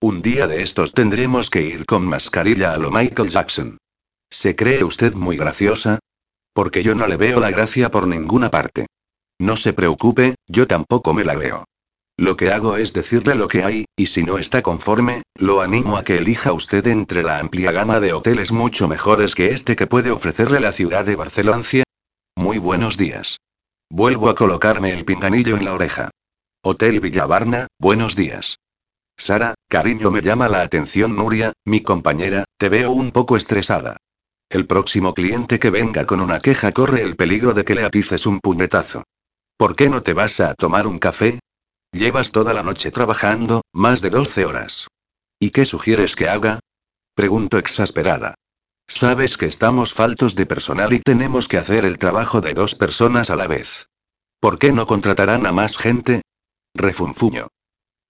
S1: Un día de estos tendremos que ir con mascarilla a lo Michael Jackson. ¿Se cree usted muy graciosa? Porque yo no le veo la gracia por ninguna parte. No se preocupe, yo tampoco me la veo. Lo que hago es decirle lo que hay, y si no está conforme, lo animo a que elija usted entre la amplia gama de hoteles mucho mejores que este que puede ofrecerle la ciudad de Barcelona. Muy buenos días. Vuelvo a colocarme el pinganillo en la oreja. Hotel Villavarna, buenos días. Sara, cariño, me llama la atención Nuria, mi compañera, te veo un poco estresada. El próximo cliente que venga con una queja corre el peligro de que le atices un puñetazo. ¿Por qué no te vas a tomar un café? Llevas toda la noche trabajando, más de 12 horas. ¿Y qué sugieres que haga? Pregunto exasperada. Sabes que estamos faltos de personal y tenemos que hacer el trabajo de dos personas a la vez. ¿Por qué no contratarán a más gente? Refunfuño.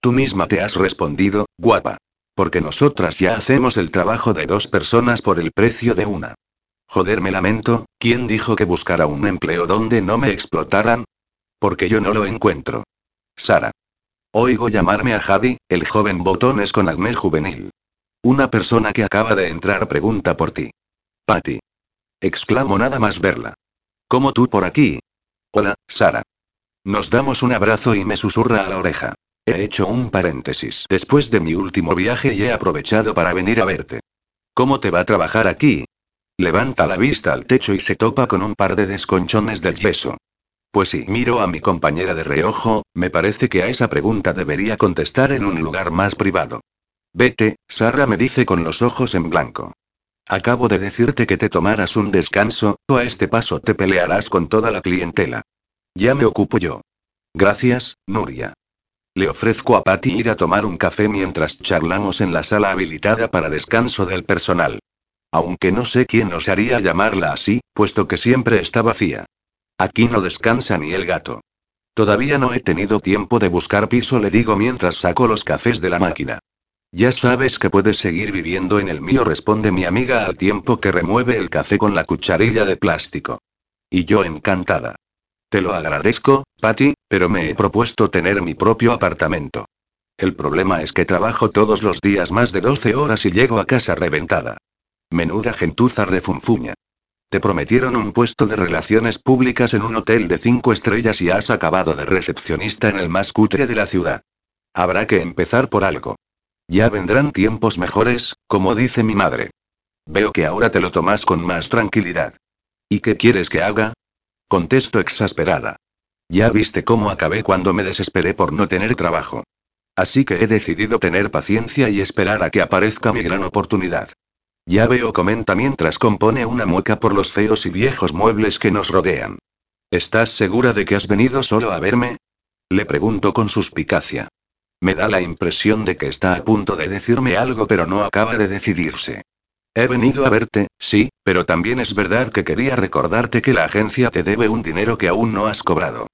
S1: Tú misma te has respondido, guapa. Porque nosotras ya hacemos el trabajo de dos personas por el precio de una. Joder, me lamento, ¿quién dijo que buscara un empleo donde no me explotaran? Porque yo no lo encuentro. Sara. Oigo llamarme a Javi, el joven botones con acné juvenil. Una persona que acaba de entrar pregunta por ti. Patty. Exclamo nada más verla. ¿Cómo tú por aquí? Hola, Sara. Nos damos un abrazo y me susurra a la oreja. He hecho un paréntesis después de mi último viaje y he aprovechado para venir a verte. ¿Cómo te va a trabajar aquí? Levanta la vista al techo y se topa con un par de desconchones del yeso. Pues si miro a mi compañera de reojo, me parece que a esa pregunta debería contestar en un lugar más privado. Vete, Sara me dice con los ojos en blanco. Acabo de decirte que te tomaras un descanso, o a este paso te pelearás con toda la clientela. Ya me ocupo yo. Gracias, Nuria. Le ofrezco a Patty ir a tomar un café mientras charlamos en la sala habilitada para descanso del personal. Aunque no sé quién haría llamarla así, puesto que siempre está vacía. Aquí no descansa ni el gato. Todavía no he tenido tiempo de buscar piso, le digo mientras saco los cafés de la máquina. Ya sabes que puedes seguir viviendo en el mío, responde mi amiga al tiempo que remueve el café con la cucharilla de plástico. Y yo encantada. Te lo agradezco, Patty, pero me he propuesto tener mi propio apartamento. El problema es que trabajo todos los días más de 12 horas y llego a casa reventada. Menuda gentuza de funfuña. Te prometieron un puesto de relaciones públicas en un hotel de cinco estrellas y has acabado de recepcionista en el más cutre de la ciudad. Habrá que empezar por algo. Ya vendrán tiempos mejores, como dice mi madre. Veo que ahora te lo tomas con más tranquilidad. ¿Y qué quieres que haga? Contesto exasperada. Ya viste cómo acabé cuando me desesperé por no tener trabajo. Así que he decidido tener paciencia y esperar a que aparezca mi gran oportunidad. Ya veo, comenta mientras compone una mueca por los feos y viejos muebles que nos rodean. ¿Estás segura de que has venido solo a verme? Le pregunto con suspicacia. Me da la impresión de que está a punto de decirme algo pero no acaba de decidirse. He venido a verte, sí, pero también es verdad que quería recordarte que la agencia te debe un dinero que aún no has cobrado.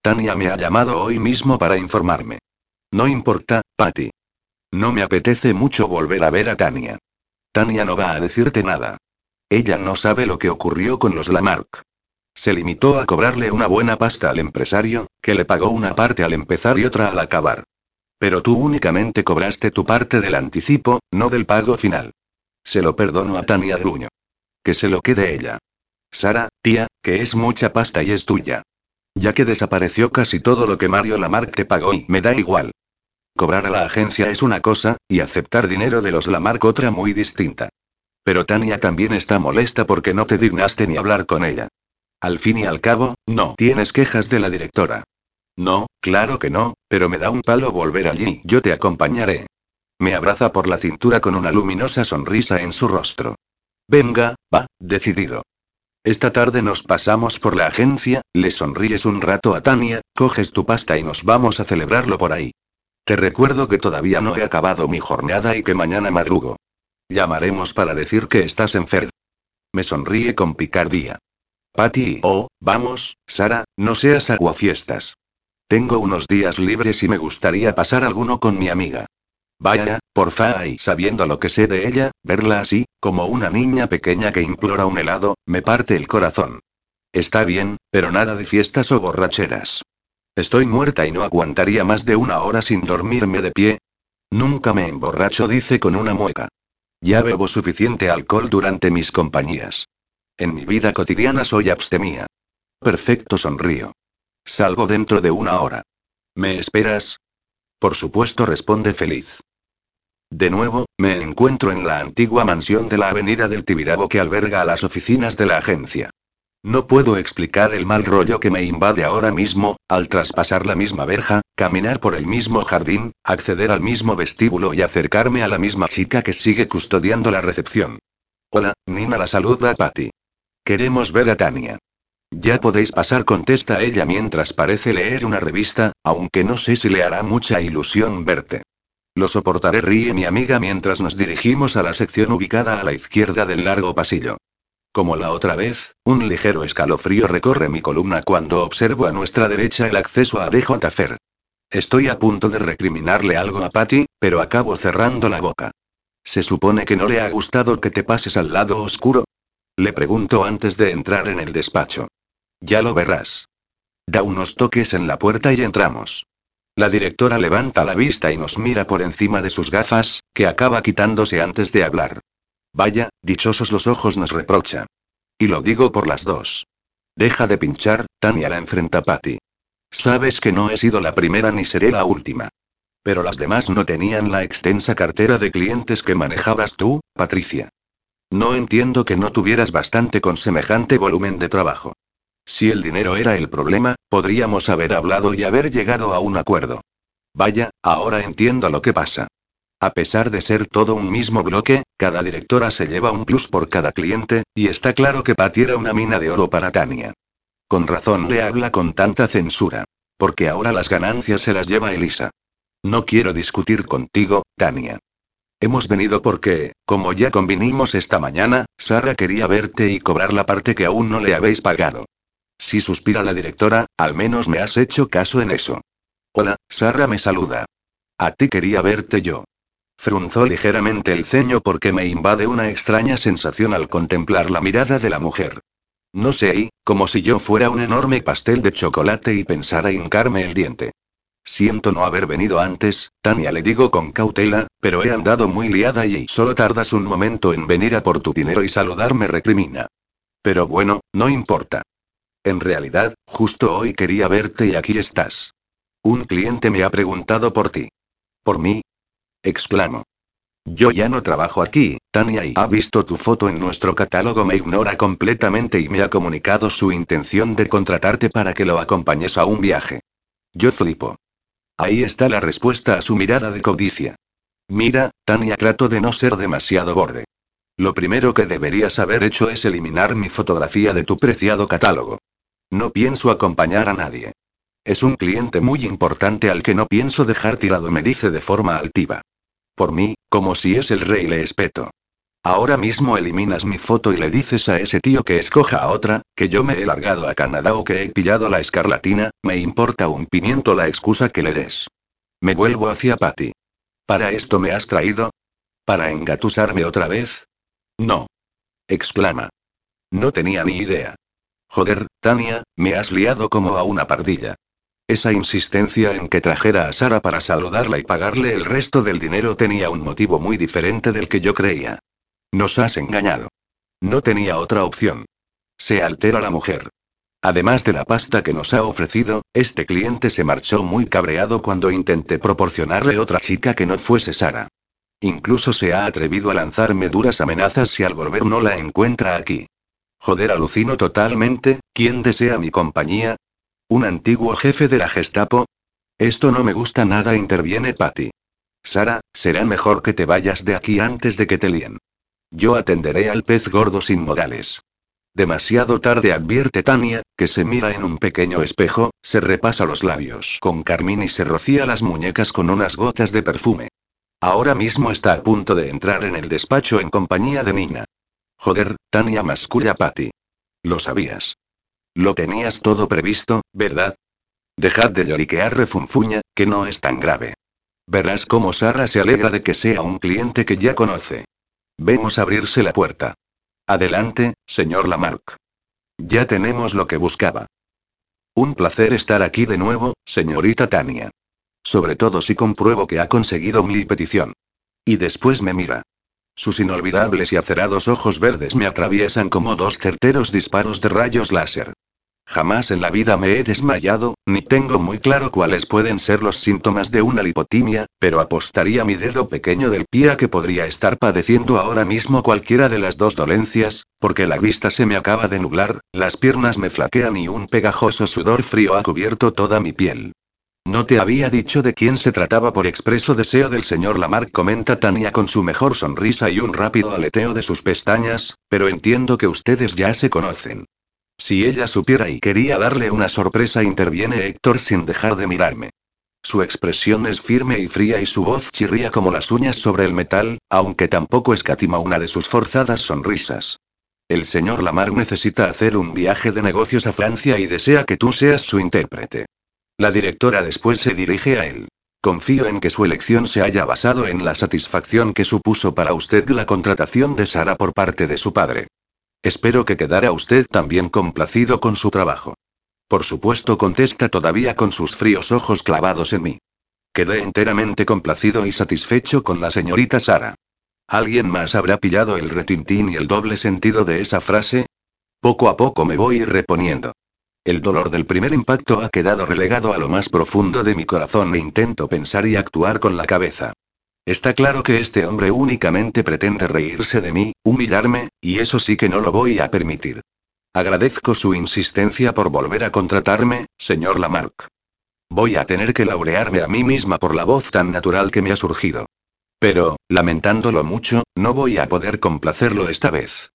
S1: Tania me ha llamado hoy mismo para informarme. No importa, Patty. No me apetece mucho volver a ver a Tania. Tania no va a decirte nada. Ella no sabe lo que ocurrió con los Lamarck. Se limitó a cobrarle una buena pasta al empresario, que le pagó una parte al empezar y otra al acabar. Pero tú únicamente cobraste tu parte del anticipo, no del pago final. Se lo perdono a Tania Gruño. Que se lo quede ella. Sara, tía, que es mucha pasta y es tuya. Ya que desapareció casi todo lo que Mario Lamarck te pagó y me da igual. Cobrar a la agencia es una cosa, y aceptar dinero de los Lamarck otra muy distinta. Pero Tania también está molesta porque no te dignaste ni hablar con ella. Al fin y al cabo, no tienes quejas de la directora. No, claro que no, pero me da un palo volver allí. Yo te acompañaré. Me abraza por la cintura con una luminosa sonrisa en su rostro. Venga, va, decidido. Esta tarde nos pasamos por la agencia, le sonríes un rato a Tania, coges tu pasta y nos vamos a celebrarlo por ahí. Te recuerdo que todavía no he acabado mi jornada y que mañana madrugo. Llamaremos para decir que estás enfermo. Me sonríe con picardía. Patty, oh, vamos, Sara, no seas aguafiestas. Tengo unos días libres y me gustaría pasar alguno con mi amiga. Vaya, porfa, y sabiendo lo que sé de ella, verla así, como una niña pequeña que implora un helado, me parte el corazón. Está bien, pero nada de fiestas o borracheras. Estoy muerta y no aguantaría más de una hora sin dormirme de pie. Nunca me emborracho, dice con una mueca. Ya bebo suficiente alcohol durante mis compañías. En mi vida cotidiana soy abstemía. Perfecto, sonrío. Salgo dentro de una hora. ¿Me esperas? Por supuesto, responde feliz. De nuevo, me encuentro en la antigua mansión de la avenida del Tibidabo que alberga a las oficinas de la agencia. No puedo explicar el mal rollo que me invade ahora mismo, al traspasar la misma verja, caminar por el mismo jardín, acceder al mismo vestíbulo y acercarme a la misma chica que sigue custodiando la recepción. Hola, Nina la saluda Patty. Queremos ver a Tania. Ya podéis pasar, contesta ella mientras parece leer una revista, aunque no sé si le hará mucha ilusión verte. Lo soportaré, ríe mi amiga mientras nos dirigimos a la sección ubicada a la izquierda del largo pasillo. Como la otra vez, un ligero escalofrío recorre mi columna cuando observo a nuestra derecha el acceso a DJ Fer. Estoy a punto de recriminarle algo a Patty, pero acabo cerrando la boca. ¿Se supone que no le ha gustado que te pases al lado oscuro? Le pregunto antes de entrar en el despacho. Ya lo verás. Da unos toques en la puerta y entramos. La directora levanta la vista y nos mira por encima de sus gafas, que acaba quitándose antes de hablar. Vaya, dichosos los ojos nos reprocha. Y lo digo por las dos. Deja de pinchar, Tania la enfrenta a Patty. Sabes que no he sido la primera ni seré la última. Pero las demás no tenían la extensa cartera de clientes que manejabas tú, Patricia. No entiendo que no tuvieras bastante con semejante volumen de trabajo. Si el dinero era el problema, podríamos haber hablado y haber llegado a un acuerdo. Vaya, ahora entiendo lo que pasa. A pesar de ser todo un mismo bloque, cada directora se lleva un plus por cada cliente, y está claro que Patty era una mina de oro para Tania. Con razón le habla con tanta censura. Porque ahora las ganancias se las lleva Elisa. No quiero discutir contigo, Tania. Hemos venido porque, como ya convinimos esta mañana, Sara quería verte y cobrar la parte que aún no le habéis pagado. Si suspira la directora, al menos me has hecho caso en eso. Hola, Sara me saluda. A ti quería verte yo. Frunzó ligeramente el ceño porque me invade una extraña sensación al contemplar la mirada de la mujer. No sé, y, como si yo fuera un enorme pastel de chocolate y pensara hincarme el diente. Siento no haber venido antes, Tania le digo con cautela, pero he andado muy liada y solo tardas un momento en venir a por tu dinero y saludarme, recrimina. Pero bueno, no importa. En realidad, justo hoy quería verte y aquí estás. Un cliente me ha preguntado por ti. ¿Por mí? Exclamo. Yo ya no trabajo aquí, Tania, y ha visto tu foto en nuestro catálogo, me ignora completamente y me ha comunicado su intención de contratarte para que lo acompañes a un viaje. Yo flipo. Ahí está la respuesta a su mirada de codicia. Mira, Tania, trato de no ser demasiado borde. Lo primero que deberías haber hecho es eliminar mi fotografía de tu preciado catálogo. No pienso acompañar a nadie. Es un cliente muy importante al que no pienso dejar tirado, me dice de forma altiva. Por mí, como si es el rey, le espeto. Ahora mismo eliminas mi foto y le dices a ese tío que escoja a otra, que yo me he largado a Canadá o que he pillado la escarlatina, me importa un pimiento la excusa que le des. Me vuelvo hacia Patty. ¿Para esto me has traído? ¿Para engatusarme otra vez? No. exclama. No tenía ni idea. Joder, Tania, me has liado como a una pardilla. Esa insistencia en que trajera a Sara para saludarla y pagarle el resto del dinero tenía un motivo muy diferente del que yo creía. Nos has engañado. No tenía otra opción. Se altera la mujer. Además de la pasta que nos ha ofrecido, este cliente se marchó muy cabreado cuando intenté proporcionarle otra chica que no fuese Sara. Incluso se ha atrevido a lanzarme duras amenazas si al volver no la encuentra aquí. Joder, alucino totalmente, ¿quién desea mi compañía? ¿Un antiguo jefe de la Gestapo? Esto no me gusta nada, interviene Patty. Sara, será mejor que te vayas de aquí antes de que te líen. Yo atenderé al pez gordo sin modales. Demasiado tarde advierte Tania, que se mira en un pequeño espejo, se repasa los labios con carmín y se rocía las muñecas con unas gotas de perfume. Ahora mismo está a punto de entrar en el despacho en compañía de Nina. Joder, Tania masculla Patty. Lo sabías. Lo tenías todo previsto, ¿verdad? Dejad de lloriquear refunfuña, que no es tan grave. Verás cómo Sara se alegra de que sea un cliente que ya conoce. Vemos abrirse la puerta. Adelante, señor Lamarck. Ya tenemos lo que buscaba. Un placer estar aquí de nuevo, señorita Tania. Sobre todo si compruebo que ha conseguido mi petición. Y después me mira. Sus inolvidables y acerados ojos verdes me atraviesan como dos certeros disparos de rayos láser. Jamás en la vida me he desmayado, ni tengo muy claro cuáles pueden ser los síntomas de una lipotimia, pero apostaría mi dedo pequeño del pie a que podría estar padeciendo ahora mismo cualquiera de las dos dolencias, porque la vista se me acaba de nublar, las piernas me flaquean y un pegajoso sudor frío ha cubierto toda mi piel. No te había dicho de quién se trataba por expreso deseo del señor Lamarck, comenta Tania con su mejor sonrisa y un rápido aleteo de sus pestañas, pero entiendo que ustedes ya se conocen. Si ella supiera y quería darle una sorpresa, interviene Héctor sin dejar de mirarme. Su expresión es firme y fría y su voz chirría como las uñas sobre el metal, aunque tampoco escatima una de sus forzadas sonrisas. El señor Lamarck necesita hacer un viaje de negocios a Francia y desea que tú seas su intérprete. La directora después se dirige a él. Confío en que su elección se haya basado en la satisfacción que supuso para usted la contratación de Sara por parte de su padre. Espero que quedara usted también complacido con su trabajo. Por supuesto, contesta todavía con sus fríos ojos clavados en mí. Quedé enteramente complacido y satisfecho con la señorita Sara. ¿Alguien más habrá pillado el retintín y el doble sentido de esa frase? Poco a poco me voy reponiendo. El dolor del primer impacto ha quedado relegado a lo más profundo de mi corazón e intento pensar y actuar con la cabeza. Está claro que este hombre únicamente pretende reírse de mí, humillarme, y eso sí que no lo voy a permitir. Agradezco su insistencia por volver a contratarme, señor Lamarck. Voy a tener que laurearme a mí misma por la voz tan natural que me ha surgido. Pero, lamentándolo mucho, no voy a poder complacerlo esta vez.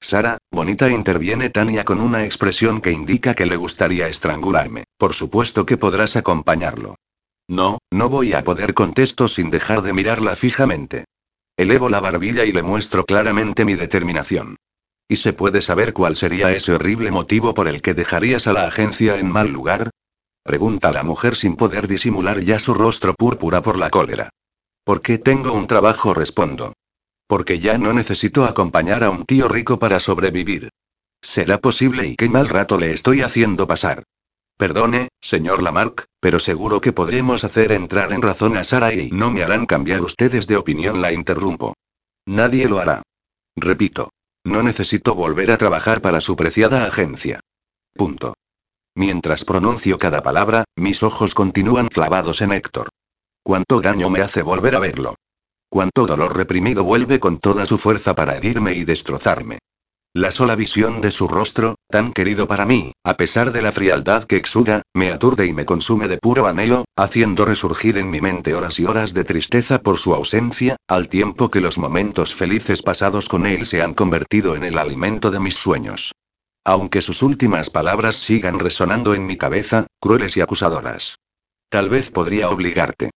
S1: Sara, bonita, interviene Tania con una expresión que indica que le gustaría estrangularme. Por supuesto que podrás acompañarlo. No, no voy a poder, contesto sin dejar de mirarla fijamente. Elevo la barbilla y le muestro claramente mi determinación. ¿Y se puede saber cuál sería ese horrible motivo por el que dejarías a la agencia en mal lugar? Pregunta la mujer sin poder disimular ya su rostro púrpura por la cólera. Porque tengo un trabajo, respondo. Porque ya no necesito acompañar a un tío rico para sobrevivir. ¿Será posible y qué mal rato le estoy haciendo pasar? Perdone, señor Lamarck, pero seguro que podremos hacer entrar en razón a Sara y no me harán cambiar ustedes de opinión, la interrumpo. Nadie lo hará. Repito. No necesito volver a trabajar para su preciada agencia. Punto. Mientras pronuncio cada palabra, mis ojos continúan clavados en Héctor. Cuánto daño me hace volver a verlo. Cuánto dolor reprimido vuelve con toda su fuerza para herirme y destrozarme. La sola visión de su rostro, tan querido para mí, a pesar de la frialdad que exuda, me aturde y me consume de puro anhelo, haciendo resurgir en mi mente horas y horas de tristeza por su ausencia, al tiempo que los momentos felices pasados con él se han convertido en el alimento de mis sueños. Aunque sus últimas palabras sigan resonando en mi cabeza, crueles y acusadoras. Tal vez podría obligarte.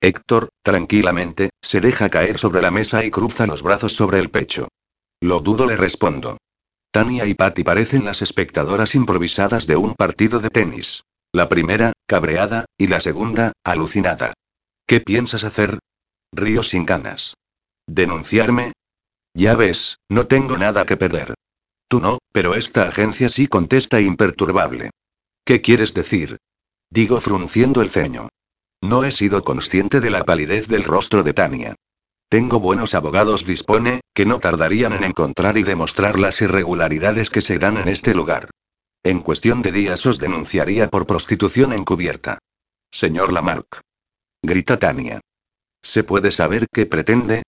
S1: Héctor, tranquilamente, se deja caer sobre la mesa y cruza los brazos sobre el pecho. Lo dudo, le respondo. Tania y Patty parecen las espectadoras improvisadas de un partido de tenis. La primera, cabreada, y la segunda, alucinada. ¿Qué piensas hacer? Río sin ganas. ¿Denunciarme? Ya ves, no tengo nada que perder. Tú no, pero esta agencia sí contesta imperturbable. ¿Qué quieres decir? Digo frunciendo el ceño. No he sido consciente de la palidez del rostro de Tania. Tengo buenos abogados, dispone, que no tardarían en encontrar y demostrar las irregularidades que se dan en este lugar. En cuestión de días os denunciaría por prostitución encubierta. Señor Lamarck. Grita Tania. ¿Se puede saber qué pretende?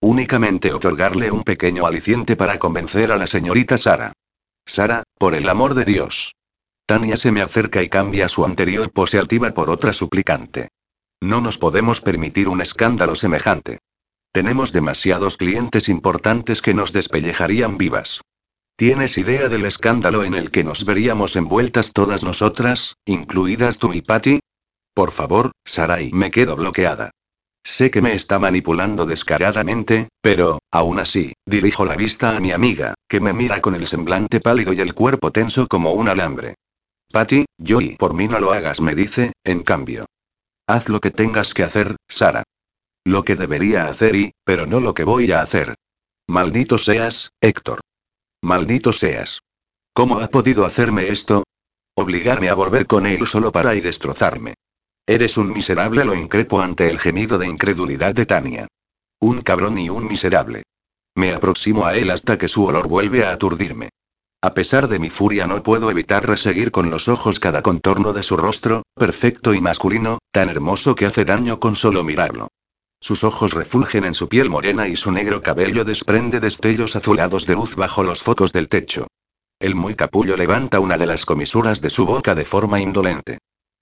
S1: Únicamente otorgarle un pequeño aliciente para convencer a la señorita Sara. Sara, por el amor de Dios. Tania se me acerca y cambia su anterior pose altiva por otra suplicante. No nos podemos permitir un escándalo semejante. Tenemos demasiados clientes importantes que nos despellejarían vivas. ¿Tienes idea del escándalo en el que nos veríamos envueltas todas nosotras, incluidas tú y Patty? Por favor, Sarai, me quedo bloqueada. Sé que me está manipulando descaradamente, pero, aún así, dirijo la vista a mi amiga, que me mira con el semblante pálido y el cuerpo tenso como un alambre. Patty, yo y por mí no lo hagas, me dice, en cambio. Haz lo que tengas que hacer, Sara. Lo que debería hacer y, pero no lo que voy a hacer. Maldito seas, Héctor. Maldito seas. ¿Cómo ha podido hacerme esto? Obligarme a volver con él solo para y destrozarme. Eres un miserable, lo increpo ante el gemido de incredulidad de Tania. Un cabrón y un miserable. Me aproximo a él hasta que su olor vuelve a aturdirme. A pesar de mi furia no puedo evitar reseguir con los ojos cada contorno de su rostro, perfecto y masculino, tan hermoso que hace daño con solo mirarlo. Sus ojos refulgen en su piel morena y su negro cabello desprende destellos azulados de luz bajo los focos del techo. El muy capullo levanta una de las comisuras de su boca de forma indolente.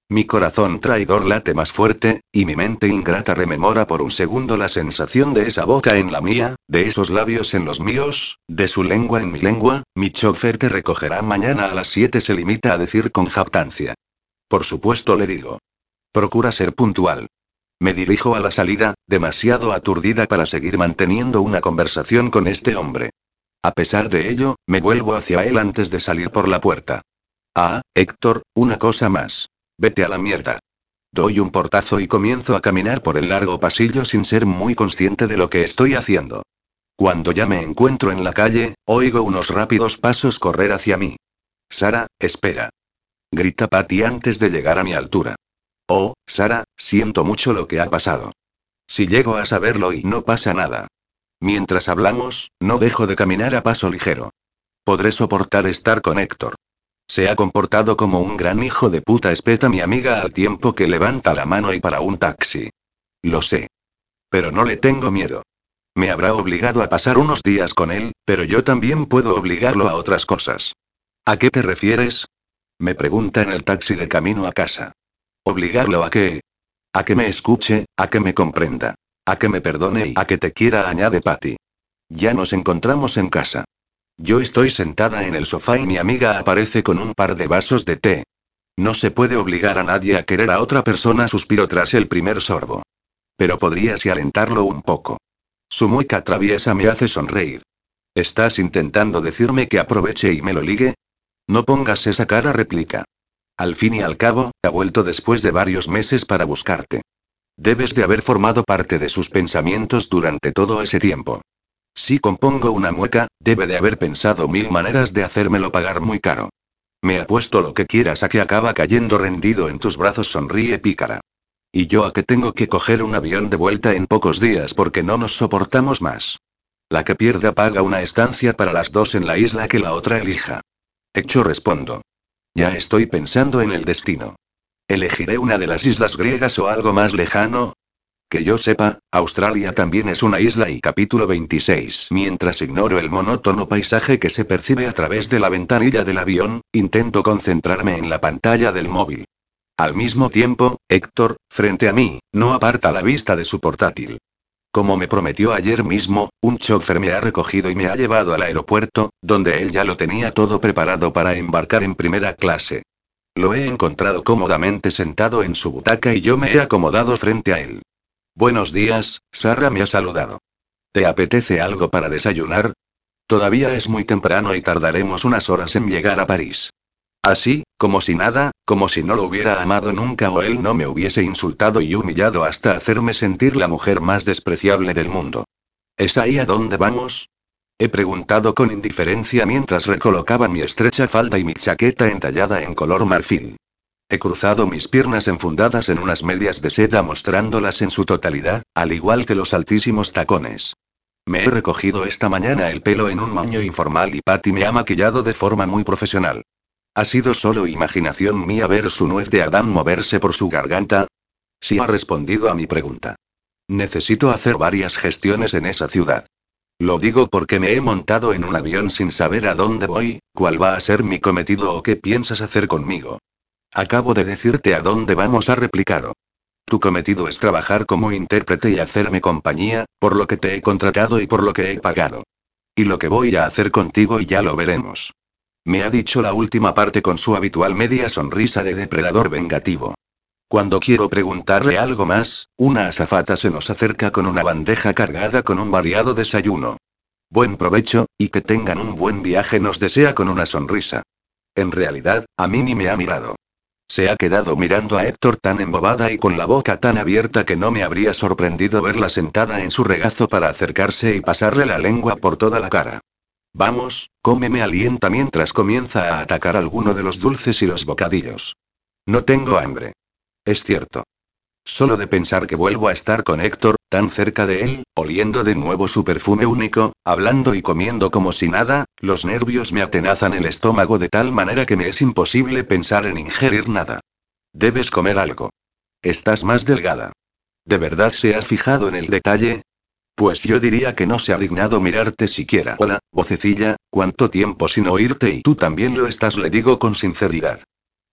S1: Mi corazón traidor late más fuerte, y mi mente ingrata rememora por un segundo la sensación de esa boca en la mía, de esos labios en los míos, de su lengua en mi lengua, mi chofer te recogerá mañana a las 7 se limita a decir con jactancia. Por supuesto le digo. Procura ser puntual. Me dirijo a la salida, demasiado aturdida para seguir manteniendo una conversación con este hombre. A pesar de ello, me vuelvo hacia él antes de salir por la puerta. Ah, Héctor, una cosa más. Vete a la mierda. Doy un portazo y comienzo a caminar por el largo pasillo sin ser muy consciente de lo que estoy haciendo. Cuando ya me encuentro en la calle, oigo unos rápidos pasos correr hacia mí. Sara, espera. Grita Patty antes de llegar a mi altura. Oh, Sara, siento mucho lo que ha pasado. Si llego a saberlo y no pasa nada. Mientras hablamos, no dejo de caminar a paso ligero. Podré soportar estar con Héctor. Se ha comportado como un gran hijo de puta, espeta mi amiga al tiempo que levanta la mano y para un taxi. Lo sé. Pero no le tengo miedo. Me habrá obligado a pasar unos días con él, pero yo también puedo obligarlo a otras cosas. ¿A qué te refieres? Me pregunta en el taxi de camino a casa. Obligarlo a que... A que me escuche, a que me comprenda. A que me perdone y a que te quiera, añade Patty. Ya nos encontramos en casa. Yo estoy sentada en el sofá y mi amiga aparece con un par de vasos de té. No se puede obligar a nadie a querer a otra persona, suspiro tras el primer sorbo. Pero podrías alentarlo un poco. Su mueca traviesa me hace sonreír. ¿Estás intentando decirme que aproveche y me lo ligue? No pongas esa cara, replica. Al fin y al cabo, ha vuelto después de varios meses para buscarte. Debes de haber formado parte de sus pensamientos durante todo ese tiempo. Si compongo una mueca, debe de haber pensado mil maneras de hacérmelo pagar muy caro. Me apuesto lo que quieras a que acaba cayendo rendido en tus brazos, sonríe pícara. Y yo a que tengo que coger un avión de vuelta en pocos días porque no nos soportamos más. La que pierda paga una estancia para las dos en la isla que la otra elija. Hecho respondo. Ya estoy pensando en el destino. Elegiré una de las islas griegas o algo más lejano, que yo sepa, Australia también es una isla y capítulo 26. Mientras ignoro el monótono paisaje que se percibe a través de la ventanilla del avión, intento concentrarme en la pantalla del móvil. Al mismo tiempo, Héctor, frente a mí, no aparta la vista de su portátil. Como me prometió ayer mismo, un chofer me ha recogido y me ha llevado al aeropuerto, donde él ya lo tenía todo preparado para embarcar en primera clase. Lo he encontrado cómodamente sentado en su butaca y yo me he acomodado frente a él. Buenos días, Sara me ha saludado. ¿Te apetece algo para desayunar? Todavía es muy temprano y tardaremos unas horas en llegar a París. Así, como si nada, como si no lo hubiera amado nunca o él no me hubiese insultado y humillado hasta hacerme sentir la mujer más despreciable del mundo. ¿Es ahí a dónde vamos? He preguntado con indiferencia mientras recolocaba mi estrecha falda y mi chaqueta entallada en color marfil. He cruzado mis piernas enfundadas en unas medias de seda mostrándolas en su totalidad, al igual que los altísimos tacones. Me he recogido esta mañana el pelo en un moño informal y Patty me ha maquillado de forma muy profesional. ¿Ha sido solo imaginación mía ver su nuez de Adán moverse por su garganta? Sí ha respondido a mi pregunta. Necesito hacer varias gestiones en esa ciudad. Lo digo porque me he montado en un avión sin saber a dónde voy, cuál va a ser mi cometido o qué piensas hacer conmigo. Acabo de decirte a dónde vamos a replicado. Tu cometido es trabajar como intérprete y hacerme compañía, por lo que te he contratado y por lo que he pagado. Y lo que voy a hacer contigo ya lo veremos. Me ha dicho la última parte con su habitual media sonrisa de depredador vengativo. Cuando quiero preguntarle algo más, una azafata se nos acerca con una bandeja cargada con un variado desayuno. Buen provecho, y que tengan un buen viaje nos desea con una sonrisa. En realidad, a mí ni me ha mirado. Se ha quedado mirando a Héctor tan embobada y con la boca tan abierta que no me habría sorprendido verla sentada en su regazo para acercarse y pasarle la lengua por toda la cara. Vamos, cómeme alienta mientras comienza a atacar alguno de los dulces y los bocadillos. No tengo hambre. Es cierto. Solo de pensar que vuelvo a estar con Héctor, tan cerca de él, oliendo de nuevo su perfume único, hablando y comiendo como si nada, los nervios me atenazan el estómago de tal manera que me es imposible pensar en ingerir nada. Debes comer algo. Estás más delgada. ¿De verdad se ha fijado en el detalle? Pues yo diría que no se ha dignado mirarte siquiera. Hola, vocecilla, ¿cuánto tiempo sin oírte y tú también lo estás? Le digo con sinceridad.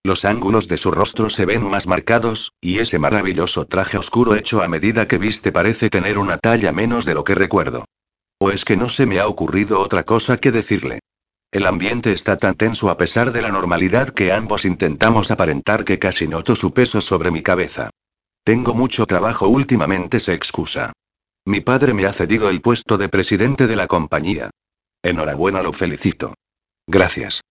S1: Los ángulos de su rostro se ven más marcados, y ese maravilloso traje oscuro hecho a medida que viste parece tener una talla menos de lo que recuerdo. ¿O es que no se me ha ocurrido otra cosa que decirle? El ambiente está tan tenso a pesar de la normalidad que ambos intentamos aparentar que casi noto su peso sobre mi cabeza. Tengo mucho trabajo últimamente, se excusa. Mi padre me ha cedido el puesto de presidente de la compañía. Enhorabuena, lo felicito. Gracias.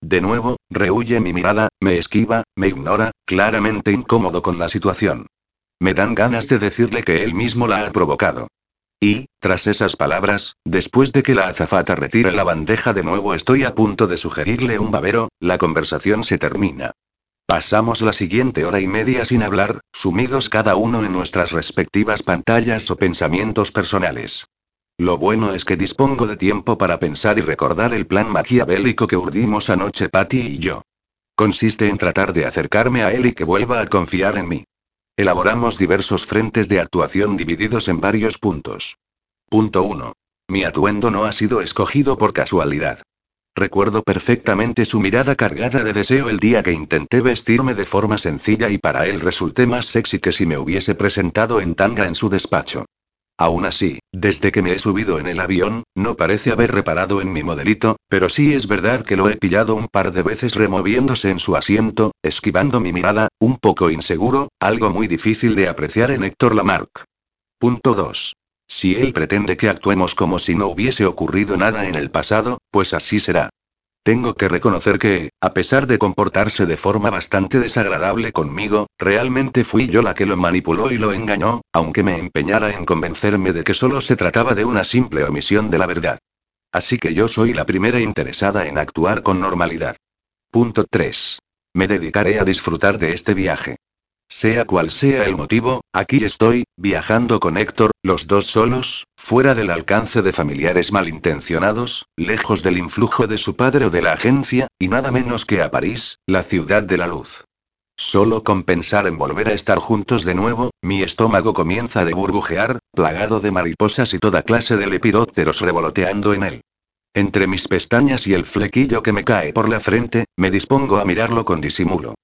S1: De nuevo, rehuye mi mirada, me esquiva, me ignora, claramente incómodo con la situación. Me dan ganas de decirle que él mismo la ha provocado. Y, tras esas palabras, después de que la azafata retire la bandeja de nuevo estoy a punto de sugerirle un babero, la conversación se termina. Pasamos la siguiente hora y media sin hablar, sumidos cada uno en nuestras respectivas pantallas o pensamientos personales. Lo bueno es que dispongo de tiempo para pensar y recordar el plan maquiavélico que urdimos anoche Patty y yo. Consiste en tratar de acercarme a él y que vuelva a confiar en mí. Elaboramos diversos frentes de actuación divididos en varios puntos. Punto 1. Mi atuendo no ha sido escogido por casualidad. Recuerdo perfectamente su mirada cargada de deseo el día que intenté vestirme de forma sencilla y para él resulté más sexy que si me hubiese presentado en tanga en su despacho. Aún así, desde que me he subido en el avión, no parece haber reparado en mi modelito, pero sí es verdad que lo he pillado un par de veces removiéndose en su asiento, esquivando mi mirada, un poco inseguro, algo muy difícil de apreciar en Héctor Lamarck. Punto 2. Si él pretende que actuemos como si no hubiese ocurrido nada en el pasado, pues así será. Tengo que reconocer que, a pesar de comportarse de forma bastante desagradable conmigo, realmente fui yo la que lo manipuló y lo engañó, aunque me empeñara en convencerme de que solo se trataba de una simple omisión de la verdad. Así que yo soy la primera interesada en actuar con normalidad. Punto 3. Me dedicaré a disfrutar de este viaje. Sea cual sea el motivo, aquí estoy, viajando con Héctor, los dos solos, fuera del alcance de familiares malintencionados, lejos del influjo de su padre o de la agencia, y nada menos que a París, la ciudad de la luz. Solo con pensar en volver a estar juntos de nuevo, mi estómago comienza a burbujear, plagado de mariposas y toda clase de lepidópteros revoloteando en él. Entre mis pestañas y el flequillo que me cae por la frente, me dispongo a mirarlo con disimulo.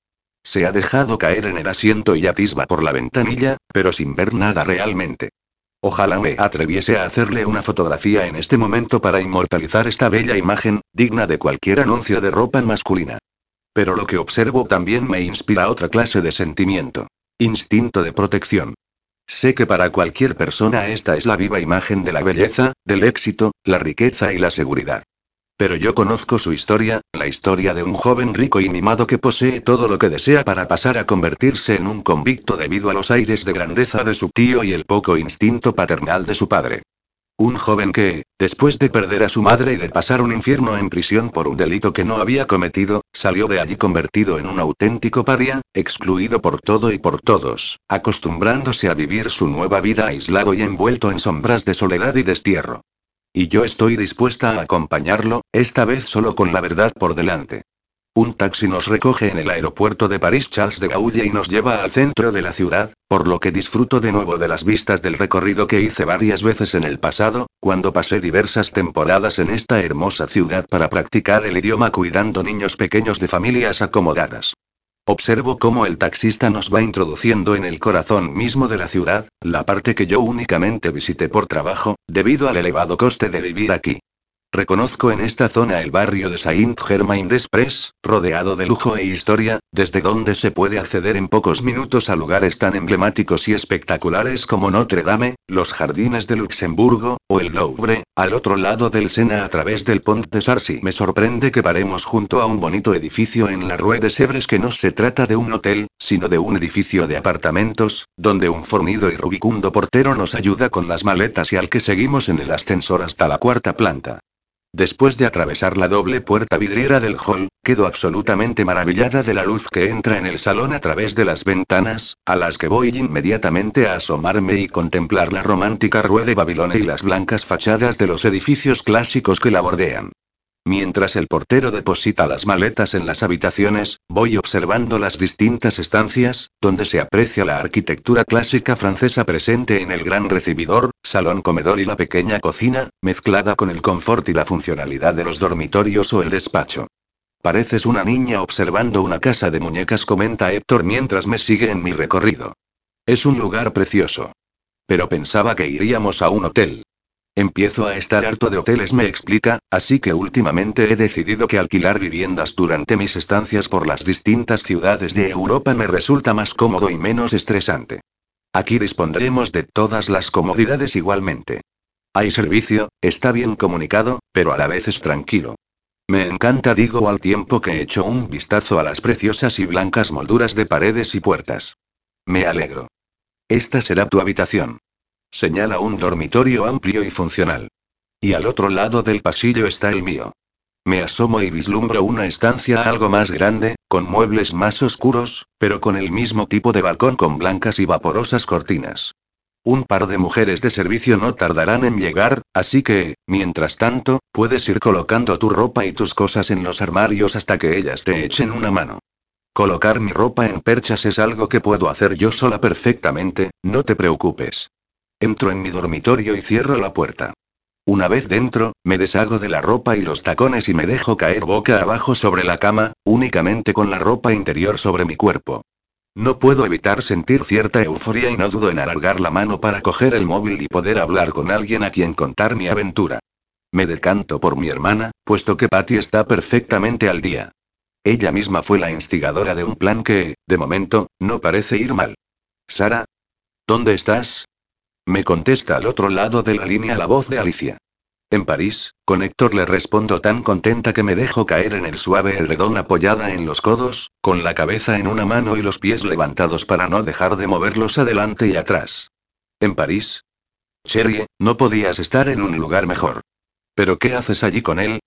S1: Se ha dejado caer en el asiento y atisba por la ventanilla, pero sin ver nada realmente. Ojalá me atreviese a hacerle una fotografía en este momento para inmortalizar esta bella imagen, digna de cualquier anuncio de ropa masculina. Pero lo que observo también me inspira otra clase de sentimiento. Instinto de protección. Sé que para cualquier persona esta es la viva imagen de la belleza, del éxito, la riqueza y la seguridad. Pero yo conozco su historia, la historia de un joven rico y mimado que posee todo lo que desea para pasar a convertirse en un convicto debido a los aires de grandeza de su tío y el poco instinto paternal de su padre. Un joven que, después de perder a su madre y de pasar un infierno en prisión por un delito que no había cometido, salió de allí convertido en un auténtico paria, excluido por todo y por todos, acostumbrándose a vivir su nueva vida aislado y envuelto en sombras de soledad y destierro. Y yo estoy dispuesta a acompañarlo, esta vez solo con la verdad por delante. Un taxi nos recoge en el aeropuerto de París Charles de Gaulle y nos lleva al centro de la ciudad, por lo que disfruto de nuevo de las vistas del recorrido que hice varias veces en el pasado, cuando pasé diversas temporadas en esta hermosa ciudad para practicar el idioma cuidando niños pequeños de familias acomodadas. Observo cómo el taxista nos va introduciendo en el corazón mismo de la ciudad, la parte que yo únicamente visité por trabajo, debido al elevado coste de vivir aquí. Reconozco en esta zona el barrio de Saint-Germain-des-Prés, rodeado de lujo e historia, desde donde se puede acceder en pocos minutos a lugares tan emblemáticos y espectaculares como Notre Dame, los jardines de Luxemburgo, o el Louvre, al otro lado del Sena a través del Pont de Sarcy. Me sorprende que paremos junto a un bonito edificio en la Rue de Sevres que no se trata de un hotel, sino de un edificio de apartamentos, donde un fornido y rubicundo portero nos ayuda con las maletas y al que seguimos en el ascensor hasta la cuarta planta. Después de atravesar la doble puerta vidriera del hall, quedo absolutamente maravillada de la luz que entra en el salón a través de las ventanas, a las que voy inmediatamente a asomarme y contemplar la romántica rueda de Babilonia y las blancas fachadas de los edificios clásicos que la bordean. Mientras el portero deposita las maletas en las habitaciones, voy observando las distintas estancias, donde se aprecia la arquitectura clásica francesa presente en el gran recibidor, salón comedor y la pequeña cocina, mezclada con el confort y la funcionalidad de los dormitorios o el despacho. Pareces una niña observando una casa de muñecas, comenta Héctor mientras me sigue en mi recorrido. Es un lugar precioso. Pero pensaba que iríamos a un hotel. Empiezo a estar harto de hoteles, me explica, así que últimamente he decidido que alquilar viviendas durante mis estancias por las distintas ciudades de Europa me resulta más cómodo y menos estresante. Aquí dispondremos de todas las comodidades igualmente. Hay servicio, está bien comunicado, pero a la vez es tranquilo. Me encanta, digo al tiempo que echo un vistazo a las preciosas y blancas molduras de paredes y puertas. Me alegro. Esta será tu habitación. Señala un dormitorio amplio y funcional. Y al otro lado del pasillo está el mío. Me asomo y vislumbro una estancia algo más grande, con muebles más oscuros, pero con el mismo tipo de balcón con blancas y vaporosas cortinas. Un par de mujeres de servicio no tardarán en llegar, así que, mientras tanto, puedes ir colocando tu ropa y tus cosas en los armarios hasta que ellas te echen una mano. Colocar mi ropa en perchas es algo que puedo hacer yo sola perfectamente, no te preocupes. Entro en mi dormitorio y cierro la puerta. Una vez dentro, me deshago de la ropa y los tacones y me dejo caer boca abajo sobre la cama, únicamente con la ropa interior sobre mi cuerpo. No puedo evitar sentir cierta euforia y no dudo en alargar la mano para coger el móvil y poder hablar con alguien a quien contar mi aventura. Me decanto por mi hermana, puesto que Patty está perfectamente al día. Ella misma fue la instigadora de un plan que, de momento, no parece ir mal. Sara. ¿Dónde estás? Me contesta al otro lado de la línea la voz de Alicia. En París, con Héctor le respondo tan contenta que me dejo caer en el suave edredón apoyada en los codos, con la cabeza en una mano y los pies levantados para no dejar de moverlos adelante y atrás. ¿En París? Cherry, no podías estar en un lugar mejor. ¿Pero qué haces allí con él?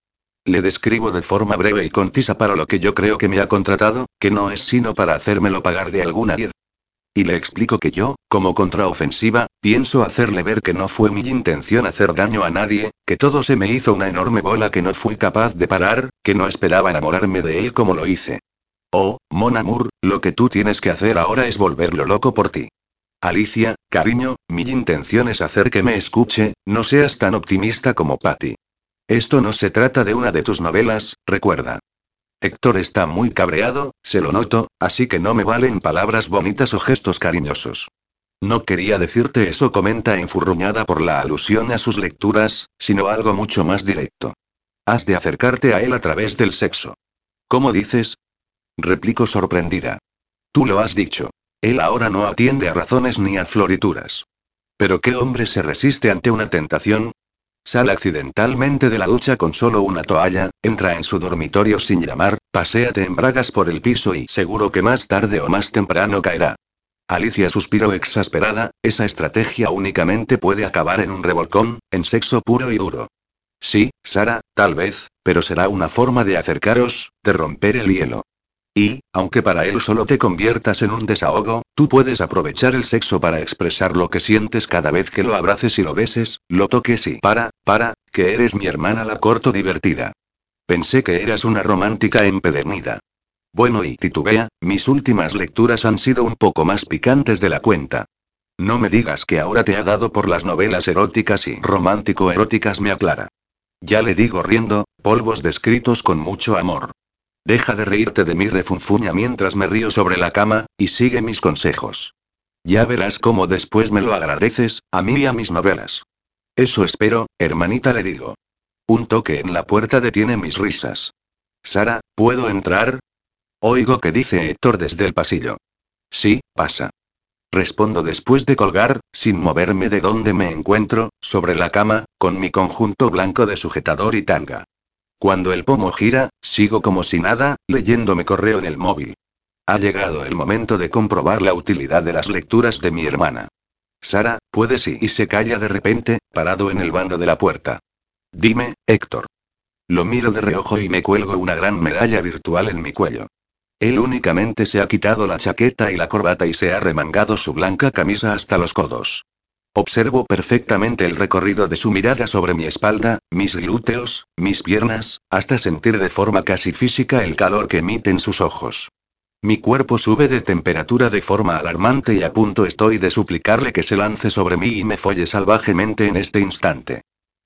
S1: Le describo de forma breve y concisa para lo que yo creo que me ha contratado, que no es sino para hacérmelo pagar de alguna ir. Y le explico que yo, como contraofensiva, pienso hacerle ver que no fue mi intención hacer daño a nadie, que todo se me hizo una enorme bola que no fui capaz de parar, que no esperaba enamorarme de él como lo hice. Oh, Mon Amour, lo que tú tienes que hacer ahora es volverlo loco por ti. Alicia, cariño, mi intención es hacer que me escuche, no seas tan optimista como Patty. Esto no se trata de una de tus novelas, recuerda. Héctor está muy cabreado, se lo noto, así que no me valen palabras bonitas o gestos cariñosos. No quería decirte eso, comenta enfurruñada por la alusión a sus lecturas, sino algo mucho más directo. Has de acercarte a él a través del sexo. ¿Cómo dices? Replico sorprendida. Tú lo has dicho. Él ahora no atiende a razones ni a florituras. Pero ¿qué hombre se resiste ante una tentación? Sale accidentalmente de la ducha con solo una toalla, entra en su dormitorio sin llamar, paséate en bragas por el piso y seguro que más tarde o más temprano caerá. Alicia suspiró exasperada, esa estrategia únicamente puede acabar en un revolcón, en sexo puro y duro. Sí, Sara, tal vez, pero será una forma de acercaros, de romper el hielo. Y, aunque para él solo te conviertas en un desahogo, tú puedes aprovechar el sexo para expresar lo que sientes cada vez que lo abraces y lo beses, lo toques y para, para, que eres mi hermana la corto divertida. Pensé que eras una romántica empedernida. Bueno y titubea, mis últimas lecturas han sido un poco más picantes de la cuenta. No me digas que ahora te ha dado por las novelas eróticas y romántico-eróticas, me aclara. Ya le digo riendo, polvos descritos con mucho amor. Deja de reírte de mi refunfuña mientras me río sobre la cama, y sigue mis consejos. Ya verás cómo después me lo agradeces, a mí y a mis novelas. Eso espero, hermanita le digo. Un toque en la puerta detiene mis risas. Sara, ¿puedo entrar? Oigo que dice Héctor desde el pasillo. Sí, pasa. Respondo después de colgar, sin moverme de donde me encuentro, sobre la cama, con mi conjunto blanco de sujetador y tanga. Cuando el pomo gira, sigo como si nada, leyéndome correo en el móvil. Ha llegado el momento de comprobar la utilidad de las lecturas de mi hermana. Sara, puedes ir y se calla de repente, parado en el bando de la puerta. Dime, Héctor. Lo miro de reojo y me cuelgo una gran medalla virtual en mi cuello. Él únicamente se ha quitado la chaqueta y la corbata y se ha remangado su blanca camisa hasta los codos. Observo perfectamente el recorrido de su mirada sobre mi espalda, mis glúteos, mis piernas, hasta sentir de forma casi física el calor que emiten sus ojos. Mi cuerpo sube de temperatura de forma alarmante y a punto estoy de suplicarle que se lance sobre mí y me folle salvajemente en este instante.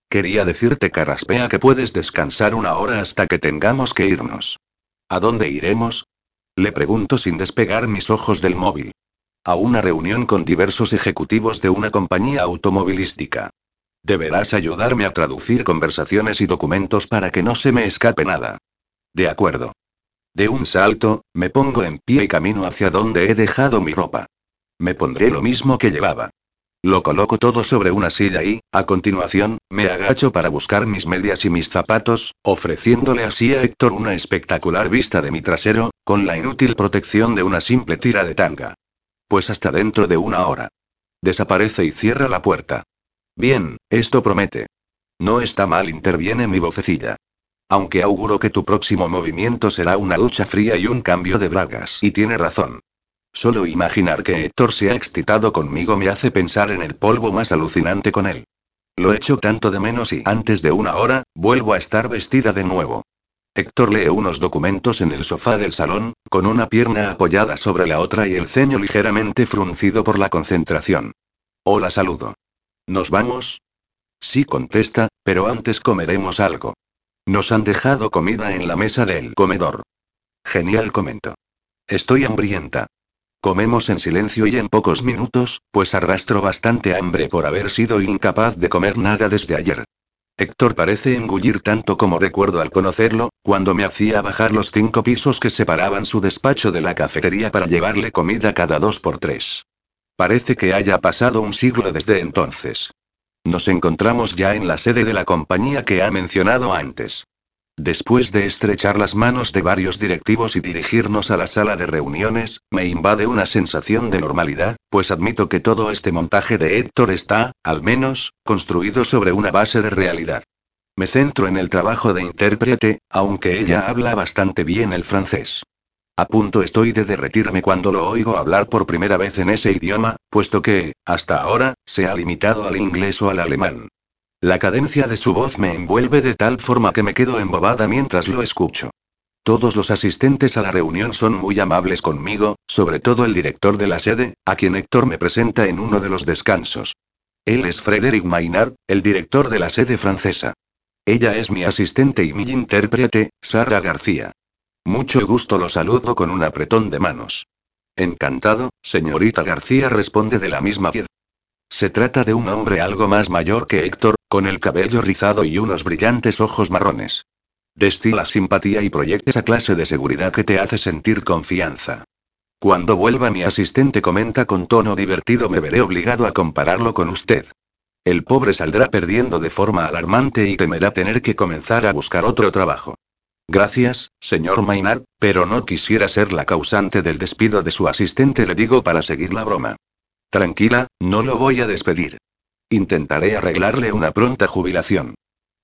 S1: Quería decirte, Carraspea, que puedes descansar una hora hasta que tengamos que irnos. ¿A dónde iremos? Le pregunto sin despegar mis ojos del móvil. A una reunión con diversos ejecutivos de una compañía automovilística. Deberás ayudarme a traducir conversaciones y documentos para que no se me escape nada. De acuerdo. De un salto, me pongo en pie y camino hacia donde he dejado mi ropa. Me pondré lo mismo que llevaba. Lo coloco todo sobre una silla y, a continuación, me agacho para buscar mis medias y mis zapatos, ofreciéndole así a Héctor una espectacular vista de mi trasero, con la inútil protección de una simple tira de tanga. Pues hasta dentro de una hora. Desaparece y cierra la puerta. Bien, esto promete. No está mal, interviene mi vocecilla. Aunque auguro que tu próximo movimiento será una ducha fría y un cambio de bragas. Y tiene razón. Solo imaginar que Héctor se ha excitado conmigo me hace pensar en el polvo más alucinante con él. Lo echo tanto de menos y antes de una hora, vuelvo a estar vestida de nuevo. Héctor lee unos documentos en el sofá del salón, con una pierna apoyada sobre la otra y el ceño ligeramente fruncido por la concentración. Hola, saludo. ¿Nos vamos? Sí, contesta, pero antes comeremos algo. Nos han dejado comida en la mesa del comedor. Genial, comento. Estoy hambrienta. Comemos en silencio y en pocos minutos, pues arrastro bastante hambre por haber sido incapaz de comer nada desde ayer. Héctor parece engullir tanto como recuerdo al conocerlo, cuando me hacía bajar los cinco pisos que separaban su despacho de la cafetería para llevarle comida cada dos por tres. Parece que haya pasado un siglo desde entonces. Nos encontramos ya en la sede de la compañía que ha mencionado antes. Después de estrechar las manos de varios directivos y dirigirnos a la sala de reuniones, me invade una sensación de normalidad, pues admito que todo este montaje de Héctor está, al menos, construido sobre una base de realidad. Me centro en el trabajo de intérprete, aunque ella habla bastante bien el francés. A punto estoy de derretirme cuando lo oigo hablar por primera vez en ese idioma, puesto que, hasta ahora, se ha limitado al inglés o al alemán. La cadencia de su voz me envuelve de tal forma que me quedo embobada mientras lo escucho. Todos los asistentes a la reunión son muy amables conmigo, sobre todo el director de la sede, a quien Héctor me presenta en uno de los descansos. Él es Frederick Maynard, el director de la sede francesa. Ella es mi asistente y mi intérprete, Sara García. Mucho gusto lo saludo con un apretón de manos. Encantado, señorita García responde de la misma piedra. Se trata de un hombre algo más mayor que Héctor, con el cabello rizado y unos brillantes ojos marrones. Destila simpatía y proyecta esa clase de seguridad que te hace sentir confianza. Cuando vuelva mi asistente comenta con tono divertido me veré obligado a compararlo con usted. El pobre saldrá perdiendo de forma alarmante y temerá tener que comenzar a buscar otro trabajo. Gracias, señor Maynard, pero no quisiera ser la causante del despido de su asistente, le digo para seguir la broma. Tranquila, no lo voy a despedir. Intentaré arreglarle una pronta jubilación.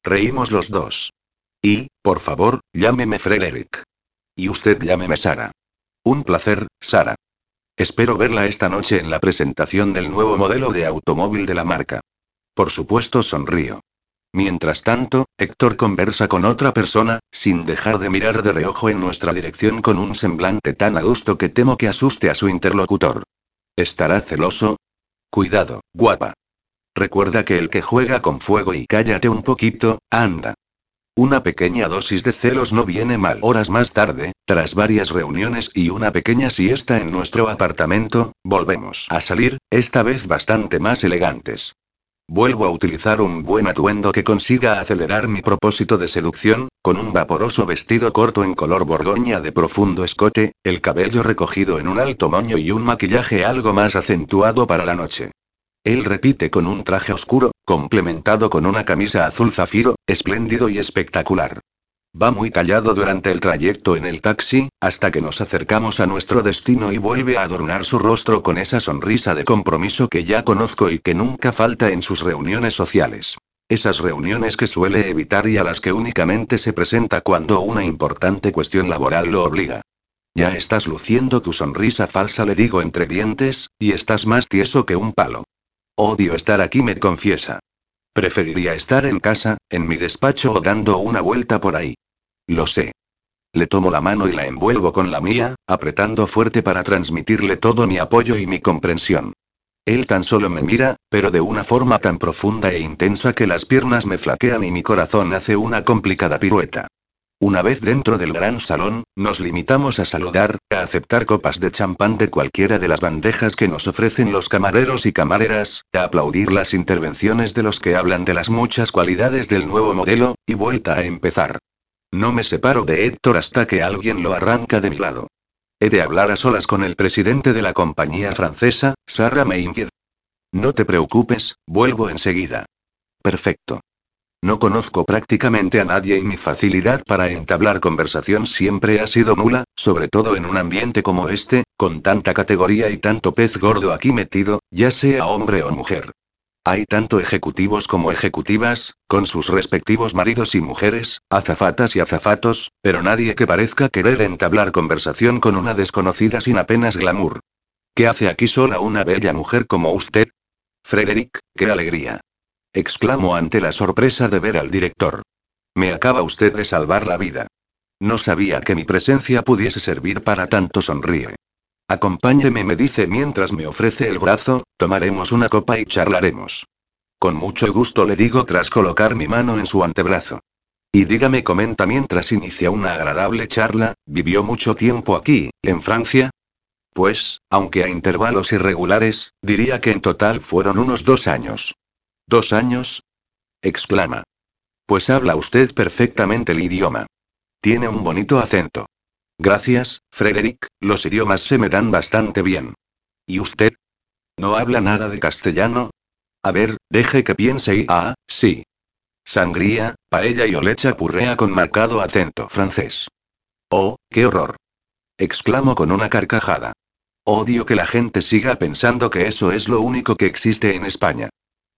S1: Reímos los dos. Y, por favor, llámeme Frederick. Y usted llámeme Sara. Un placer, Sara. Espero verla esta noche en la presentación del nuevo modelo de automóvil de la marca. Por supuesto, sonrío. Mientras tanto, Héctor conversa con otra persona, sin dejar de mirar de reojo en nuestra dirección con un semblante tan adusto que temo que asuste a su interlocutor. ¿Estará celoso? Cuidado, guapa. Recuerda que el que juega con fuego y cállate un poquito, anda. Una pequeña dosis de celos no viene mal. Horas más tarde, tras varias reuniones y una pequeña siesta en nuestro apartamento, volvemos a salir, esta vez bastante más elegantes. Vuelvo a utilizar un buen atuendo que consiga acelerar mi propósito de seducción, con un vaporoso vestido corto en color borgoña de profundo escote, el cabello recogido en un alto moño y un maquillaje algo más acentuado para la noche. Él repite con un traje oscuro, complementado con una camisa azul zafiro, espléndido y espectacular. Va muy callado durante el trayecto en el taxi, hasta que nos acercamos a nuestro destino y vuelve a adornar su rostro con esa sonrisa de compromiso que ya conozco y que nunca falta en sus reuniones sociales. Esas reuniones que suele evitar y a las que únicamente se presenta cuando una importante cuestión laboral lo obliga. Ya estás luciendo tu sonrisa falsa, le digo entre dientes, y estás más tieso que un palo. Odio estar aquí, me confiesa. Preferiría estar en casa, en mi despacho o dando una vuelta por ahí. Lo sé. Le tomo la mano y la envuelvo con la mía, apretando fuerte para transmitirle todo mi apoyo y mi comprensión. Él tan solo me mira, pero de una forma tan profunda e intensa que las piernas me flaquean y mi corazón hace una complicada pirueta. Una vez dentro del gran salón, nos limitamos a saludar, a aceptar copas de champán de cualquiera de las bandejas que nos ofrecen los camareros y camareras, a aplaudir las intervenciones de los que hablan de las muchas cualidades del nuevo modelo, y vuelta a empezar. No me separo de Héctor hasta que alguien lo arranca de mi lado. He de hablar a solas con el presidente de la compañía francesa, Sarah Mainfield. No te preocupes, vuelvo enseguida. Perfecto. No conozco prácticamente a nadie y mi facilidad para entablar conversación siempre ha sido nula, sobre todo en un ambiente como este, con tanta categoría y tanto pez gordo aquí metido, ya sea hombre o mujer. Hay tanto ejecutivos como ejecutivas, con sus respectivos maridos y mujeres, azafatas y azafatos, pero nadie que parezca querer entablar conversación con una desconocida sin apenas glamour. ¿Qué hace aquí sola una bella mujer como usted? Frederick, qué alegría. Exclamo ante la sorpresa de ver al director. Me acaba usted de salvar la vida. No sabía que mi presencia pudiese servir para tanto sonríe. Acompáñeme, me dice mientras me ofrece el brazo, tomaremos una copa y charlaremos. Con mucho gusto le digo tras colocar mi mano en su antebrazo. Y dígame, comenta mientras inicia una agradable charla, ¿vivió mucho tiempo aquí, en Francia? Pues, aunque a intervalos irregulares, diría que en total fueron unos dos años. ¿Dos años? exclama. Pues habla usted perfectamente el idioma. Tiene un bonito acento. Gracias, Frederick, los idiomas se me dan bastante bien. ¿Y usted? ¿No habla nada de castellano? A ver, deje que piense y... Ah, sí. Sangría, paella y olecha purrea con marcado acento francés. Oh, qué horror. Exclamo con una carcajada. Odio que la gente siga pensando que eso es lo único que existe en España.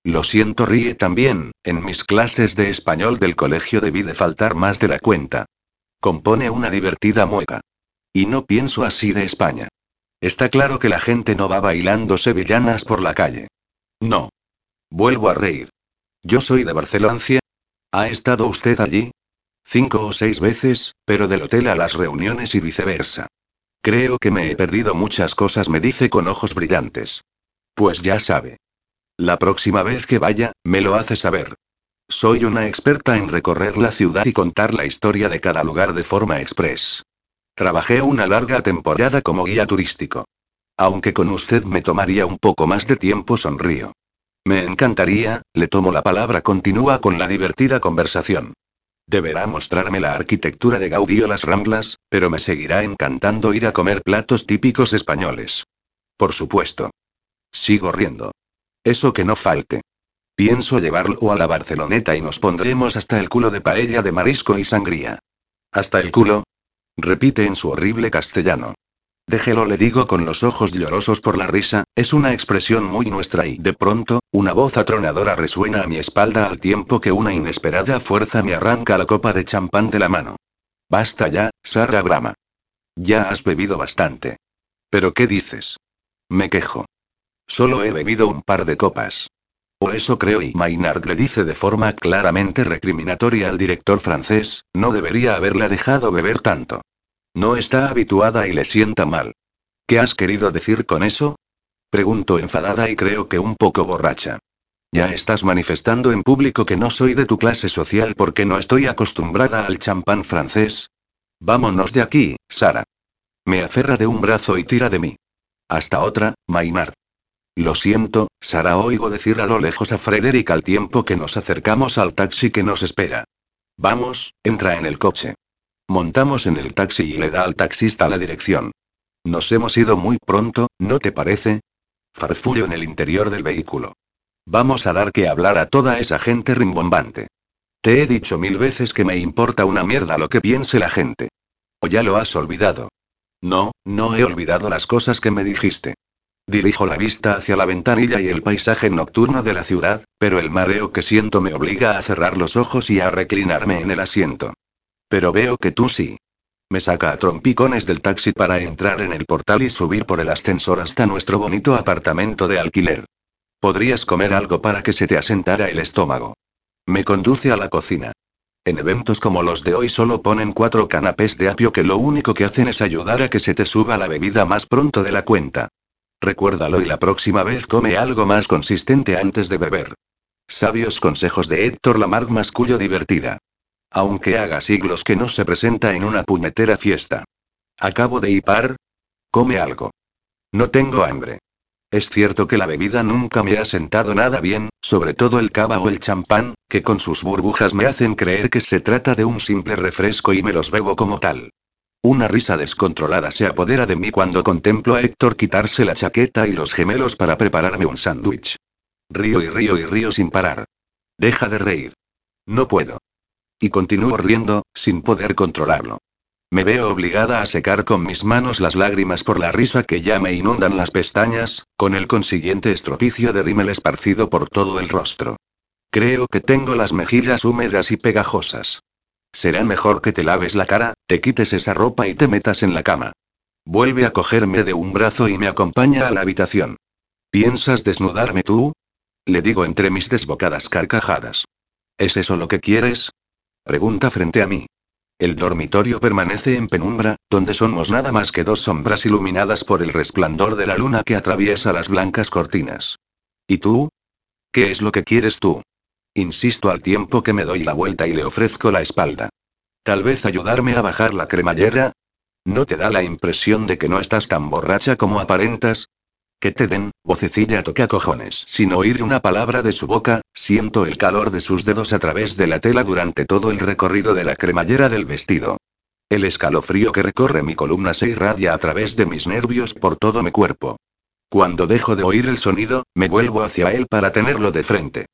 S1: Lo siento, ríe también, en mis clases de español del colegio debí de faltar más de la cuenta. Compone una divertida mueca. Y no pienso así de España. Está claro que la gente no va bailando sevillanas por la calle. No. Vuelvo a reír. Yo soy de Barcelona. ¿Ha estado usted allí? Cinco o seis veces, pero del hotel a las reuniones y viceversa. Creo que me he perdido muchas cosas, me dice con ojos brillantes. Pues ya sabe. La próxima vez que vaya, me lo hace saber. Soy una experta en recorrer la ciudad y contar la historia de cada lugar de forma express. Trabajé una larga temporada como guía turístico. Aunque con usted me tomaría un poco más de tiempo, sonrío. Me encantaría, le tomo la palabra, continúa con la divertida conversación. Deberá mostrarme la arquitectura de Gaudí o las Ramblas, pero me seguirá encantando ir a comer platos típicos españoles. Por supuesto. Sigo riendo. Eso que no falte. Pienso llevarlo a la Barceloneta y nos pondremos hasta el culo de paella de marisco y sangría. ¿Hasta el culo? Repite en su horrible castellano. Déjelo, le digo con los ojos llorosos por la risa, es una expresión muy nuestra y, de pronto, una voz atronadora resuena a mi espalda al tiempo que una inesperada fuerza me arranca la copa de champán de la mano. Basta ya, Sara Brama. Ya has bebido bastante. ¿Pero qué dices? Me quejo. Solo he bebido un par de copas. Eso creo y Maynard le dice de forma claramente recriminatoria al director francés, no debería haberla dejado beber tanto. No está habituada y le sienta mal. ¿Qué has querido decir con eso? Pregunto enfadada y creo que un poco borracha. Ya estás manifestando en público que no soy de tu clase social porque no estoy acostumbrada al champán francés. Vámonos de aquí, Sara. Me aferra de un brazo y tira de mí. Hasta otra, Maynard. Lo siento, Sara, oigo decir a lo lejos a Frederick al tiempo que nos acercamos al taxi que nos espera. Vamos, entra en el coche. Montamos en el taxi y le da al taxista la dirección. Nos hemos ido muy pronto, ¿no te parece? Farfullo en el interior del vehículo. Vamos a dar que hablar a toda esa gente rimbombante. Te he dicho mil veces que me importa una mierda lo que piense la gente. ¿O ya lo has olvidado? No, no he olvidado las cosas que me dijiste. Dirijo la vista hacia la ventanilla y el paisaje nocturno de la ciudad, pero el mareo que siento me obliga a cerrar los ojos y a reclinarme en el asiento. Pero veo que tú sí. Me saca a trompicones del taxi para entrar en el portal y subir por el ascensor hasta nuestro bonito apartamento de alquiler. Podrías comer algo para que se te asentara el estómago. Me conduce a la cocina. En eventos como los de hoy solo ponen cuatro canapés de apio que lo único que hacen es ayudar a que se te suba la bebida más pronto de la cuenta. Recuérdalo y la próxima vez come algo más consistente antes de beber. Sabios consejos de Héctor Lamarck mascullo divertida. Aunque haga siglos que no se presenta en una puñetera fiesta. Acabo de hipar. Come algo. No tengo hambre. Es cierto que la bebida nunca me ha sentado nada bien, sobre todo el cava o el champán, que con sus burbujas me hacen creer que se trata de un simple refresco y me los bebo como tal. Una risa descontrolada se apodera de mí cuando contemplo a Héctor quitarse la chaqueta y los gemelos para prepararme un sándwich. Río y río y río sin parar. Deja de reír. No puedo. Y continúo riendo, sin poder controlarlo. Me veo obligada a secar con mis manos las lágrimas por la risa que ya me inundan las pestañas, con el consiguiente estropicio de rímel esparcido por todo el rostro. Creo que tengo las mejillas húmedas y pegajosas. Será mejor que te laves la cara, te quites esa ropa y te metas en la cama. Vuelve a cogerme de un brazo y me acompaña a la habitación. ¿Piensas desnudarme tú? Le digo entre mis desbocadas carcajadas. ¿Es eso lo que quieres? Pregunta frente a mí. El dormitorio permanece en penumbra, donde somos nada más que dos sombras iluminadas por el resplandor de la luna que atraviesa las blancas cortinas. ¿Y tú? ¿Qué es lo que quieres tú? Insisto al tiempo que me doy la vuelta y le ofrezco la espalda. Tal vez ayudarme a bajar la cremallera. ¿No te da la impresión de que no estás tan borracha como aparentas? Que te den, vocecilla toca cojones. Sin oír una palabra de su boca, siento el calor de sus dedos a través de la tela durante todo el recorrido de la cremallera del vestido. El escalofrío que recorre mi columna se irradia a través de mis nervios por todo mi cuerpo. Cuando dejo de oír el sonido, me vuelvo hacia él para tenerlo de frente.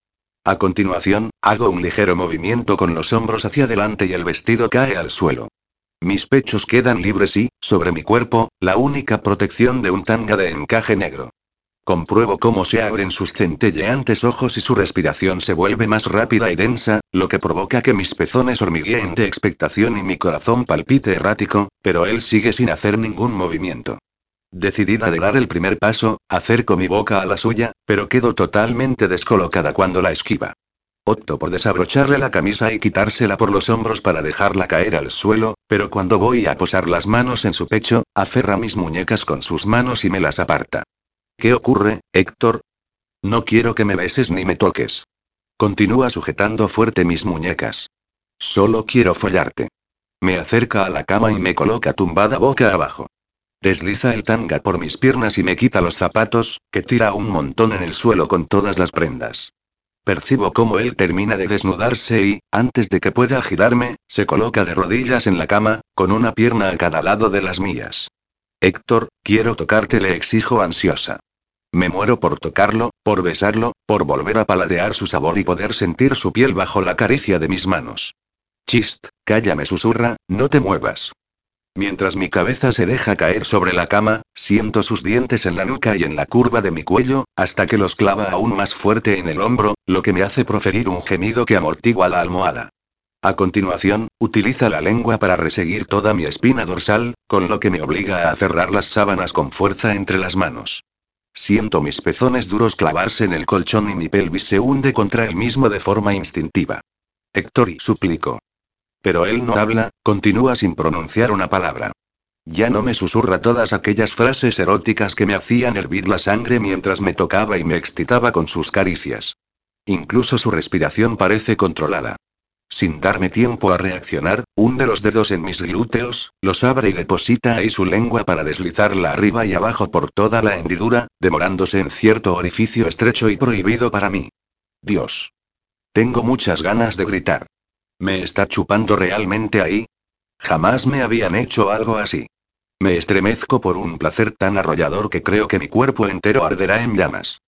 S1: A continuación, hago un ligero movimiento con los hombros hacia adelante y el vestido cae al suelo. Mis pechos quedan libres y, sobre mi cuerpo, la única protección de un tanga de encaje negro. compruebo cómo se abren sus centelleantes ojos y su respiración se vuelve más rápida y densa, lo que provoca que mis pezones hormigueen de expectación y mi corazón palpite errático, pero él sigue sin hacer ningún movimiento. Decidida de dar el primer paso, acerco mi boca a la suya, pero quedo totalmente descolocada cuando la esquiva. Opto por desabrocharle la camisa y quitársela por los hombros para dejarla caer al suelo, pero cuando voy a posar las manos en su pecho, aferra mis muñecas con sus manos y me las aparta. ¿Qué ocurre, Héctor? No quiero que me beses ni me toques. Continúa sujetando fuerte mis muñecas. Solo quiero follarte. Me acerca a la cama y me coloca tumbada boca abajo. Desliza el tanga por mis piernas y me quita los zapatos, que tira un montón en el suelo con todas las prendas. Percibo cómo él termina de desnudarse y, antes de que pueda girarme, se coloca de rodillas en la cama, con una pierna a cada lado de las mías. Héctor, quiero tocarte, le exijo ansiosa. Me muero por tocarlo, por besarlo, por volver a paladear su sabor y poder sentir su piel bajo la caricia de mis manos. Chist, cállame, susurra, no te muevas. Mientras mi cabeza se deja caer sobre la cama, siento sus dientes en la nuca y en la curva de mi cuello, hasta que los clava aún más fuerte en el hombro, lo que me hace proferir un gemido que amortigua la almohada. A continuación, utiliza la lengua para reseguir toda mi espina dorsal, con lo que me obliga a cerrar las sábanas con fuerza entre las manos. Siento mis pezones duros clavarse en el colchón y mi pelvis se hunde contra el mismo de forma instintiva. Héctor y suplico. Pero él no habla, continúa sin pronunciar una palabra. Ya no me susurra todas aquellas frases eróticas que me hacían hervir la sangre mientras me tocaba y me excitaba con sus caricias. Incluso su respiración parece controlada. Sin darme tiempo a reaccionar, hunde los dedos en mis glúteos, los abre y deposita ahí su lengua para deslizarla arriba y abajo por toda la hendidura, demorándose en cierto orificio estrecho y prohibido para mí. Dios. Tengo muchas ganas de gritar. ¿Me está chupando realmente ahí? Jamás me habían hecho algo así. Me estremezco por un placer tan arrollador que creo que mi cuerpo entero arderá en llamas.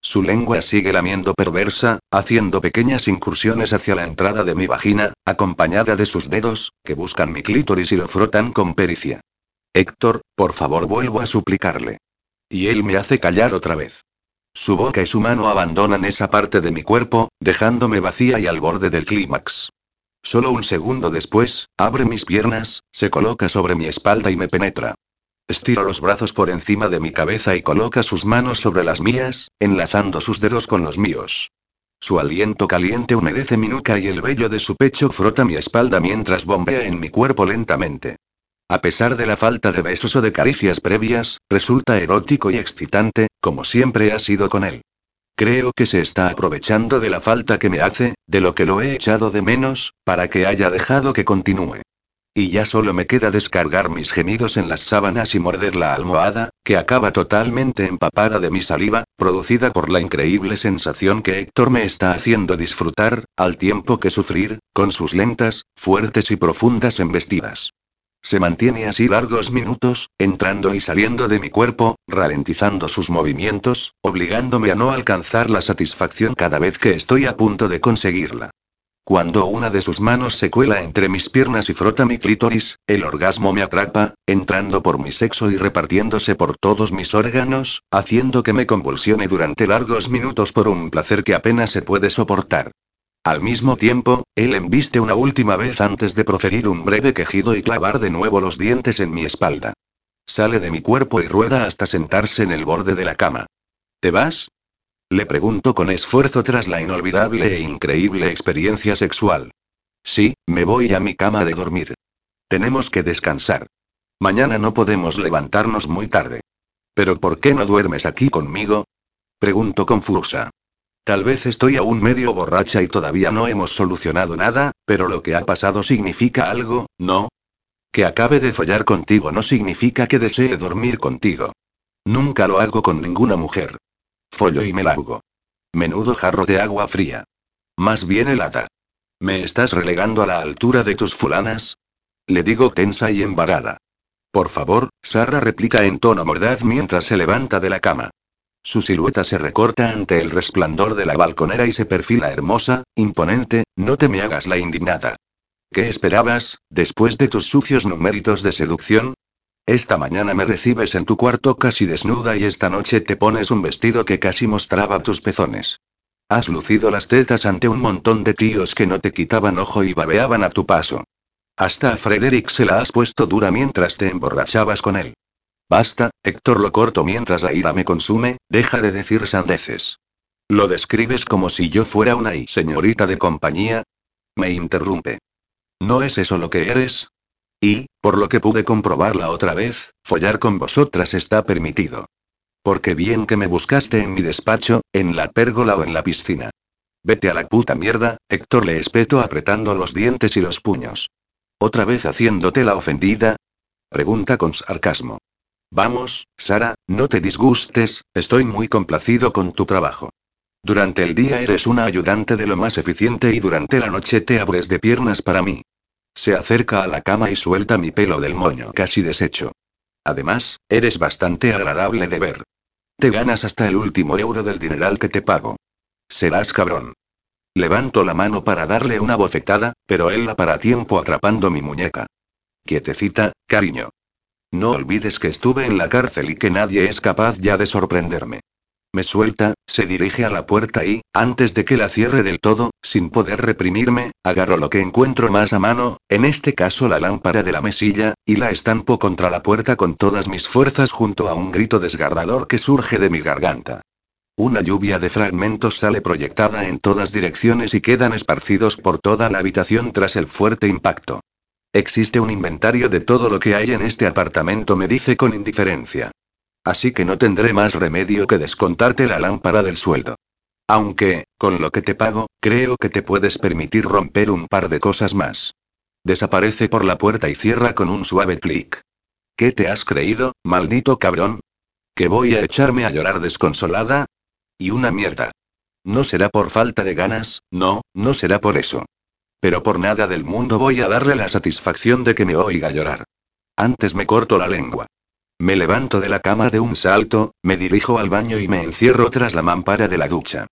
S1: Su lengua sigue lamiendo perversa, haciendo pequeñas incursiones hacia la entrada de mi vagina, acompañada de sus dedos, que buscan mi clítoris y lo frotan con pericia. Héctor, por favor, vuelvo a suplicarle. Y él me hace callar otra vez. Su boca y su mano abandonan esa parte de mi cuerpo, dejándome vacía y al borde del clímax. Solo un segundo después, abre mis piernas, se coloca sobre mi espalda y me penetra. Estiro los brazos por encima de mi cabeza y coloca sus manos sobre las mías, enlazando sus dedos con los míos. Su aliento caliente humedece mi nuca y el vello de su pecho frota mi espalda mientras bombea en mi cuerpo lentamente. A pesar de la falta de besos o de caricias previas, resulta erótico y excitante, como siempre ha sido con él. Creo que se está aprovechando de la falta que me hace, de lo que lo he echado de menos, para que haya dejado que continúe. Y ya solo me queda descargar mis gemidos en las sábanas y morder la almohada, que acaba totalmente empapada de mi saliva, producida por la increíble sensación que Héctor me está haciendo disfrutar, al tiempo que sufrir, con sus lentas, fuertes y profundas embestidas. Se mantiene así largos minutos, entrando y saliendo de mi cuerpo, ralentizando sus movimientos, obligándome a no alcanzar la satisfacción cada vez que estoy a punto de conseguirla. Cuando una de sus manos se cuela entre mis piernas y frota mi clítoris, el orgasmo me atrapa, entrando por mi sexo y repartiéndose por todos mis órganos, haciendo que me convulsione durante largos minutos por un placer que apenas se puede soportar. Al mismo tiempo, él embiste una última vez antes de proferir un breve quejido y clavar de nuevo los dientes en mi espalda. Sale de mi cuerpo y rueda hasta sentarse en el borde de la cama. ¿Te vas? Le pregunto con esfuerzo tras la inolvidable e increíble experiencia sexual. Sí, me voy a mi cama de dormir. Tenemos que descansar. Mañana no podemos levantarnos muy tarde. ¿Pero por qué no duermes aquí conmigo? Pregunto confusa. Tal vez estoy aún medio borracha y todavía no hemos solucionado nada, pero lo que ha pasado significa algo, ¿no? Que acabe de follar contigo no significa que desee dormir contigo. Nunca lo hago con ninguna mujer. Follo y me largo. Menudo jarro de agua fría. Más bien helada. ¿Me estás relegando a la altura de tus fulanas? Le digo tensa y embarada. Por favor, Sara replica en tono mordaz mientras se levanta de la cama. Su silueta se recorta ante el resplandor de la balconera y se perfila hermosa, imponente, no te me hagas la indignada. ¿Qué esperabas, después de tus sucios numéritos de seducción? Esta mañana me recibes en tu cuarto casi desnuda y esta noche te pones un vestido que casi mostraba tus pezones. Has lucido las tetas ante un montón de tíos que no te quitaban ojo y babeaban a tu paso. Hasta a Frederick se la has puesto dura mientras te emborrachabas con él. Basta, Héctor lo corto mientras la ira me consume, deja de decir sandeces. Lo describes como si yo fuera una y señorita de compañía. Me interrumpe. ¿No es eso lo que eres? Y, por lo que pude comprobar la otra vez, follar con vosotras está permitido. Porque bien que me buscaste en mi despacho, en la pérgola o en la piscina. Vete a la puta mierda, Héctor le espeto apretando los dientes y los puños. ¿Otra vez haciéndote la ofendida? Pregunta con sarcasmo. Vamos, Sara, no te disgustes, estoy muy complacido con tu trabajo. Durante el día eres una ayudante de lo más eficiente y durante la noche te abres de piernas para mí. Se acerca a la cama y suelta mi pelo del moño casi deshecho. Además, eres bastante agradable de ver. Te ganas hasta el último euro del dineral que te pago. Serás cabrón. Levanto la mano para darle una bofetada, pero él la para tiempo atrapando mi muñeca. Quietecita, cariño. No olvides que estuve en la cárcel y que nadie es capaz ya de sorprenderme. Me suelta, se dirige a la puerta y, antes de que la cierre del todo, sin poder reprimirme, agarro lo que encuentro más a mano, en este caso la lámpara de la mesilla, y la estampo contra la puerta con todas mis fuerzas junto a un grito desgarrador que surge de mi garganta. Una lluvia de fragmentos sale proyectada en todas direcciones y quedan esparcidos por toda la habitación tras el fuerte impacto. Existe un inventario de todo lo que hay en este apartamento, me dice con indiferencia. Así que no tendré más remedio que descontarte la lámpara del sueldo. Aunque, con lo que te pago, creo que te puedes permitir romper un par de cosas más. Desaparece por la puerta y cierra con un suave clic. ¿Qué te has creído, maldito cabrón? ¿Que voy a echarme a llorar desconsolada? Y una mierda. No será por falta de ganas, no, no será por eso. Pero por nada del mundo voy a darle la satisfacción de que me oiga llorar. Antes me corto la lengua. Me levanto de la cama de un salto, me dirijo al baño y me encierro tras la mampara de la ducha.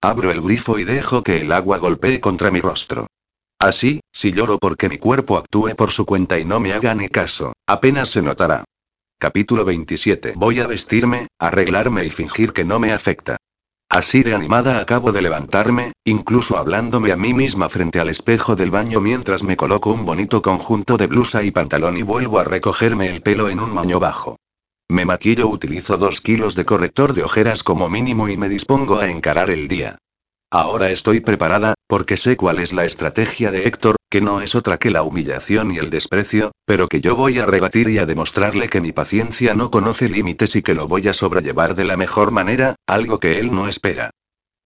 S1: Abro el grifo y dejo que el agua golpee contra mi rostro. Así, si lloro porque mi cuerpo actúe por su cuenta y no me haga ni caso, apenas se notará. Capítulo 27. Voy a vestirme, arreglarme y fingir que no me afecta. Así de animada acabo de levantarme, incluso hablándome a mí misma frente al espejo del baño mientras me coloco un bonito conjunto de blusa y pantalón y vuelvo a recogerme el pelo en un moño bajo. Me maquillo, utilizo dos kilos de corrector de ojeras como mínimo y me dispongo a encarar el día. Ahora estoy preparada, porque sé cuál es la estrategia de Héctor, que no es otra que la humillación y el desprecio, pero que yo voy a rebatir y a demostrarle que mi paciencia no conoce límites y que lo voy a sobrellevar de la mejor manera, algo que él no espera.